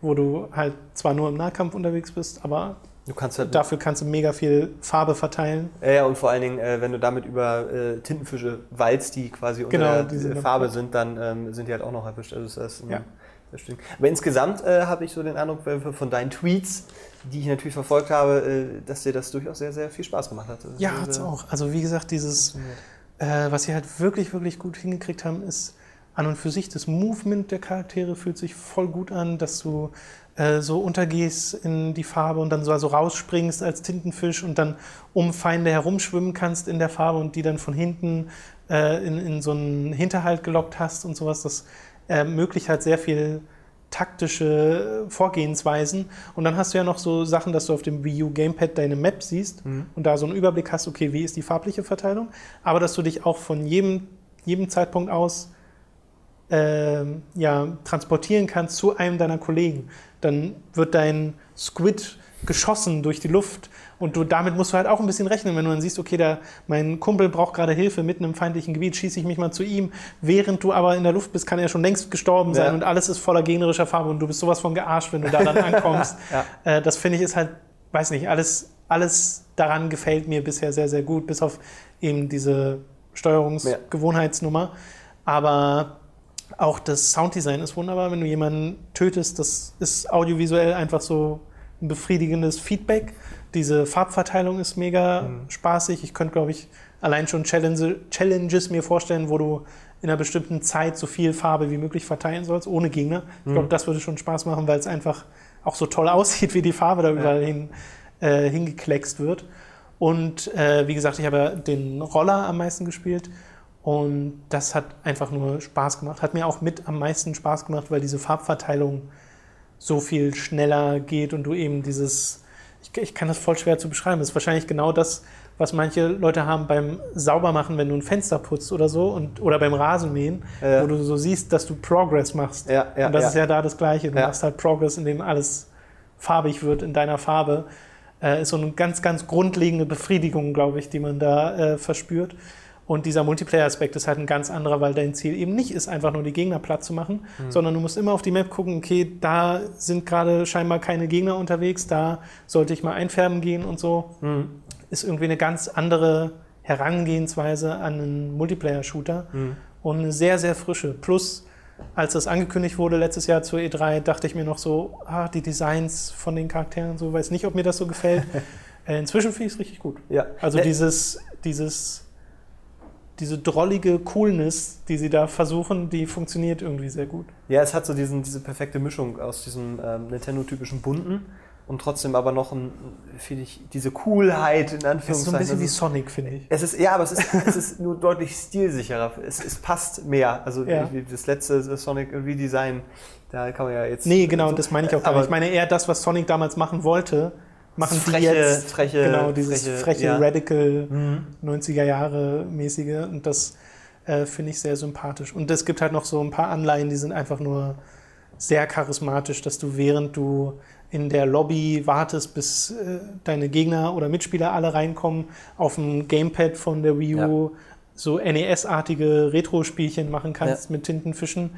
wo du halt zwar nur im Nahkampf unterwegs bist, aber kannst halt dafür kannst du mega viel Farbe verteilen. Ja, und vor allen Dingen, äh, wenn du damit über äh, Tintenfische walzt, die quasi unter genau, der sind Farbe sind, dann ähm, sind die halt auch noch erwischt. Also das, ja. das stimmt. Aber insgesamt äh, habe ich so den Eindruck von deinen Tweets, die ich natürlich verfolgt habe, äh, dass dir das durchaus sehr, sehr viel Spaß gemacht hat. ja, hat es auch. Also wie gesagt, dieses, äh, was sie halt wirklich, wirklich gut hingekriegt haben, ist an und für sich, das Movement der Charaktere fühlt sich voll gut an, dass du äh, so untergehst in die Farbe und dann so also rausspringst als Tintenfisch und dann um Feinde herumschwimmen kannst in der Farbe und die dann von hinten äh, in, in so einen Hinterhalt gelockt hast und sowas. Das ermöglicht halt sehr viel taktische Vorgehensweisen. Und dann hast du ja noch so Sachen, dass du auf dem Wii U Gamepad deine Map siehst mhm. und da so einen Überblick hast, okay, wie ist die farbliche Verteilung, aber dass du dich auch von jedem, jedem Zeitpunkt aus äh, ja, transportieren kannst zu einem deiner Kollegen. Dann wird dein Squid geschossen durch die Luft und du damit musst du halt auch ein bisschen rechnen, wenn du dann siehst, okay, da, mein Kumpel braucht gerade Hilfe mitten im feindlichen Gebiet, schieße ich mich mal zu ihm. Während du aber in der Luft bist, kann er schon längst gestorben sein ja. und alles ist voller gegnerischer Farbe und du bist sowas von gearscht, wenn du da dann ankommst. ja. äh, das finde ich ist halt, weiß nicht, alles, alles daran gefällt mir bisher sehr, sehr gut, bis auf eben diese Steuerungsgewohnheitsnummer. Ja. Aber auch das Sounddesign ist wunderbar. Wenn du jemanden tötest, das ist audiovisuell einfach so ein befriedigendes Feedback. diese Farbverteilung ist mega Mhm. spaßig. Ich könnte, glaube ich, allein schon Challenge, Challenges mir vorstellen, wo du in einer bestimmten Zeit so viel Farbe wie möglich verteilen sollst, ohne Gegner. Ich Mhm. glaube, das würde schon Spaß machen, weil es einfach auch so toll aussieht, wie die Farbe da überall hin, äh, hingekleckst wird. Und äh, wie gesagt, ich habe ja den Roller am meisten gespielt und das hat einfach nur Spaß gemacht. Hat mir auch mit am meisten Spaß gemacht, weil diese Farbverteilung so viel schneller geht und du eben dieses, ich, ich kann das voll schwer zu beschreiben, das ist wahrscheinlich genau das, was manche Leute haben beim Saubermachen, wenn du ein Fenster putzt oder so und, oder beim Rasenmähen, Ja. wo du so siehst, dass du Progress machst. Ja, ja, und das ist ja da das Gleiche. Du machst halt Progress, indem alles farbig wird in deiner Farbe. Äh, ist so eine ganz, ganz grundlegende Befriedigung, glaube ich, die man da äh, verspürt. Und dieser Multiplayer-Aspekt ist halt ein ganz anderer, weil dein Ziel eben nicht ist, einfach nur die Gegner platt zu machen, Mhm. sondern du musst immer auf die Map gucken, okay, da sind gerade scheinbar keine Gegner unterwegs, da sollte ich mal einfärben gehen und so. Mhm. Ist irgendwie eine ganz andere Herangehensweise an einen Multiplayer-Shooter Mhm. und eine sehr, sehr frische. Plus, als das angekündigt wurde letztes Jahr zur E3, dachte ich mir noch so, ah, die Designs von den Charakteren, so weiß nicht, ob mir das so gefällt. äh, inzwischen finde ich es richtig gut. Ja. Also Ne- dieses, dieses, diese drollige Coolness, die sie da versuchen, die funktioniert irgendwie sehr gut. Ja, es hat so diesen, diese perfekte Mischung aus diesem ähm, Nintendo-typischen Bunten und trotzdem aber noch, ein, finde ich, diese Coolheit in Das ist so ein Anführungszeichen. bisschen wie ist- Sonic, finde ich. es ist, ja, aber es ist, es ist nur deutlich stilsicherer. Es, es passt mehr. Also Ja. das letzte Sonic Redesign, da kann man ja jetzt. Nee, genau, so- das meine ich auch. Aber Aber ich meine eher das, was Sonic damals machen wollte, machen die freche, jetzt. freche, genau, dieses freche, freche, ja. Radical Mhm. 90er Jahre mäßige. Und das äh, finde ich sehr sympathisch. Und es gibt halt noch so ein paar Anleihen, die sind einfach nur sehr charismatisch, dass du während du in der Lobby wartest, bis äh, deine Gegner oder Mitspieler alle reinkommen, auf dem Gamepad von der Wii U so NES-artige Retro-Spielchen machen kannst mit Tintenfischen.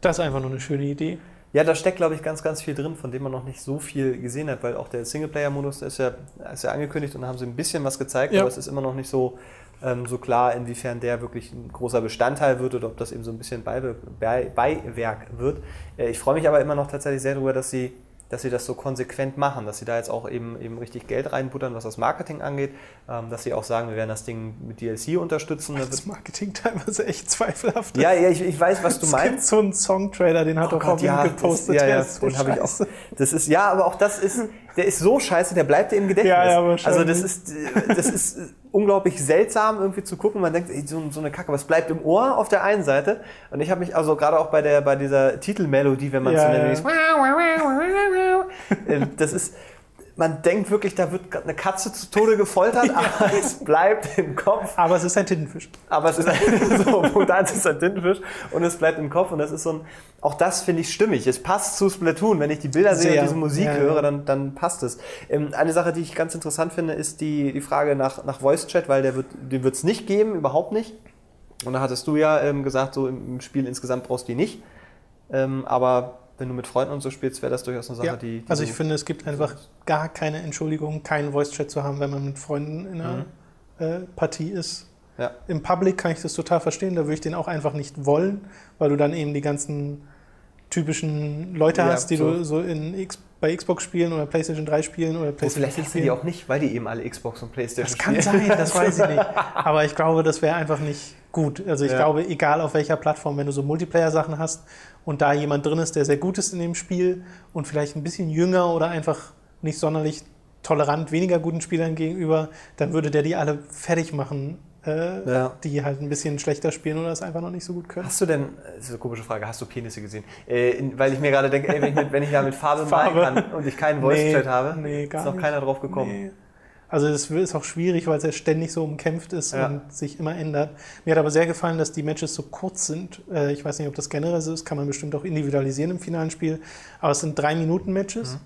Das ist einfach nur eine schöne Idee. Ja, da steckt, glaube ich, ganz, ganz viel drin, von dem man noch nicht so viel gesehen hat, weil auch der Singleplayer-Modus, ist ja, ist ja angekündigt und da haben sie ein bisschen was gezeigt, Ja. aber es ist immer noch nicht so, ähm, so klar, inwiefern der wirklich ein großer Bestandteil wird oder ob das eben so ein bisschen Beiwe Bei Beiwerk wird. Äh, ich freue mich aber immer noch tatsächlich sehr darüber, dass sie dass sie das so konsequent machen, dass sie da jetzt auch eben, eben richtig Geld reinbuttern, was das Marketing angeht, ähm, dass sie auch sagen, wir werden das Ding mit DLC unterstützen. Wird- Das Marketing teilweise echt zweifelhaft. Ja, ja, ich, ich weiß, was du es meinst. gibt so einen Song-Trailer, den hat Oh auch Robin ja, gepostet. das, ja, ja, ist so den habe ich auch. Das ist ja, aber auch das ist, der ist so scheiße, der bleibt dir im Gedächtnis. Ja, ja, wahrscheinlich. also das ist, das ist unglaublich seltsam irgendwie zu gucken. Man denkt, ey, so, so eine Kacke, was bleibt im Ohr auf der einen Seite? Und ich habe mich also gerade auch bei der bei dieser Titelmelodie, wenn man Ja, so nennt, ja. äh, das ist man denkt wirklich, da wird eine Katze zu Tode gefoltert, aber es bleibt im Kopf. Aber es ist ein Tintenfisch. Aber es ist ein, so, Punkt ist ein Tintenfisch und es bleibt im Kopf und das ist so ein, auch das finde ich stimmig. Es passt zu Splatoon. Wenn ich die Bilder sehe Sehr. und diese Musik Ja, ja. höre, dann, dann passt es. Ähm, eine Sache, die ich ganz interessant finde, ist die, die Frage nach, nach Voice Chat, weil der wird, den wird es nicht geben, überhaupt nicht. Und da hattest du ja ähm, gesagt, so im, im Spiel insgesamt brauchst du die nicht. Ähm, aber wenn du mit Freunden und so spielst, wäre das durchaus eine Sache, Ja. die, die Also ich finde, es gibt einfach gar keine Entschuldigung, keinen Voice-Chat zu haben, wenn man mit Freunden in einer äh, Partie ist. Ja. Im Public kann ich das total verstehen, da würde ich den auch einfach nicht wollen, weil du dann eben die ganzen typischen Leute Ja, hast, die so. du so in X bei Xbox spielen oder PlayStation 3 spielen oder Oh, PlayStation vielleicht 4 hast du die auch nicht, weil die eben alle Xbox und Playstation Das kann spielen. sein, das weiß ich nicht. Aber ich glaube, das wäre einfach nicht gut. Also ich Ja. glaube, egal auf welcher Plattform, wenn du so Multiplayer-Sachen hast und da jemand drin ist, der sehr gut ist in dem Spiel und vielleicht ein bisschen jünger oder einfach nicht sonderlich tolerant weniger guten Spielern gegenüber, dann würde der die alle fertig machen, äh, Ja. die halt ein bisschen schlechter spielen oder es einfach noch nicht so gut können. Hast du denn, das ist eine komische Frage, hast du Penisse gesehen? Äh, in, weil ich mir gerade denke, ey, wenn, ich mit, wenn ich da mit Farbe, Farbe. malen kann und ich keinen Voice-Chat Nee, habe, nee, ist noch nicht. keiner drauf gekommen. Nee. Also es ist auch schwierig, weil es ja ständig so umkämpft ist Ja. und sich immer ändert. Mir hat aber sehr gefallen, dass die Matches so kurz sind. Äh, Ich weiß nicht, ob das generell so ist, kann man bestimmt auch individualisieren im finalen Spiel. Aber es sind drei Minuten Matches.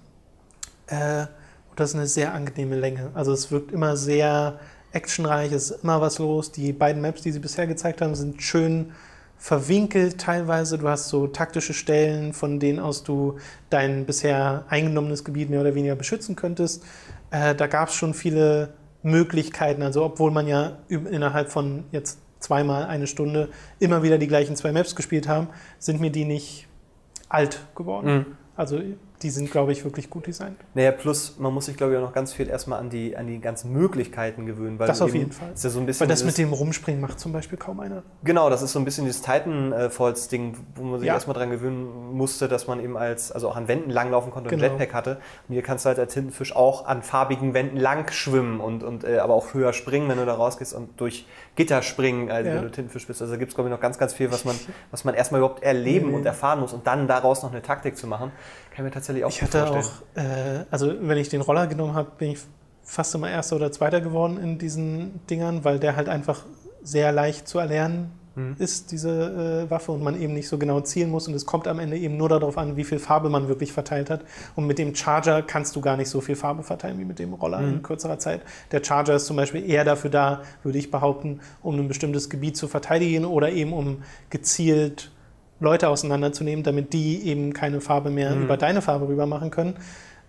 Äh, Und das ist eine sehr angenehme Länge. Also es wirkt immer sehr actionreich, es ist immer was los. Die beiden Maps, die sie bisher gezeigt haben, sind schön verwinkelt teilweise. Du hast so taktische Stellen, von denen aus du dein bisher eingenommenes Gebiet mehr oder weniger beschützen könntest. Äh, da gab es schon viele Möglichkeiten. Also obwohl man ja innerhalb von jetzt zweimal eine Stunde immer wieder die gleichen zwei Maps gespielt haben, sind mir die nicht alt geworden. Mhm. Also die sind, glaube ich, wirklich gut designt. Naja, plus man muss sich, glaube ich, auch noch ganz viel erstmal an die, an die ganzen Möglichkeiten gewöhnen. Weil Das auf eben- jeden Fall. Ist ja so ein bisschen Weil das mit dem Rumspringen macht zum Beispiel kaum einer. Genau, das ist so ein bisschen dieses Titanfalls-Ding, wo man sich Ja. erstmal dran gewöhnen musste, dass man eben als, also auch an Wänden langlaufen konnte und Genau. Jetpack hatte. Und hier kannst du halt als Tintenfisch auch an farbigen Wänden lang schwimmen und, und äh, aber auch höher springen, wenn du da rausgehst und durch Gitter springen, also Ja. wenn du Tintenfisch bist. Also gibt es, glaube ich, noch ganz, ganz viel, was man, was man erstmal überhaupt erleben Mhm. und erfahren muss und dann daraus noch eine Taktik zu machen. Kann ich mir tatsächlich auch Ich gut hatte vorstellen. auch, äh, also wenn ich den Roller genommen habe, bin ich fast immer Erster oder Zweiter geworden in diesen Dingern, weil der halt einfach sehr leicht zu erlernen Mhm. ist, diese äh, Waffe, und man eben nicht so genau zielen muss. Und es kommt am Ende eben nur darauf an, wie viel Farbe man wirklich verteilt hat. Und mit dem Charger kannst du gar nicht so viel Farbe verteilen wie mit dem Roller Mhm. in kürzerer Zeit. Der Charger ist zum Beispiel eher dafür da, würde ich behaupten, um ein bestimmtes Gebiet zu verteidigen oder eben um gezielt Leute auseinanderzunehmen, damit die eben keine Farbe mehr Mhm. über deine Farbe rüber machen können.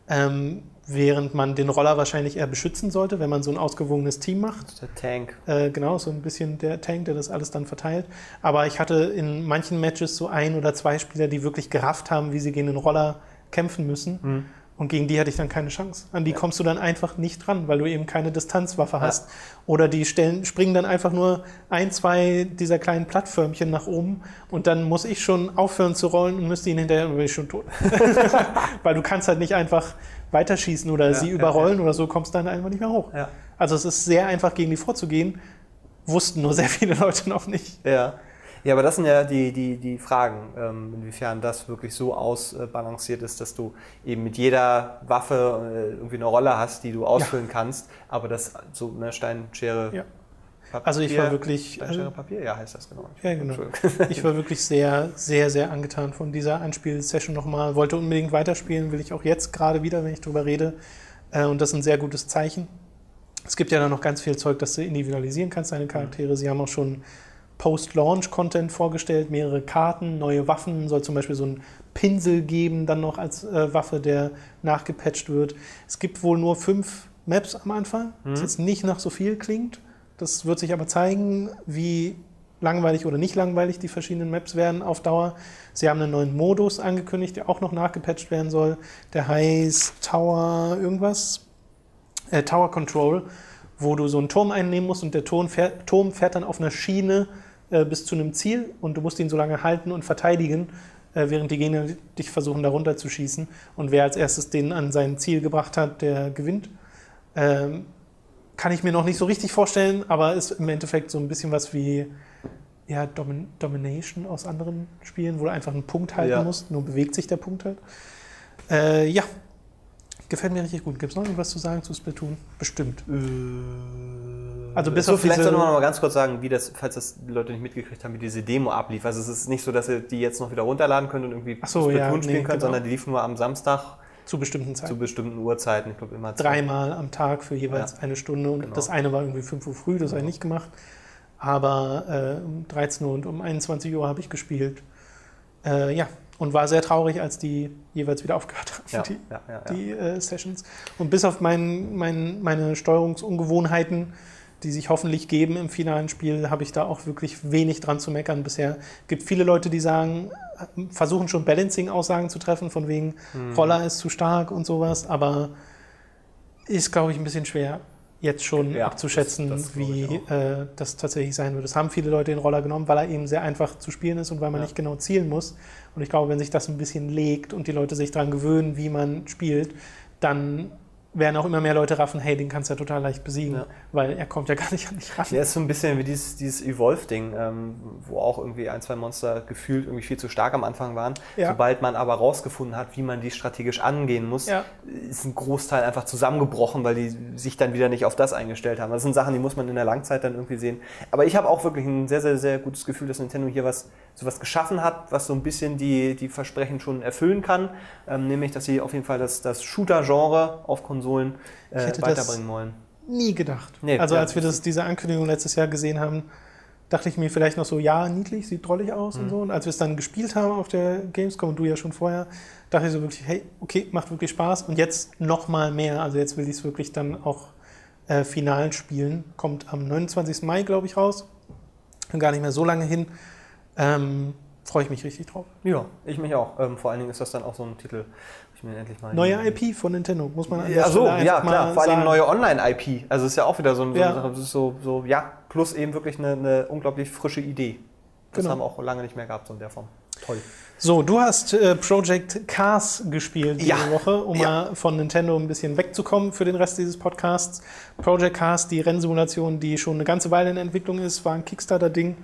Ähm, während man den Roller wahrscheinlich eher beschützen sollte, wenn man so ein ausgewogenes Team macht. Der Tank. Äh, genau, so ein bisschen der Tank, der das alles dann verteilt. Aber ich hatte in manchen Matches so ein oder zwei Spieler, die wirklich gerafft haben, wie sie gegen den Roller kämpfen müssen. Mhm. Und gegen die hatte ich dann keine Chance. An die kommst du dann einfach nicht ran, weil du eben keine Distanzwaffe hast. Oder die stellen, springen dann einfach nur ein, zwei dieser kleinen Plattförmchen nach oben und dann muss ich schon aufhören zu rollen und müsste ihn hinterher, dann bin ich schon tot. weil du kannst halt nicht einfach weiterschießen oder sie ja, überrollen oder so, kommst dann einfach nicht mehr hoch. Ja. Also es ist sehr einfach, gegen die vorzugehen. Wussten nur sehr viele Leute noch nicht. Ja. Ja, aber das sind ja die, die, die Fragen, ähm, inwiefern das wirklich so ausbalanciert ist, dass du eben mit jeder Waffe äh, irgendwie eine Rolle hast, die du ausfüllen kannst, aber das so eine Stein, Schere, Ja. Papier. Also ich war wirklich, Stein, Schere, Papier, ja, heißt das genau. Ja, genau. Ich war wirklich sehr, sehr, sehr angetan von dieser Anspielsession nochmal. Wollte unbedingt weiterspielen, will ich auch jetzt gerade wieder, wenn ich drüber rede. Äh, Und das ist ein sehr gutes Zeichen. Es gibt ja dann noch ganz viel Zeug, das du individualisieren kannst, deine Charaktere. Sie haben auch schon Post-Launch-Content vorgestellt, mehrere Karten, neue Waffen, soll zum Beispiel so ein Pinsel geben, dann noch als äh, Waffe, der nachgepatcht wird. Es gibt wohl nur fünf Maps am Anfang, was jetzt nicht nach so viel klingt. Das wird sich aber zeigen, wie langweilig oder nicht langweilig die verschiedenen Maps werden auf Dauer. Sie haben einen neuen Modus angekündigt, der auch noch nachgepatcht werden soll. Der heißt Tower irgendwas, äh, Tower Control, wo du so einen Turm einnehmen musst und der Turm fährt, Turm fährt dann auf einer Schiene äh, bis zu einem Ziel und du musst ihn so lange halten und verteidigen, äh, während die Gegner dich versuchen, da runter zu schießen. Und wer als erstes den an sein Ziel gebracht hat, der gewinnt. Ähm, kann ich mir noch nicht so richtig vorstellen, aber ist im Endeffekt so ein bisschen was wie ja, Domin Domination aus anderen Spielen, wo du einfach einen Punkt halten Ja. musst, nur bewegt sich der Punkt halt. Äh, ja, gefällt mir richtig gut. Gibt es noch irgendwas zu sagen zu Splatoon? Bestimmt. Also bis so, auf vielleicht sollte man noch mal ganz kurz sagen, wie das, falls das die Leute nicht mitgekriegt haben, wie diese Demo ablief. Also es ist nicht so, dass ihr die jetzt noch wieder runterladen könnt und irgendwie so, ja, spielen nee, könnt, genau. sondern die lief nur am Samstag Zu bestimmten zu Zeiten. bestimmten Uhrzeiten. Ich glaube immer zwei. Dreimal am Tag für jeweils Ja. eine Stunde. Und Genau. das eine war irgendwie 5 Uhr früh, das habe ich nicht gemacht. Aber äh, um 13 Uhr und um 21 Uhr habe ich gespielt. Äh, ja, und war sehr traurig, als die jeweils wieder aufgehört haben, Ja, die, ja, ja, die äh, Sessions. Und bis auf mein, mein, meine Steuerungsungewohnheiten, die sich hoffentlich geben im finalen Spiel, habe ich da auch wirklich wenig dran zu meckern bisher. Es gibt viele Leute, die sagen, versuchen schon Balancing-Aussagen zu treffen, von wegen Mhm. Roller ist zu stark und sowas, aber ist, glaube ich, ein bisschen schwer, jetzt schon Ja, abzuschätzen, das- das wie äh, das tatsächlich sein wird. Es haben viele Leute den Roller genommen, weil er eben sehr einfach zu spielen ist und weil man Ja. nicht genau zielen muss. Und ich glaube, wenn sich das ein bisschen legt und die Leute sich daran gewöhnen, wie man spielt, dann werden auch immer mehr Leute raffen, hey, den kannst du ja total leicht besiegen, Ja. weil er kommt ja gar nicht an dich ran. Ja, ist so ein bisschen wie dieses, dieses Evolve-Ding, ähm, wo auch irgendwie ein, zwei Monster gefühlt irgendwie viel zu stark am Anfang waren. Ja. Sobald man aber rausgefunden hat, wie man die strategisch angehen muss, Ja. ist ein Großteil einfach zusammengebrochen, weil die sich dann wieder nicht auf das eingestellt haben. Das sind Sachen, die muss man in der Langzeit dann irgendwie sehen. Aber ich habe auch wirklich ein sehr, sehr, sehr gutes Gefühl, dass Nintendo hier was, so was geschaffen hat, was so ein bisschen die, die Versprechen schon erfüllen kann. Ähm, nämlich, dass sie auf jeden Fall das, das Shooter-Genre auf Konsolen äh, weiterbringen wollen. Nie gedacht. Nee, also ja. als wir das, diese Ankündigung letztes Jahr gesehen haben, dachte ich mir vielleicht noch so, ja, niedlich, sieht drollig aus Mhm. und so. Und als wir es dann gespielt haben auf der Gamescom und du ja schon vorher, dachte ich so wirklich, hey, okay, macht wirklich Spaß. Und jetzt noch mal mehr. Also jetzt will ich es wirklich dann auch äh, final spielen. Kommt am 29. Mai, glaube ich, raus. Gar nicht mehr so lange hin. Ähm, Freue ich mich richtig drauf. Ja, ich mich auch. Ähm, vor allen Dingen ist das dann auch so ein Titel, Ich mir endlich mal Neue IP von Nintendo, muss man Ja, so, ja, klar. Vor allem neue Online-IP. Also ist ja auch wieder so ein, so, Ja. eine Sache. So, so, ja, plus eben wirklich eine, eine unglaublich frische Idee. Das Genau. haben wir auch lange nicht mehr gehabt, so in der Form. Toll. So, du hast äh, Project Cars gespielt diese Ja. Woche, um Ja. mal von Nintendo ein bisschen wegzukommen für den Rest dieses Podcasts. Project Cars, die Rennsimulation, die schon eine ganze Weile in Entwicklung ist, war ein Kickstarter-Ding.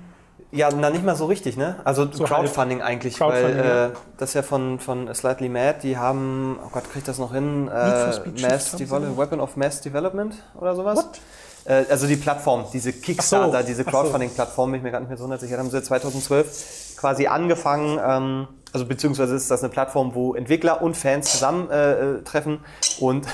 Ja, na nicht mal so richtig, ne? Also So Crowdfunding eigentlich, Crowdfunding, weil ja. äh, das ist ja von, von Slightly Mad, die haben, oh Gott, kriegt das noch hin? Äh, Mass Develop Weapon of Mass Development oder sowas? What? Äh, also die Plattform, diese Kickstarter, so, diese. Crowdfunding-Plattform, bin ich mir gar nicht mehr so hundertsicher, haben sie 2012 quasi angefangen, ähm, also beziehungsweise ist das eine Plattform, wo Entwickler und Fans zusammen äh, äh, treffen und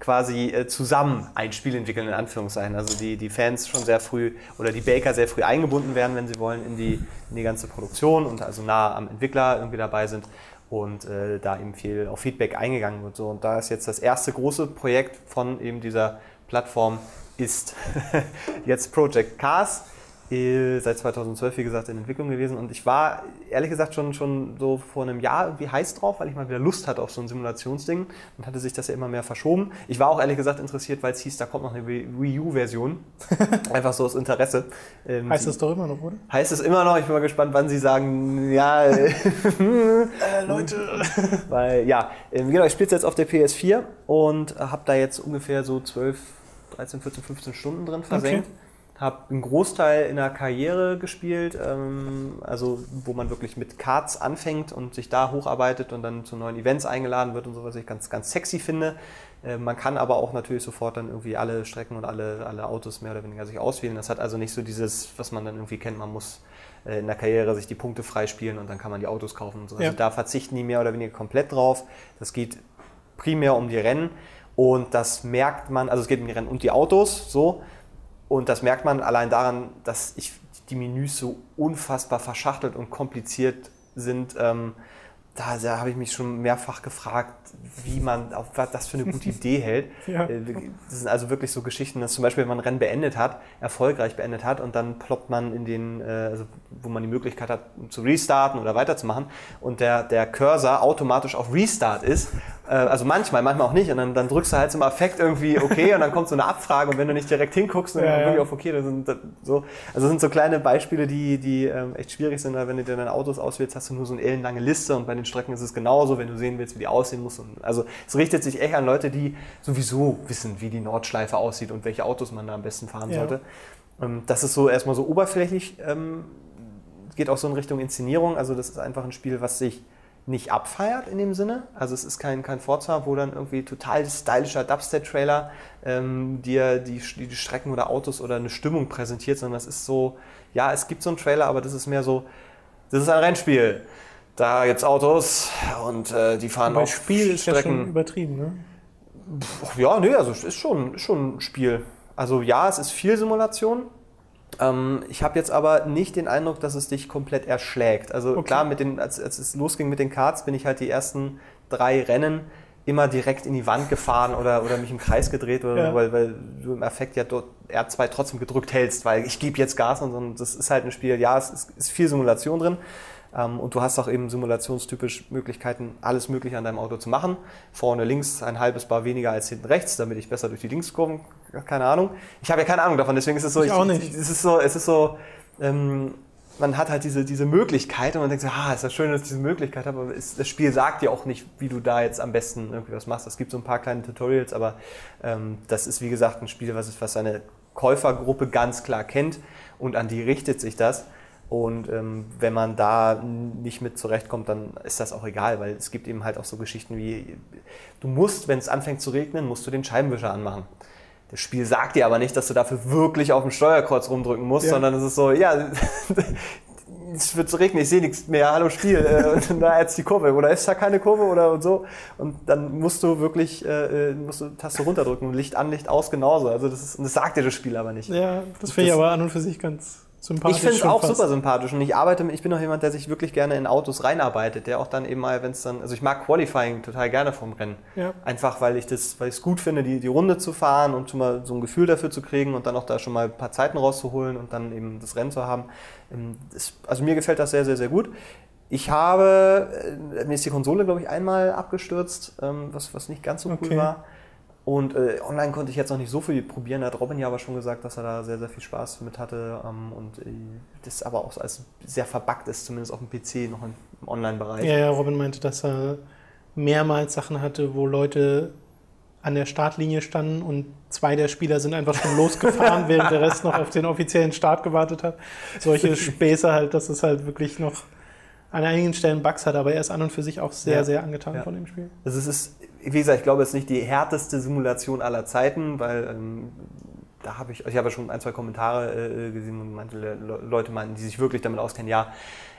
quasi äh, zusammen ein Spiel entwickeln, in Anführungszeichen. Also die, die Fans schon sehr früh oder die Baker sehr früh eingebunden werden, wenn sie wollen, in die, in die ganze Produktion und also nah am Entwickler irgendwie dabei sind und äh, da eben viel auf Feedback eingegangen wird. So. Und da ist jetzt das erste große Projekt von eben dieser Plattform ist jetzt Project Cars. Seit 2012, wie gesagt, in Entwicklung gewesen. Und ich war ehrlich gesagt schon, schon so vor einem Jahr irgendwie heiß drauf, weil ich mal wieder Lust hatte auf so ein Simulationsding und hatte sich das ja immer mehr verschoben. Ich war auch ehrlich gesagt interessiert, weil es hieß, da kommt noch eine Wii U-Version. Einfach so aus Interesse. Ähm, Heißt das doch immer noch, oder? heißt es immer noch. Ich bin mal gespannt, wann sie sagen, ja, äh, Äh, Leute. weil, ja, ähm, genau, ich spiele jetzt auf der PS4 und habe da jetzt ungefähr so 12, 13, 14, 15 Stunden drin versenkt. Habe einen Großteil in der Karriere gespielt, ähm, also wo man wirklich mit Cards anfängt und sich da hocharbeitet und dann zu neuen Events eingeladen wird und so, was ich ganz, ganz sexy finde. Äh, man kann aber auch natürlich sofort dann irgendwie alle Strecken und alle, alle Autos mehr oder weniger sich auswählen. Das hat also nicht so dieses, was man dann irgendwie kennt, man muss äh, in der Karriere sich die Punkte freispielen und dann kann man die Autos kaufen und so. Also Ja. da verzichten die mehr oder weniger komplett drauf. Das geht primär um die Rennen und das merkt man, also es geht um die Rennen und die Autos, so. Und das merkt man allein daran, dass ich die Menüs so unfassbar verschachtelt und kompliziert sind. Ähm, da, da habe ich mich schon mehrfach gefragt, wie man auf was das für eine gute Idee hält. Ja. Äh, Das sind also wirklich so Geschichten, dass zum Beispiel, wenn man ein Rennen beendet hat, erfolgreich beendet hat und dann ploppt man in den, äh, also wo man die Möglichkeit hat zu restarten oder weiterzumachen und der, der Cursor automatisch auf Restart ist. Äh, Also manchmal, manchmal auch nicht. Und dann, dann drückst du halt zum Affekt irgendwie okay und dann kommt so eine Abfrage und wenn du nicht direkt hinguckst, dann Ja, ja. auf okay, das sind so. Also das sind so kleine Beispiele, die, die ähm, echt schwierig sind, weil wenn du dir deine Autos auswählst, hast du nur so eine ellenlange Liste und bei den Strecken ist es genauso, wenn du sehen willst, wie die aussehen muss. Und also es richtet sich echt an Leute, die sowieso wissen, wie die Nordschleife aussieht und welche Autos man da am besten fahren Ja. sollte. Ähm, das ist so erstmal so oberflächlich, ähm, geht auch so in Richtung Inszenierung. Also das ist einfach ein Spiel, was sich nicht abfeiert in dem Sinne. Also es ist kein, kein Forza, wo dann irgendwie total stylischer Dubstep-Trailer ähm, dir die, die Strecken oder Autos oder eine Stimmung präsentiert, sondern das ist so, ja, es gibt so einen Trailer, aber das ist mehr so, das ist ein Rennspiel. Da gibt's Autos und äh, die fahren auf Spiel ist ja schon übertrieben, ne? Ach Ja, nee, also es ist schon, schon ein Spiel. Also ja, es ist viel Simulation. Ähm, ich habe jetzt aber nicht den Eindruck, dass es dich komplett erschlägt. Also Okay. klar, mit den, als, als es losging mit den Karts, bin ich halt die ersten drei Rennen immer direkt in die Wand gefahren oder, oder mich im Kreis gedreht, oder, Ja. so, weil, weil du im Effekt ja dort R2 trotzdem gedrückt hältst, weil ich gebe jetzt Gas und so. Und das ist halt ein Spiel, ja, es ist, ist viel Simulation drin. Ähm, und du hast auch eben simulationstypisch Möglichkeiten, alles Mögliche an deinem Auto zu machen. Vorne links ein halbes Bar weniger als hinten rechts, damit ich besser durch die Linkskurven, keine Ahnung. Ich habe ja keine Ahnung davon, deswegen ist es so, Ich auch nicht. es ist so, es ist so, ähm, man hat halt diese, diese Möglichkeit und man denkt so, ah, ist das schön, dass ich diese Möglichkeit habe, aber es, das Spiel sagt dir auch nicht, wie du da jetzt am besten irgendwie was machst. Es gibt so ein paar kleine Tutorials, aber ähm, das ist wie gesagt ein Spiel, was, was seine Käufergruppe ganz klar kennt und an die richtet sich das. Und ähm, wenn man da nicht mit zurechtkommt, dann ist das auch egal, weil es gibt eben halt auch so Geschichten wie, du musst, wenn es anfängt zu regnen, musst du den Scheibenwischer anmachen. Das Spiel sagt dir aber nicht, dass du dafür wirklich auf dem Steuerkreuz rumdrücken musst, Ja. sondern es ist so, ja, es wird zu regnen, ich sehe nichts mehr, hallo Spiel, äh, da jetzt die Kurve oder ist da keine Kurve oder und so und dann musst du wirklich, äh, äh, musst du Taste runterdrücken und Licht an, Licht aus genauso, also das ist, und das sagt dir das Spiel aber nicht. Ja, das finde ich aber an und für sich ganz sympathisch. Ich finde es auch fast. super sympathisch und ich arbeite, ich bin auch jemand, der sich wirklich gerne in Autos reinarbeitet, der auch dann eben mal, wenn es dann, also ich mag Qualifying total gerne vom Rennen. Ja. Einfach weil ich das, weil ich es gut finde, die, die Runde zu fahren und schon mal so ein Gefühl dafür zu kriegen und dann auch da schon mal ein paar Zeiten rauszuholen und dann eben das Rennen zu haben. Ähm, Das, also mir gefällt das sehr, sehr, sehr gut. Ich habe, äh, mir ist die Konsole, glaube ich, einmal abgestürzt, ähm, was, was nicht ganz so cool Okay. war. Und äh, online konnte ich jetzt noch nicht so viel probieren. Da hat Robin ja aber schon gesagt, dass er da sehr, sehr viel Spaß mit hatte. Ähm, und äh, das aber auch als sehr verbuggt ist, zumindest auf dem PC, noch im, im Online-Bereich. Ja, ja, Robin meinte, dass er mehrmals Sachen hatte, wo Leute an der Startlinie standen und zwei der Spieler sind einfach schon losgefahren, während der Rest noch auf den offiziellen Start gewartet hat. Solche Späße halt, dass es halt wirklich noch an einigen Stellen Bugs hat, aber er ist an und für sich auch sehr, Ja. sehr angetan Ja. von dem Spiel. Also es ist, wie gesagt, ich glaube, es ist nicht die härteste Simulation aller Zeiten, weil ähm, da habe ich, ich habe ja schon ein, zwei Kommentare äh, gesehen und manche Le Leute meinten, die sich wirklich damit auskennen, ja,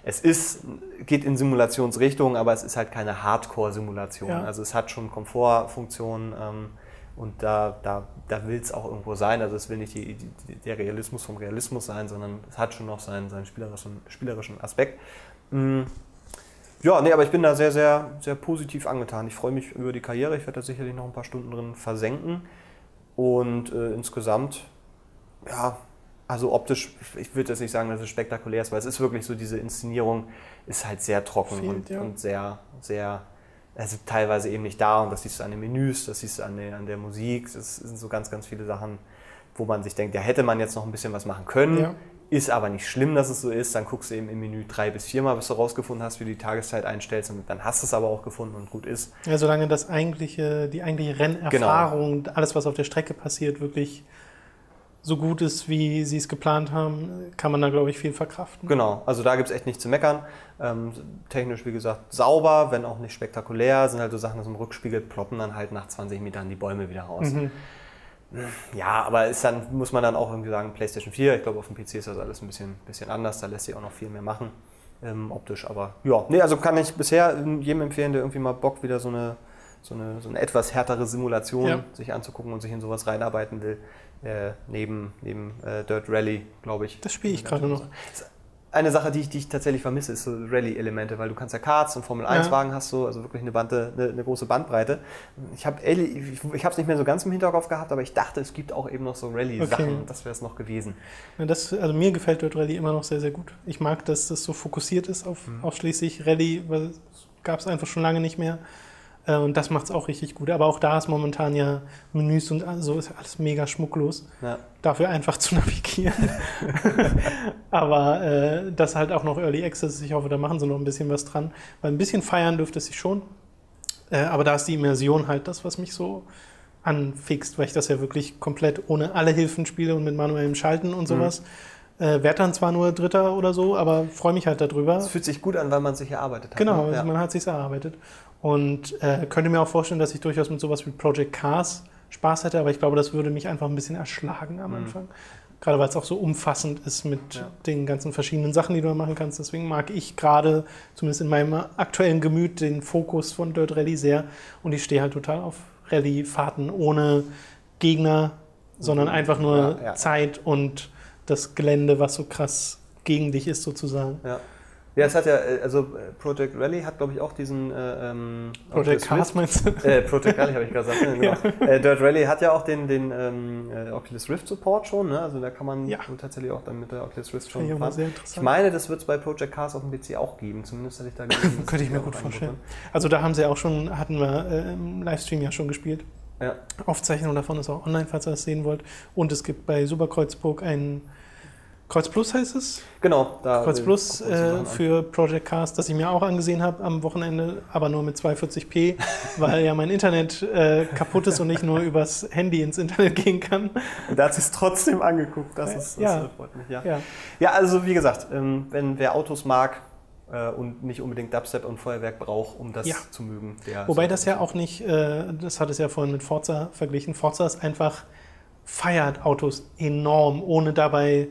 es ist, geht in Simulationsrichtung, aber es ist halt keine Hardcore-Simulation. Ja. Also es hat schon Komfortfunktionen ähm, und da, da, da will es auch irgendwo sein. Also es will nicht die, die, der Realismus vom Realismus sein, sondern es hat schon noch seinen, seinen spielerischen, spielerischen Aspekt. Mm. Ja, nee, aber ich bin da sehr, sehr, sehr positiv angetan. Ich freue mich über die Karriere. Ich werde da sicherlich noch ein paar Stunden drin versenken. Und äh, insgesamt, ja, also optisch, ich würde jetzt nicht sagen, dass es spektakulär ist, weil es ist wirklich so, diese Inszenierung ist halt sehr trocken Fehlt, und, ja. und sehr, sehr, also teilweise eben nicht da. Und das siehst du an den Menüs, das siehst du an der, an der Musik. Das sind so ganz, ganz viele Sachen, wo man sich denkt, ja, hätte man jetzt noch ein bisschen was machen können. Ja. Ist aber nicht schlimm, dass es so ist. Dann guckst du eben im Menü drei bis viermal, bis du rausgefunden hast, wie du die Tageszeit einstellst. Und dann hast du es aber auch gefunden und gut ist. Ja, solange das eigentliche, die eigentliche Rennerfahrung, alles, was auf der Strecke passiert, wirklich so gut ist, wie sie es geplant haben, kann man da, glaube ich, viel verkraften. Genau, also da gibt es echt nichts zu meckern. Ähm, technisch, wie gesagt, sauber, wenn auch nicht spektakulär. Sind halt so Sachen, dass im Rückspiegel ploppen dann halt nach 20 Metern die Bäume wieder raus. Mhm. Ja, aber ist dann, muss man dann auch irgendwie sagen, PlayStation 4. Ich glaube, auf dem PC ist das alles ein bisschen, bisschen anders. Da lässt sich auch noch viel mehr machen, ähm, optisch. Aber ja, nee, also kann ich bisher jedem empfehlen, der irgendwie mal Bock wieder so eine, so eine, so eine etwas härtere Simulation Ja. sich anzugucken und sich in sowas reinarbeiten will. Äh, neben neben äh, Dirt Rally, glaube ich. Das spiele ich gerade noch. Eine Sache, die ich, die ich tatsächlich vermisse, ist so Rallye-Elemente, weil du kannst ja Karts und Formel-1-Wagen hast du, also wirklich eine, Bande, eine, eine große Bandbreite. Ich habe hab's nicht mehr so ganz im Hinterkopf gehabt, aber ich dachte, es gibt auch eben noch so Rallye-Sachen. Okay. Das wäre es noch gewesen. Ja, das, also mir gefällt Dirt Rally immer noch sehr, sehr gut. Ich mag, dass das so fokussiert ist auf Mhm. ausschließlich Rallye, weil es gab es einfach schon lange nicht mehr. Äh, Und das macht es auch richtig gut. Aber auch da ist momentan ja Menüs und so ist alles mega schmucklos. Ja. Dafür einfach zu navigieren. Aber äh, das halt auch noch Early Access. Ich hoffe, da machen sie noch ein bisschen was dran. Weil ein bisschen feiern dürfte es sich schon. Äh, aber da ist die Immersion halt das, was mich so anfixt, weil ich das ja wirklich komplett ohne alle Hilfen spiele und mit manuellem Schalten und sowas. Äh, werd dann zwar nur Dritter oder so, aber freue mich halt darüber. Es fühlt sich gut an, weil man sich erarbeitet hat. Genau, ne? also man hat sich erarbeitet. Und äh, könnte mir auch vorstellen, dass ich durchaus mit sowas wie Project Cars Spaß hätte, aber ich glaube, das würde mich einfach ein bisschen erschlagen am Anfang. Gerade weil es auch so umfassend ist mit Ja. den ganzen verschiedenen Sachen, die du da machen kannst. Deswegen mag ich gerade, zumindest in meinem aktuellen Gemüt, den Fokus von Dirt Rally sehr. Und ich stehe halt total auf Rallye-Fahrten ohne Gegner, sondern einfach nur Ja, ja. Zeit und das Gelände, was so krass gegen dich ist, sozusagen. Ja. Ja, es hat ja, äh, also äh, Project Rally hat, glaube ich, auch diesen äh, ähm, Project Cars meinst du? Äh, Project Rally habe ich gerade gesagt. ne, Genau. Äh, Dirt Rally hat ja auch den, den ähm, äh, Oculus Rift Support schon, ne? also da kann man Ja. tatsächlich auch dann mit der Oculus Rift schon ich mal fahren. sehr Ich interessant. meine, das wird es bei Project Cars auf dem PC auch geben, zumindest hatte ich da gelesen. Könnte ich mir gut vorstellen. Also da haben sie auch schon, hatten wir äh, im Livestream ja schon gespielt. werden. Aufzeichnung davon ist auch online, falls ihr das sehen wollt. Und es gibt bei Superkreuzburg ein Kreuz Plus heißt es. Genau. Da, Kreuz Plus äh, für Project Cast, das ich mir auch angesehen habe am Wochenende, aber nur mit 240p, weil ja mein Internet äh, kaputt ist und ich nur übers Handy ins Internet gehen kann. Und da hat es trotzdem angeguckt. Das, ist, das Ja. äh, freut mich, ja. Ja. Ja, also wie gesagt, ähm, wenn wer Autos mag äh, und nicht unbedingt Dubstep und Feuerwerk braucht, um das Ja. zu mögen, der Wobei das ja auch nicht, äh, das hat es ja vorhin mit Forza verglichen. Forza ist einfach, feiert Autos enorm, ohne dabei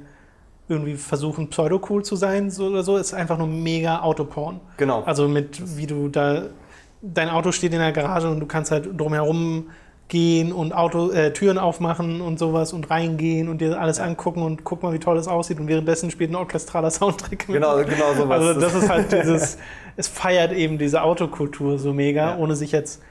irgendwie versuchen, pseudo-cool zu sein so oder so. Ist einfach nur mega Autoporn. Genau. Also mit, wie du da, dein Auto steht in der Garage und du kannst halt drumherum gehen und Auto, äh, Türen aufmachen und sowas und reingehen und dir alles angucken und guck mal, wie toll das aussieht und währenddessen spielt ein orchestraler Soundtrack. mit. Genau, genau sowas. Also das ist halt dieses, es feiert eben diese Autokultur so mega, Ja. ohne sich jetzt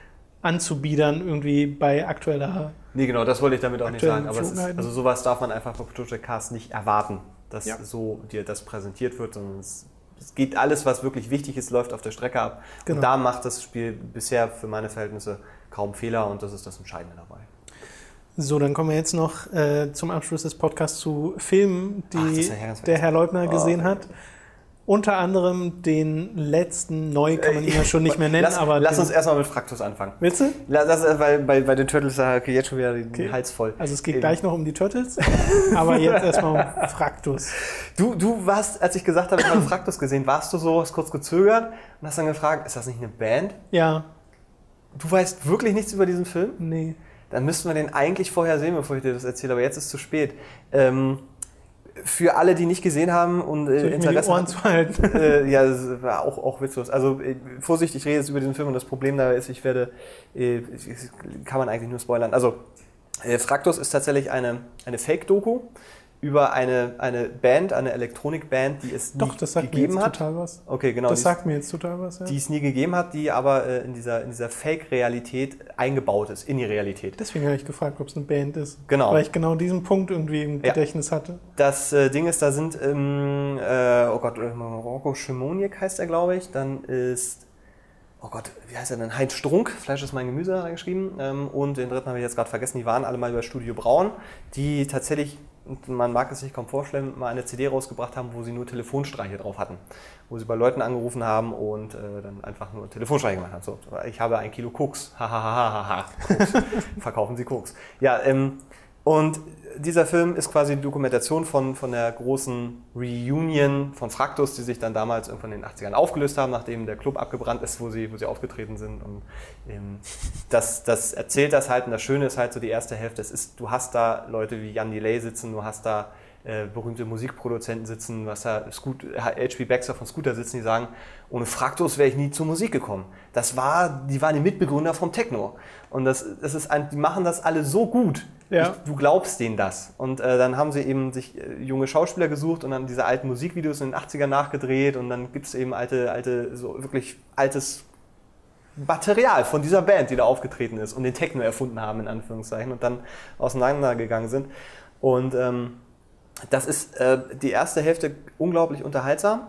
anzubiedern irgendwie bei aktueller. Nee, genau, das wollte ich damit auch nicht sagen. Aber ist, also sowas darf man einfach bei Project Cast nicht erwarten, dass Ja. so dir das präsentiert wird, sondern es es geht alles, was wirklich wichtig ist, läuft auf der Strecke ab. Genau. Und da macht das Spiel bisher für meine Verhältnisse kaum Fehler und das ist das Entscheidende dabei. So, dann kommen wir jetzt noch äh, zum Abschluss des Podcasts zu Filmen, die Ach, ja der Herr Leubner Oh. gesehen hat. Unter anderem den letzten, neu kann man ihn ja schon nicht mehr nennen, lass, aber lass uns erstmal mit Fraktus anfangen. Willst du? Lass, weil bei, bei den Turtles da okay, jetzt schon wieder den Okay. Hals voll. Also es geht Ähm, gleich noch um die Turtles, aber jetzt erstmal um Fraktus. Du, du warst, als ich gesagt habe, ich habe Fraktus gesehen, warst du so, hast kurz gezögert und hast dann gefragt, ist das nicht eine Band? Ja, Du weißt wirklich nichts über diesen Film? nee. Dann müssten wir den eigentlich vorher sehen, bevor ich dir das erzähle, aber jetzt ist zu spät. Ähm, für alle, die nicht gesehen haben und äh, zu halten? äh, ja, das war auch, auch witzlos. Also äh, Vorsicht, ich rede jetzt über diesen Film und das Problem da ist, ich werde, äh, kann man eigentlich nur spoilern. Also äh, Fraktus ist tatsächlich eine, eine Fake-Doku über eine, eine Band, eine Elektronikband, die es Doch, nie das sagt mir gegeben jetzt hat. total was. Okay, genau. Das sagt mir jetzt total was, ja. die es nie gegeben hat, die aber äh, in dieser, in dieser Fake-Realität eingebaut ist, in die Realität. Deswegen habe ich gefragt, ob es eine Band ist. Genau. Weil ich genau diesen Punkt irgendwie im Ja. Gedächtnis hatte. Das äh, Ding ist, da sind, ähm, äh, oh Gott, äh, Rocco Schimoniak heißt er, glaube ich. Dann ist, oh Gott, wie heißt er denn? Heinz Strunk, Fleisch ist mein Gemüse, hat er geschrieben. Ähm, und den dritten habe ich jetzt gerade vergessen, die waren alle mal über Studio Braun, die tatsächlich, und man mag es sich kaum vorstellen, mal eine CD rausgebracht haben, wo sie nur Telefonstreiche drauf hatten. Wo sie bei Leuten angerufen haben und äh, dann einfach nur Telefonstreiche gemacht haben. So, ich habe ein Kilo Koks. Hahaha. Koks. Verkaufen Sie Koks. Ja, ähm, und dieser Film ist quasi die Dokumentation von, von der großen Reunion von Fraktus, die sich dann damals irgendwann in den 80ern aufgelöst haben, nachdem der Club abgebrannt ist, wo sie, wo sie aufgetreten sind. Und ähm, das, das erzählt das halt. Und das Schöne ist halt so die erste Hälfte. Es ist, du hast da Leute wie Jan Delay sitzen, du hast da äh, berühmte Musikproduzenten sitzen, was da Scoot, H.P. Baxter von Scooter sitzen, die sagen, ohne Fraktus wäre ich nie zur Musik gekommen. Das war, die waren die Mitbegründer vom Techno. Und das, das ist ein, die machen das alle so gut. Ja. Ich, du glaubst denen das. Und äh, dann haben sie eben sich äh, junge Schauspieler gesucht und dann diese alten Musikvideos in den 80ern nachgedreht und dann gibt es eben alte, alte, so wirklich altes Material von dieser Band, die da aufgetreten ist und den Techno erfunden haben, in Anführungszeichen, und dann auseinandergegangen sind. Und ähm, das ist äh, die erste Hälfte unglaublich unterhaltsam.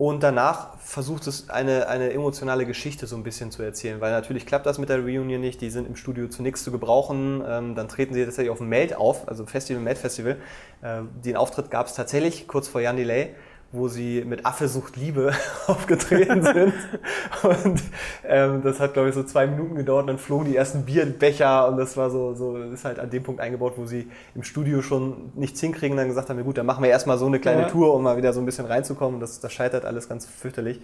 Und danach versucht es eine, eine emotionale Geschichte so ein bisschen zu erzählen, weil natürlich klappt das mit der Reunion nicht. Die sind im Studio zu nichts zu gebrauchen. Ähm, dann treten sie tatsächlich auf dem Meld auf, also Festival, Meld Festival. Äh, den Auftritt gab es tatsächlich kurz vor Jan Delay, wo sie mit Affe sucht Liebe aufgetreten sind. Und ähm, das hat, glaube ich, so zwei Minuten gedauert. Dann flogen die ersten Bierbecher und das war so, so ist halt an dem Punkt eingebaut, wo sie im Studio schon nichts hinkriegen. Dann gesagt haben, ja gut, dann machen wir erstmal so eine kleine Ja. Tour, um mal wieder so ein bisschen reinzukommen. Das, das scheitert alles ganz fürchterlich.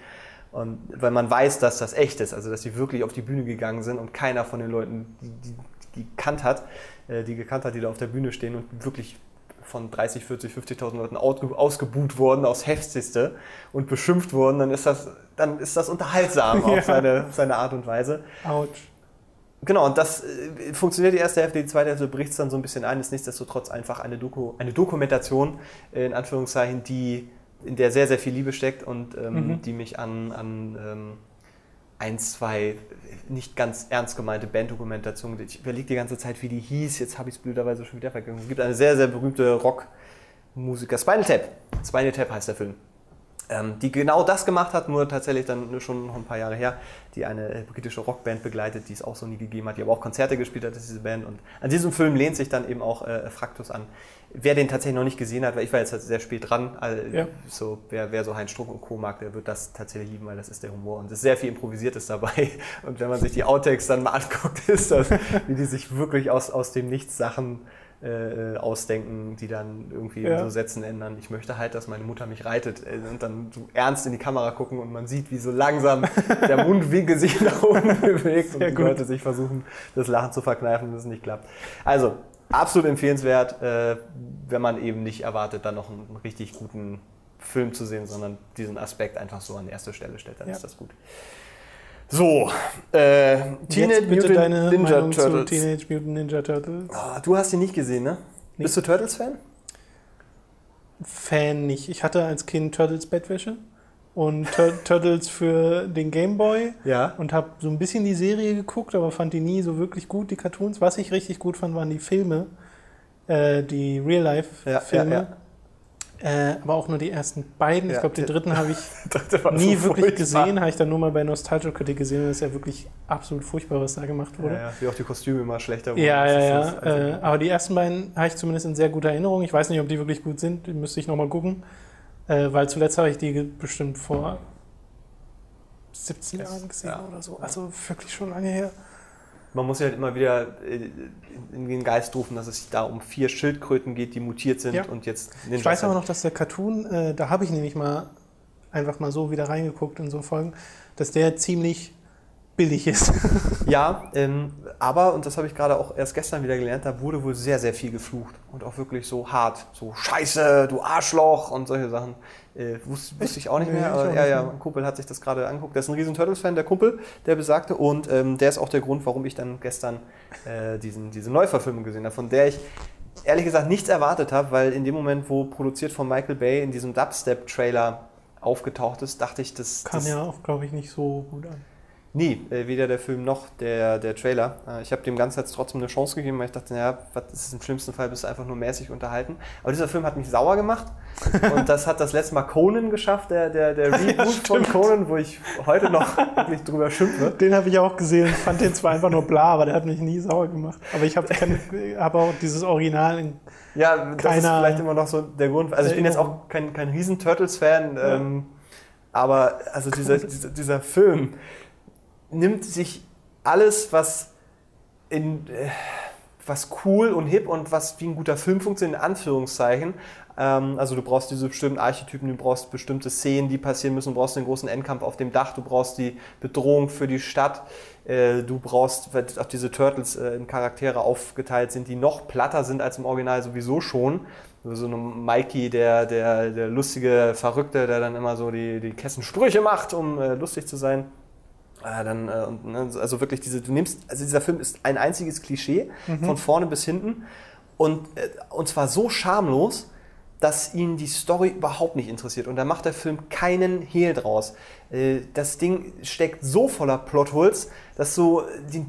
Und weil man weiß, dass das echt ist, also dass sie wirklich auf die Bühne gegangen sind und keiner von den Leuten, die, die, die gekannt hat, äh, die gekannt hat, die da auf der Bühne stehen und wirklich von 30, 40, 50.000 Leuten ausge- ausgebuht worden aufs Heftigste und beschimpft worden, dann ist das, dann ist das unterhaltsam Ja. auf seine, seine Art und Weise. Autsch. Genau, und das äh, funktioniert die erste Hälfte, die zweite Hälfte bricht es dann so ein bisschen ein, ist nichtsdestotrotz einfach eine, Doku, eine Dokumentation, äh, in Anführungszeichen, die, in der sehr, sehr viel Liebe steckt und ähm, Mhm. die mich an, an ähm, ein, zwei nicht ganz ernst gemeinte Banddokumentationen, ich überlege die ganze Zeit, wie die hieß, jetzt habe ich es blöderweise schon wieder vergessen. Es gibt eine sehr, sehr berühmte Rockmusiker, Spinal Tap, Spinal Tap heißt der Film ähm, die genau das gemacht hat, nur tatsächlich dann schon noch ein paar Jahre her, die eine äh, britische Rockband begleitet, die es auch so nie gegeben hat, die aber auch Konzerte gespielt hat, diese Band. Und an diesem Film lehnt sich dann eben auch äh, Fraktus an. Wer den tatsächlich noch nicht gesehen hat, weil ich war jetzt halt sehr spät dran, also, Ja. so, wer, wer so Heinz Strunk und Co. mag, der wird das tatsächlich lieben, weil das ist der Humor. Und es ist sehr viel Improvisiertes dabei. Und wenn man sich die Outtakes dann mal anguckt, ist das, wie die sich wirklich aus, aus dem Nichts Sachen äh, ausdenken, die dann irgendwie Ja. so Sätzen ändern. Ich möchte halt, dass meine Mutter mich reitet äh, und dann so ernst in die Kamera gucken und man sieht, wie so langsam der Mundwinkel sich nach oben bewegt und Sehr die gut. Leute sich versuchen, das Lachen zu verkneifen und es nicht klappt. Also, absolut empfehlenswert, äh, wenn man eben nicht erwartet, dann noch einen richtig guten Film zu sehen, sondern diesen Aspekt einfach so an erste Stelle stellt, dann Ja. ist das gut. So, äh, Teenage Mutant deine Ninja Meinung zu Turtles. Teenage Mutant Ninja Turtles. Ah, du hast ihn nicht gesehen, ne? Nee. Bist du Turtles-Fan? Fan nicht. Ich hatte als Kind Turtles Bettwäsche und Tur Turtles für den Game Boy Ja. und habe so ein bisschen die Serie geguckt, aber fand die nie so wirklich gut, die Cartoons. Was ich richtig gut fand, waren die Filme, äh, die Real-Life-Filme. ja, ja. Äh, aber auch nur die ersten beiden. Ja, ich glaube, den dritten habe ich nie so wirklich furchtbar. gesehen. Habe ich dann nur mal bei Nostalgia Critic gesehen. Das ist ja wirklich absolut furchtbar, was da gemacht wurde. Ja, ja, wie auch die Kostüme immer schlechter wurden. Ja, ja, ja. also- Äh, aber die ersten beiden habe ich zumindest in sehr guter Erinnerung. Ich weiß nicht, ob die wirklich gut sind. Die müsste ich nochmal gucken. Äh, weil zuletzt habe ich die bestimmt vor 17 Das- Jahren gesehen oder so. Also wirklich schon lange her. Man muss ja halt immer wieder äh, in den Geist rufen, dass es da um vier Schildkröten geht, die mutiert sind Ja. und jetzt Ich weiß aber noch, dass der Cartoon, äh, da habe ich nämlich mal einfach mal so wieder reingeguckt in so Folgen, dass der ziemlich billig ist. Ja, ähm, aber, und das habe ich gerade auch erst gestern wieder gelernt, da wurde wohl sehr, sehr viel geflucht und auch wirklich so hart. So Scheiße, du Arschloch und solche Sachen. Äh, wusste, wusste ich auch nicht mehr, aber ja, ja, mein Kumpel hat sich das gerade angeguckt. Der ist ein riesen Turtles-Fan, der Kumpel, der besagte. Und ähm, der ist auch der Grund, warum ich dann gestern äh, diesen, diese Neuverfilmung gesehen habe, von der ich ehrlich gesagt nichts erwartet habe, weil in dem Moment, wo produziert von Michael Bay in diesem Dubstep-Trailer aufgetaucht ist, dachte ich, das, Kam das ja auch, glaube ich, nicht so gut an. Nee, äh, weder der Film noch der, der Trailer. Äh, ich habe dem Ganzen jetzt trotzdem eine Chance gegeben, weil ich dachte, naja, was ist im schlimmsten Fall, bist du einfach nur mäßig unterhalten. Aber dieser Film hat mich sauer gemacht und das hat das letzte Mal Conan geschafft, der, der, der Reboot von Conan, wo ich heute noch wirklich drüber schimpfe. Den habe ich auch gesehen, fand den zwar einfach nur bla, aber der hat mich nie sauer gemacht. Aber ich habe hab auch dieses Original in Ja, das ist vielleicht immer noch so der Grund. Also ich bin jetzt auch kein, kein riesen Turtles-Fan, ähm, aber also dieser, dieser, dieser Film nimmt sich alles, was in äh, was cool und hip und was wie ein guter Film funktioniert, in Anführungszeichen. Ähm, also du brauchst diese bestimmten Archetypen, du brauchst bestimmte Szenen, die passieren müssen, du brauchst den großen Endkampf auf dem Dach, du brauchst die Bedrohung für die Stadt, äh, du brauchst, weil auch diese Turtles äh, in Charaktere aufgeteilt sind, die noch platter sind als im Original sowieso schon. So ein Mikey, der, der, der lustige Verrückte, der dann immer so die, die Kessensprüche macht, um äh, lustig zu sein. Äh, dann, äh, und, ne, also wirklich diese, du nimmst, also dieser Film ist ein einziges Klischee, von vorne bis hinten. Und, äh, und zwar so schamlos, dass ihn die Story überhaupt nicht interessiert. Und da macht der Film keinen Hehl draus. Äh, das Ding steckt so voller Plotholes, dass du die,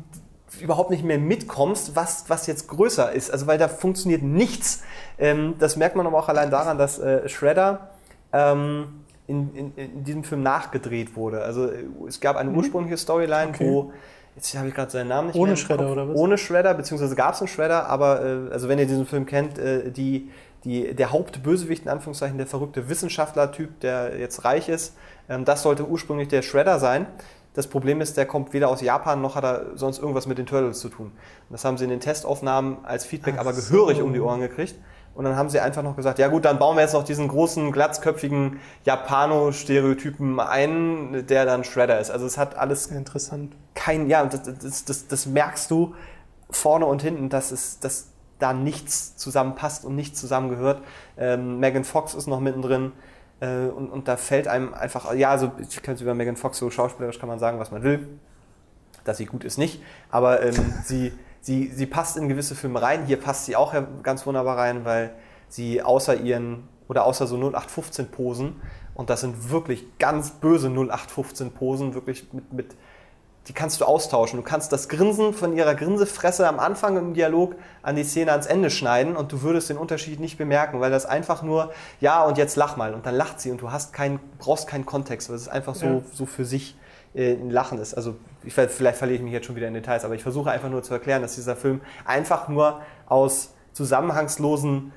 überhaupt nicht mehr mitkommst, was, was jetzt größer ist. Also weil da funktioniert nichts. Ähm, das merkt man aber auch allein daran, dass äh, Shredder ähm, in, in, in diesem Film nachgedreht wurde. Also äh, es gab eine ursprüngliche Storyline, Mhm. Okay. wo Jetzt habe ich gerade seinen Namen nicht Ohne mehr. im Shredder, oder was? Ohne Shredder, beziehungsweise gab es einen Shredder, aber äh, also wenn ihr diesen Film kennt, äh, die, die, der Hauptbösewicht, in Anführungszeichen, der verrückte Wissenschaftler-Typ, der jetzt reich ist, ähm, das sollte ursprünglich der Shredder sein. Das Problem ist, der kommt weder aus Japan noch hat er sonst irgendwas mit den Turtles zu tun. Das haben sie in den Testaufnahmen als Feedback Ach aber so. gehörig um die Ohren gekriegt. Und dann haben sie einfach noch gesagt, ja gut, dann bauen wir jetzt noch diesen großen, glatzköpfigen Japano-Stereotypen ein, der dann Shredder ist. Also es hat alles interessant. kein, ja, das, das, das, das merkst du vorne und hinten, dass, es, dass da nichts zusammenpasst und nichts zusammengehört. Ähm, Megan Fox ist noch mittendrin äh, und, und da fällt einem einfach, ja, also ich kann über Megan Fox so schauspielerisch kann man sagen, was man will, dass sie gut ist nicht, aber ähm, sie, sie, sie passt in gewisse Filme rein. Hier passt sie auch ganz wunderbar rein, weil sie außer ihren oder außer so 0815 Posen und das sind wirklich ganz böse 0815 Posen, wirklich mit, mit die kannst du austauschen. Du kannst das Grinsen von ihrer Grinsefresse am Anfang im Dialog an die Szene ans Ende schneiden und du würdest den Unterschied nicht bemerken, weil das einfach nur, ja, und jetzt lach mal. Und dann lacht sie und du hast kein, brauchst keinen Kontext, weil es einfach so, Ja. so für sich ein Lachen ist. Also ich, vielleicht verliere ich mich jetzt schon wieder in Details, aber ich versuche einfach nur zu erklären, dass dieser Film einfach nur aus zusammenhangslosen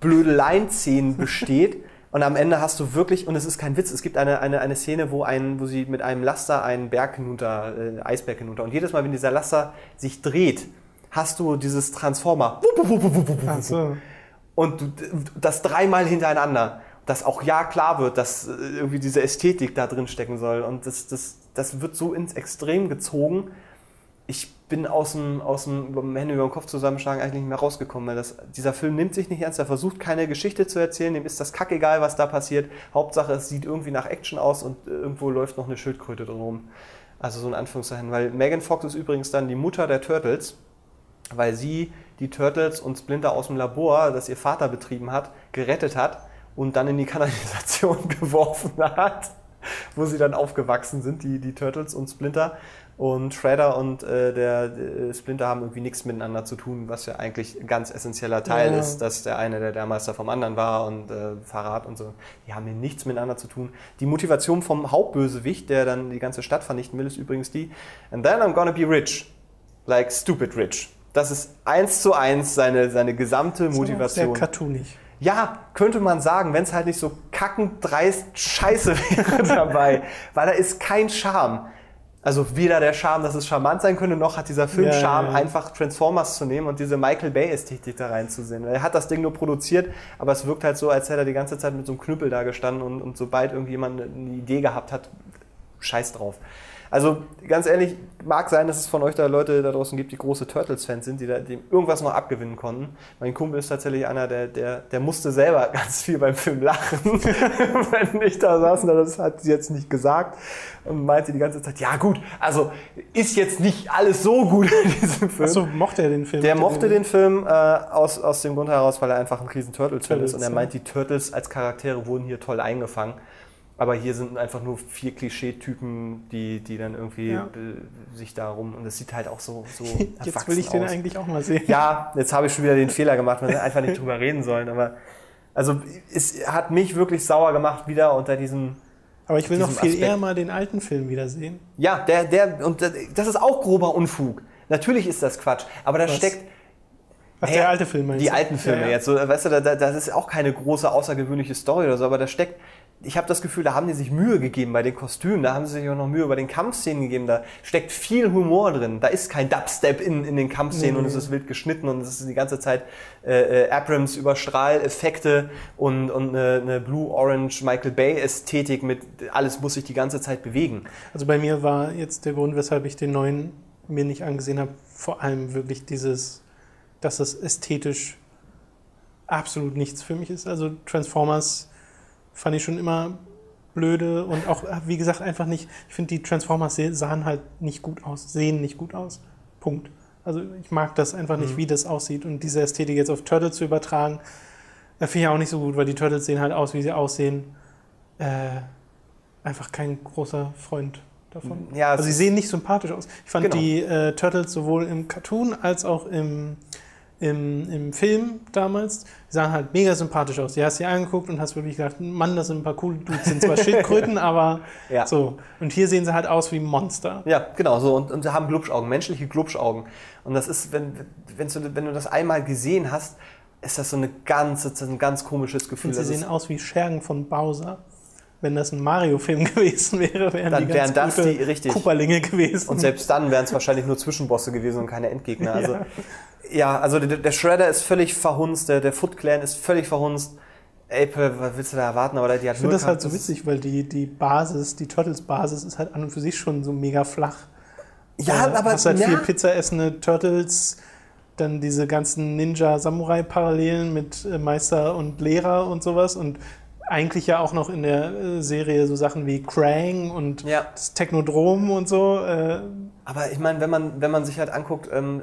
Blödeleien-Szenen besteht. Und am Ende hast du wirklich, und es ist kein Witz, es gibt eine, eine, eine Szene, wo, ein, wo sie mit einem Laster einen Berg hinunter, äh, Eisberg hinunter. Und jedes Mal, wenn dieser Laster sich dreht, hast du dieses Transformer. So. und du, das dreimal hintereinander. Dass auch ja klar wird, dass äh, irgendwie diese Ästhetik da drin stecken soll. Und das, das, das wird so ins Extrem gezogen. Ich bin aus dem, aus dem Hände über den Kopf zusammenschlagen eigentlich nicht mehr rausgekommen, weil das, dieser Film nimmt sich nicht ernst, er versucht keine Geschichte zu erzählen, dem ist das kackegal, was da passiert. Hauptsache, es sieht irgendwie nach Action aus und irgendwo läuft noch eine Schildkröte drin rum. Also so in Anführungszeichen, weil Megan Fox ist übrigens dann die Mutter der Turtles, weil sie die Turtles und Splinter aus dem Labor, das ihr Vater betrieben hat, gerettet hat und dann in die Kanalisation geworfen hat, wo sie dann aufgewachsen sind, die, die Turtles und Splinter. Und Shredder und äh, der äh, Splinter haben irgendwie nichts miteinander zu tun, was ja eigentlich ein ganz essentieller Teil Ja. ist, dass der eine der Lehrmeister vom anderen war und äh, Verrat und so. Die haben hier nichts miteinander zu tun. Die Motivation vom Hauptbösewicht, der dann die ganze Stadt vernichten will, ist übrigens die, and then I'm gonna be rich. Like stupid rich. Das ist eins zu eins seine, seine gesamte Sehr Motivation. cartoonig. Ja, könnte man sagen, wenn es halt nicht so kackend dreist scheiße wäre dabei. Weil da ist kein Charme. Also weder der Charme, dass es charmant sein könnte, noch hat dieser Film Ja, Charme, ja, ja. einfach Transformers zu nehmen und diese Michael Bay-Ästhetik da reinzusehen. Er hat das Ding nur produziert, aber es wirkt halt so, als hätte er die ganze Zeit mit so einem Knüppel da gestanden und, und sobald irgendjemand eine Idee gehabt hat, scheiß drauf. Also ganz ehrlich, mag sein, dass es von euch da Leute da draußen gibt, die große Turtles-Fans sind, die da dem irgendwas noch abgewinnen konnten. Mein Kumpel ist tatsächlich einer, der, der, der musste selber ganz viel beim Film lachen, wenn ich da saß und das hat sie jetzt nicht gesagt und meinte die ganze Zeit, ja gut, also ist jetzt nicht alles so gut in diesem Film. Achso, mochte er den Film? Der er mochte den Film äh, aus, aus dem Grund heraus, weil er einfach ein riesen Turtles-Fan Turtles, ist und er meint, die Turtles als Charaktere wurden hier toll eingefangen. Aber hier sind einfach nur vier Klischee-Typen, die, die dann irgendwie Ja. äh, sich darum und es sieht halt auch so, so Jetzt will ich den aus. eigentlich auch mal sehen. Ja, jetzt habe ich schon wieder den Fehler gemacht, man hätte einfach nicht drüber reden sollen. Aber also es hat mich wirklich sauer gemacht wieder unter diesem Aber ich will noch viel Aspekt. eher mal den alten Film wiedersehen. Ja, der, der, und das ist auch grober Unfug. Natürlich ist das Quatsch, aber da Was? steckt Ach, Naja, der alte Film die alten Filme Ja, ja. jetzt, so, weißt du, da, da, das ist auch keine große außergewöhnliche Story oder so, aber da steckt, ich habe das Gefühl, da haben die sich Mühe gegeben bei den Kostümen, da haben sie sich auch noch Mühe bei den Kampfszenen gegeben, da steckt viel Humor drin, da ist kein Dubstep in, in den Kampfszenen Nee. und es ist wild geschnitten und es ist die ganze Zeit äh, äh, Abrams Überstrahleffekte und, und eine, eine Blue-Orange Michael Bay Ästhetik mit, alles muss sich die ganze Zeit bewegen. Also bei mir war jetzt der Grund, weshalb ich den neuen mir nicht angesehen habe, vor allem wirklich dieses, dass es ästhetisch absolut nichts für mich ist. Also Transformers fand ich schon immer blöde und auch, wie gesagt, einfach nicht, ich finde die Transformers sahen halt nicht gut aus, sehen nicht gut aus. Punkt. Also ich mag das einfach nicht, wie das aussieht und diese Ästhetik jetzt auf Turtles zu übertragen, da finde ich auch nicht so gut, weil die Turtles sehen halt aus, wie sie aussehen. Äh, einfach kein großer Freund davon. Ja, also sie sehen nicht sympathisch aus. Ich fand Genau. die äh, Turtles sowohl im Cartoon als auch im, im, im Film damals, sahen halt mega sympathisch aus. Die hast dir angeguckt und hast wirklich gedacht, Mann, das sind ein paar coole Dudes, sind zwar Schildkröten, aber Ja. so. Und hier sehen sie halt aus wie Monster. Ja, genau so. Und, und sie haben Glubschaugen, menschliche Glubschaugen. Und das ist, wenn, wenn's du, wenn du das einmal gesehen hast, ist das so eine ganz, das ein ganz komisches Gefühl. Und sie sehen aus wie Schergen von Bowser. Wenn das ein Mario-Film gewesen wäre, wären Dann die wären ganz das gute die- richtig. Cooperlinge gewesen. und selbst dann wären es wahrscheinlich nur Zwischenbosse gewesen und keine Endgegner. Also, Ja. Ja. also der, der Shredder ist völlig verhunzt, der, der Foot Clan ist völlig verhunzt. April, was willst du da erwarten? Aber die hat Ich finde das halt so witzig, weil die, die Basis, die Turtles-Basis ist halt an und für sich schon so mega flach. Ja, Äh, aber hast halt ja, viel Pizza essende Turtles, dann diese ganzen Ninja-Samurai-Parallelen mit äh, Meister und Lehrer und sowas und eigentlich ja auch noch in der äh, Serie so Sachen wie Krang und Ja. das Technodrom und so. Äh, aber ich meine, wenn man, wenn man sich halt anguckt, ähm,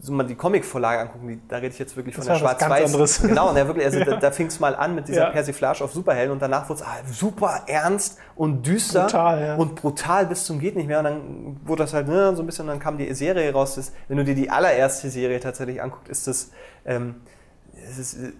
so mal die Comicvorlage angucken, die, da rede ich jetzt wirklich von Das der Schwarz-Weiß. Genau, und ja, wirklich, also Ja. da, da fing es mal an mit dieser Ja. Persiflage auf Superhelden und danach wurde es ah, super ernst und düster Brutal, ja. und brutal bis zum geht nicht mehr und dann wurde das halt ne, so ein bisschen, dann kam die Serie raus. Das, wenn du dir die allererste Serie tatsächlich anguckt, ist das ähm, es ist äh,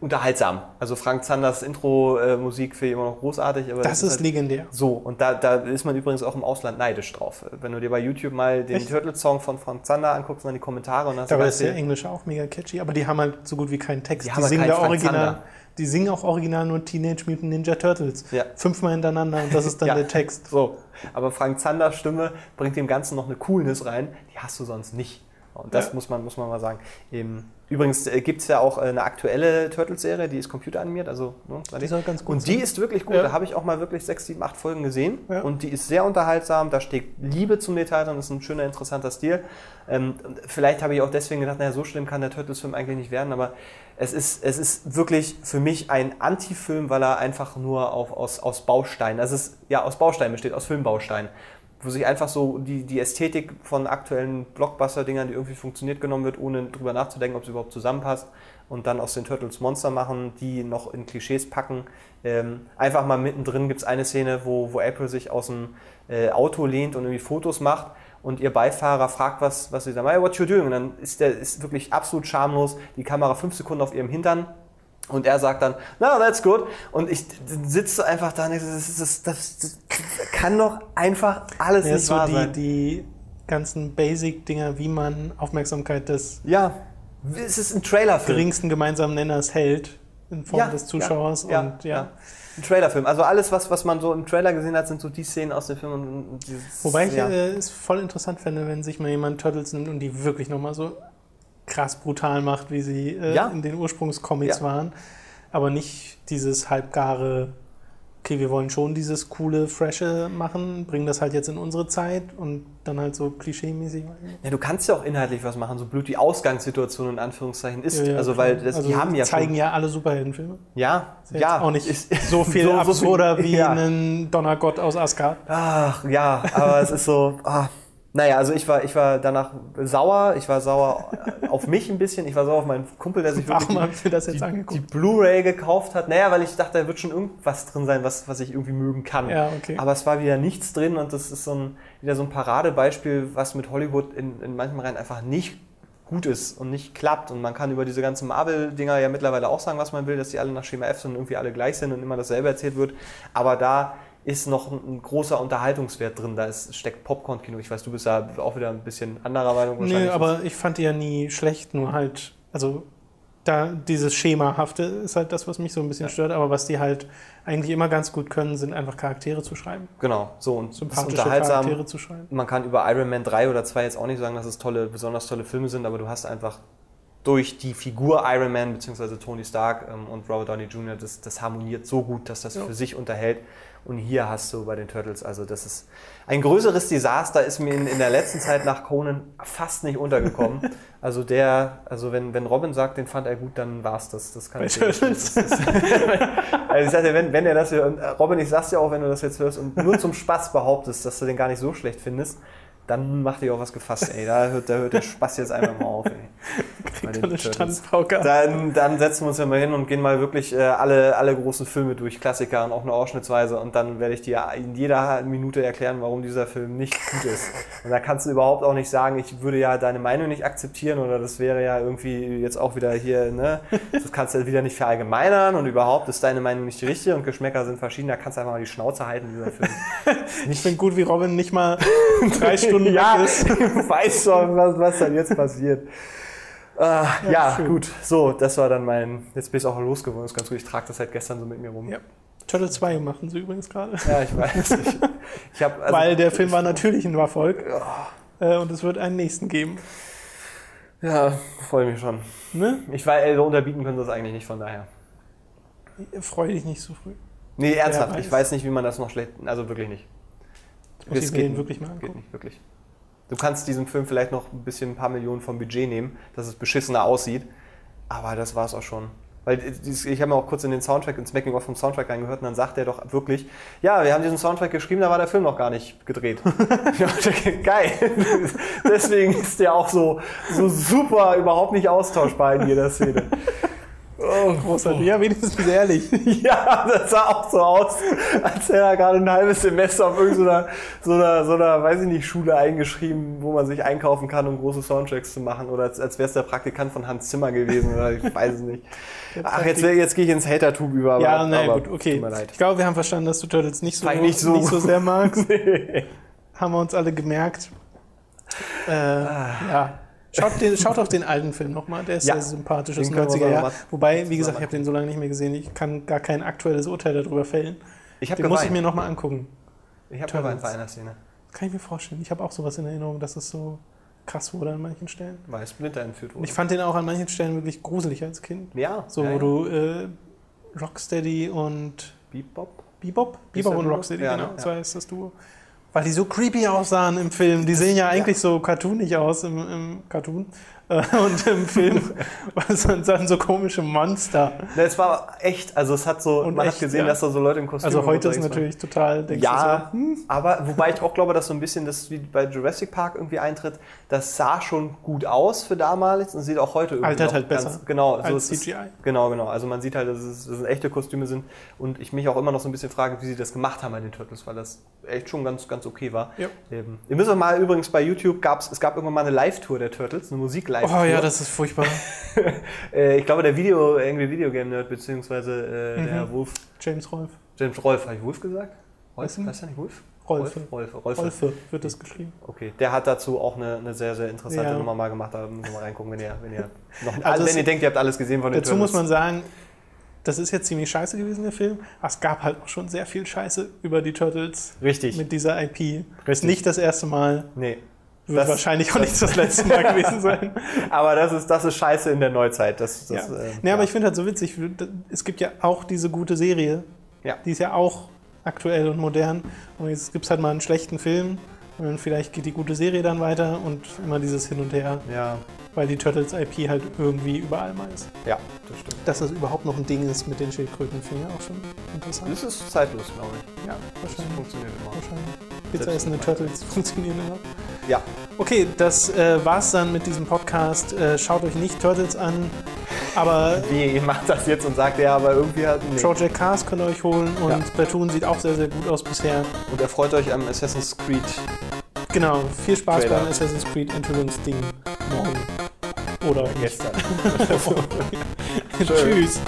unterhaltsam. Also Frank Zanders Intro-Musik finde ich immer noch großartig. Aber das ist halt, legendär. so, und da, da ist man übrigens auch im Ausland neidisch drauf. Wenn du dir bei YouTube mal den Echt? Turtles-Song von Frank Zander anguckst und dann die Kommentare und dann Dabei ist der Englische auch mega catchy, aber die haben halt so gut wie keinen Text. Die Die, halt singen da Frank original. Zander. Die singen auch original nur Teenage Mutant Ninja Turtles. Ja. Fünfmal hintereinander und das ist dann Ja. der Text. So, aber Frank Zanders Stimme bringt dem Ganzen noch eine Coolness rein, die hast du sonst nicht. Und das Ja. muss, man, muss man mal sagen. Ähm, Übrigens äh, gibt es ja auch äh, eine aktuelle Turtles-Serie, die ist computeranimiert, also ne, 3D. Die soll ganz gut Und die sein. ist wirklich gut. Ja. Da habe ich auch mal wirklich sechs, sieben, acht Folgen gesehen. Ja. Und die ist sehr unterhaltsam. Da steht Liebe zum Detail drin. Das ist ein schöner, interessanter Stil. Ähm, vielleicht habe ich auch deswegen gedacht, naja, so schlimm kann der Turtles-Film eigentlich nicht werden. Aber es ist, es ist wirklich für mich ein Anti-Film, weil er einfach nur auf, aus, aus Bausteinen, also es ist, ja, aus Bausteinen besteht, aus Filmbausteinen. Wo sich einfach so die, die Ästhetik von aktuellen Blockbuster-Dingern, die irgendwie funktioniert, genommen wird, ohne drüber nachzudenken, ob es überhaupt zusammenpasst. und dann aus den Turtles Monster machen, die noch in Klischees packen. Ähm, einfach mal mittendrin gibt es eine Szene, wo, wo April sich aus dem äh, Auto lehnt und irgendwie Fotos macht und ihr Beifahrer fragt, was, was sie da macht, what you doing? Und dann ist der ist wirklich absolut schamlos, die Kamera fünf Sekunden auf ihrem Hintern und er sagt dann, no, that's good. Und ich sitze einfach da und das, das, das, das, kann doch einfach alles Ja, nicht so wahr die, sein. die ganzen Basic-Dinger, wie man Aufmerksamkeit des Ja, es ist ein Trailerfilm. geringsten gemeinsamen Nenners hält in Form Ja, des Zuschauers. ja, und ja. Ein Trailerfilm. Also alles, was, was man so im Trailer gesehen hat, sind so die Szenen aus dem Film. Und dieses, Wobei ich ja. äh, es voll interessant fände, wenn sich mal jemand Turtles nimmt und die wirklich nochmal so krass brutal macht, wie sie äh, Ja. in den Ursprungscomics Ja. waren. Aber nicht dieses halbgare, okay, wir wollen schon dieses coole, frische machen, bringen das halt jetzt in unsere Zeit und dann halt so klischee-mäßig. ja, du kannst ja auch inhaltlich was machen, so blöd die Ausgangssituation in Anführungszeichen ist. Ja, also, weil das, also die haben ja zeigen schon, ja alle Superheldenfilme. Ja, Ist ja. auch nicht ist- so viel so- so absurder viel- wie ein Donnergott aus Asgard. Ach ja, aber es ist so. Ah. Naja, also ich war, ich war danach sauer. Ich war sauer auf mich ein bisschen. Ich war sauer auf meinen Kumpel, der sich Warum wirklich ich mir das jetzt die, die angeguckt? Blu-ray gekauft hat. Naja, weil ich dachte, da wird schon irgendwas drin sein, was, was ich irgendwie mögen kann. Ja, okay. Aber es war wieder nichts drin und das ist so ein, wieder so ein Paradebeispiel, was mit Hollywood in, in manchen Reihen einfach nicht gut ist und nicht klappt. Und man kann über diese ganzen Marvel-Dinger ja mittlerweile auch sagen, was man will, dass die alle nach Schema F sind und irgendwie alle gleich sind und immer dasselbe erzählt wird. Aber da ist noch ein, großer Unterhaltungswert drin. Da ist, steckt Popcorn-Kino. Ich weiß, du bist da auch wieder ein bisschen anderer Meinung wahrscheinlich. aber ich fand die ja nie schlecht, nur halt, also da dieses Schemahafte ist halt das, was mich so ein bisschen stört, aber was die halt eigentlich immer ganz gut können, sind einfach Charaktere zu schreiben. Genau, so und Sympathische unterhaltsam. Charaktere zu schreiben. Man kann über Iron Man 3 oder 2 jetzt auch nicht sagen, dass es tolle, besonders tolle Filme sind, aber du hast einfach durch die Figur Iron Man bzw. Tony Stark ähm, und Robert Downey Jr., das, das harmoniert so gut, dass das Ja. für sich unterhält. Und hier hast du bei den Turtles, also das ist ein größeres Desaster, ist mir in, in der letzten Zeit nach Conan fast nicht untergekommen. Also der, also wenn, wenn Robin sagt, den fand er gut, dann war's das. Das kann Bei ich Turtles? das ist- also ich sagte, wenn, wenn er das hier, und äh, Robin, ich sag's dir auch, wenn du das jetzt hörst und nur zum Spaß behauptest, dass du den gar nicht so schlecht findest, dann mach dich auch was gefasst, ey. Da hört, da hört der Spaß jetzt einfach mal auf, ey. Dann, dann setzen wir uns ja mal hin und gehen mal wirklich äh, alle, alle großen Filme durch, Klassiker und auch nur ausschnittsweise. Und dann werde ich dir in jeder Minute erklären, warum dieser Film nicht gut ist. Und da kannst du überhaupt auch nicht sagen, ich würde ja deine Meinung nicht akzeptieren oder das wäre ja irgendwie jetzt auch wieder hier, ne? Das kannst du wieder nicht verallgemeinern und überhaupt ist deine Meinung nicht die richtige und Geschmäcker sind verschieden. Da kannst du einfach mal die Schnauze halten, dieser Film. Ich finde gut, wie Robin nicht mal drei Stunden ja, weg ist. ich weiß schon, was, was dann jetzt passiert. Äh, ja, schön. gut. So, das war dann mein. Jetzt bin ich auch losgeworden. Ist ganz gut. Ich trage das seit gestern so mit mir rum. Ja. Turtle 2 machen sie übrigens gerade. Ja, ich weiß. Ich, ich hab, also, Weil der Film war natürlich ein Erfolg. Äh, und es wird einen nächsten geben. Ja, freue mich schon. Ne? Ich weiß, also unterbieten können sie das eigentlich nicht, von daher. Freue dich nicht so früh. Nee, ernsthaft. weiß. Ich weiß nicht, wie man das noch schlecht. Also wirklich nicht. Muss Es ich mir geht den nicht. wirklich mal Geht angucken. nicht, wirklich. Du kannst diesem Film vielleicht noch ein bisschen ein paar Millionen vom Budget nehmen, dass es beschissener aussieht. Aber das war es auch schon. Weil dieses- ich habe mir auch kurz in den Soundtrack, ins Making-of vom Soundtrack reingehört und dann sagt er doch wirklich, ja, wir haben diesen Soundtrack geschrieben, da war der Film noch gar nicht gedreht. geil. Deswegen ist der auch so, so super überhaupt nicht austauschbar in jeder Szene. Oh, Großartig. Ja, wenigstens ehrlich. ja, das sah auch so aus, als hätte er gerade ein halbes Semester auf irgendeiner so einer, so einer, weiß ich nicht, Schule eingeschrieben, wo man sich einkaufen kann, um große Soundtracks zu machen. Oder als, als wäre es der Praktikant von Hans Zimmer gewesen. Oder ich weiß es nicht. Ach, jetzt, jetzt gehe ich ins Hater-Tube über. Aber, ja, naja, aber gut, okay. Ich glaube, wir haben verstanden, dass du Turtles nicht so, nicht so gut. sehr magst. Haben wir uns alle gemerkt. Äh, ja. Schaut, den, schaut auch den alten Film nochmal, der ist Ja. sehr sympathisch aus Den den können wir 90er mal Jahren. Wobei, wie gesagt, ich habe den so lange nicht mehr gesehen, ich kann gar kein aktuelles Urteil darüber fällen. Ich Den muss ich geweint. mir nochmal angucken. Ich habe geweint bei einer Szene. Kann ich mir vorstellen. Ich habe auch sowas in Erinnerung, dass es so krass wurde an manchen Stellen. Weil Splinter entführt wurde. ich fand den auch an manchen Stellen wirklich gruselig als Kind. ja, So, ja, wo ja. du äh, Rocksteady und Bebop? Bebop? Bebop und? Rocksteady, Ja, genau. ne? So heißt das Duo. Weil die so creepy aussahen im Film. Die sehen ja eigentlich so cartoonig aus im, im Cartoon. Äh, und im Film waren dann so komische Monster. Es war echt, also es hat so, Und man echt, hat gesehen, ja. dass da so Leute im Kostüm Also heute ist natürlich total, denkst Ja, du so, hm? aber wobei ich auch glaube, dass so ein bisschen das wie bei Jurassic Park irgendwie eintritt, das sah schon gut aus für damals und sieht auch heute irgendwie Altert halt besser genau, als es ist- CGI. Genau, genau. Also man sieht halt, dass es, dass es echte Kostüme sind und ich mich auch immer noch so ein bisschen frage, wie sie das gemacht haben bei den Turtles, weil das echt schon ganz, ganz okay war. Ja. Ähm, ihr müsst mal übrigens bei YouTube gab's, es gab irgendwann mal eine Live-Tour der Turtles, eine Musik-Live-Tour. Oh ja, das ist furchtbar. äh, ich glaube, der Video, irgendwie Videogame Nerd, beziehungsweise äh, Mhm. der Wolf, James Rolf. James Rolf, habe ich Wolf gesagt? Nicht. heißt er nicht Wolf? Rolfe. Rolfe, Rolfe. Rolfe wird das geschrieben. Okay, der hat dazu auch eine, eine sehr, sehr interessante Ja. Nummer mal gemacht. Da müssen wir mal reingucken, wenn ihr, wenn ihr, noch, Also wenn ihr denkt, ihr habt alles gesehen von den Dazu muss Turtles. man sagen, das ist jetzt ziemlich scheiße gewesen, der Film. Aber es gab halt auch schon sehr viel Scheiße über die Turtles Richtig. mit dieser IP. Ist Richtig. nicht das erste Mal. Nee. Wird Das- wahrscheinlich auch nicht das letzte Mal gewesen sein. Aber das ist, das ist scheiße in der Neuzeit. Das, Ja. das, äh, nee, aber ja. ich finde halt so witzig, es gibt ja auch diese gute Serie, Ja. die ist ja auch aktuell und modern. Und jetzt gibt es halt mal einen schlechten Film und vielleicht geht die gute Serie dann weiter und immer dieses Hin und Her, Ja, weil die Turtles IP halt irgendwie überall mal ist. ja, das stimmt. Dass das überhaupt noch ein Ding ist mit den Schildkröten, finde ich auch schon interessant. Das ist zeitlos, glaube ich. Ja, Das wahrscheinlich. funktioniert immer. wahrscheinlich. Pizza essende Turtles funktionieren immer. Ja, Okay, das äh, war's dann mit diesem Podcast. Äh, schaut euch nicht Turtles an, aber wie ihr macht das jetzt und sagt, ja, aber irgendwie hat. Nee. Project Cars könnt ihr euch holen und Ja. Platoon sieht auch sehr, sehr gut aus bisher. Und erfreut euch am Assassin's Creed. Genau, viel Spaß Trailer. beim Assassin's Creed Enthüllungsding morgen. Oder Gestern. Tschüss.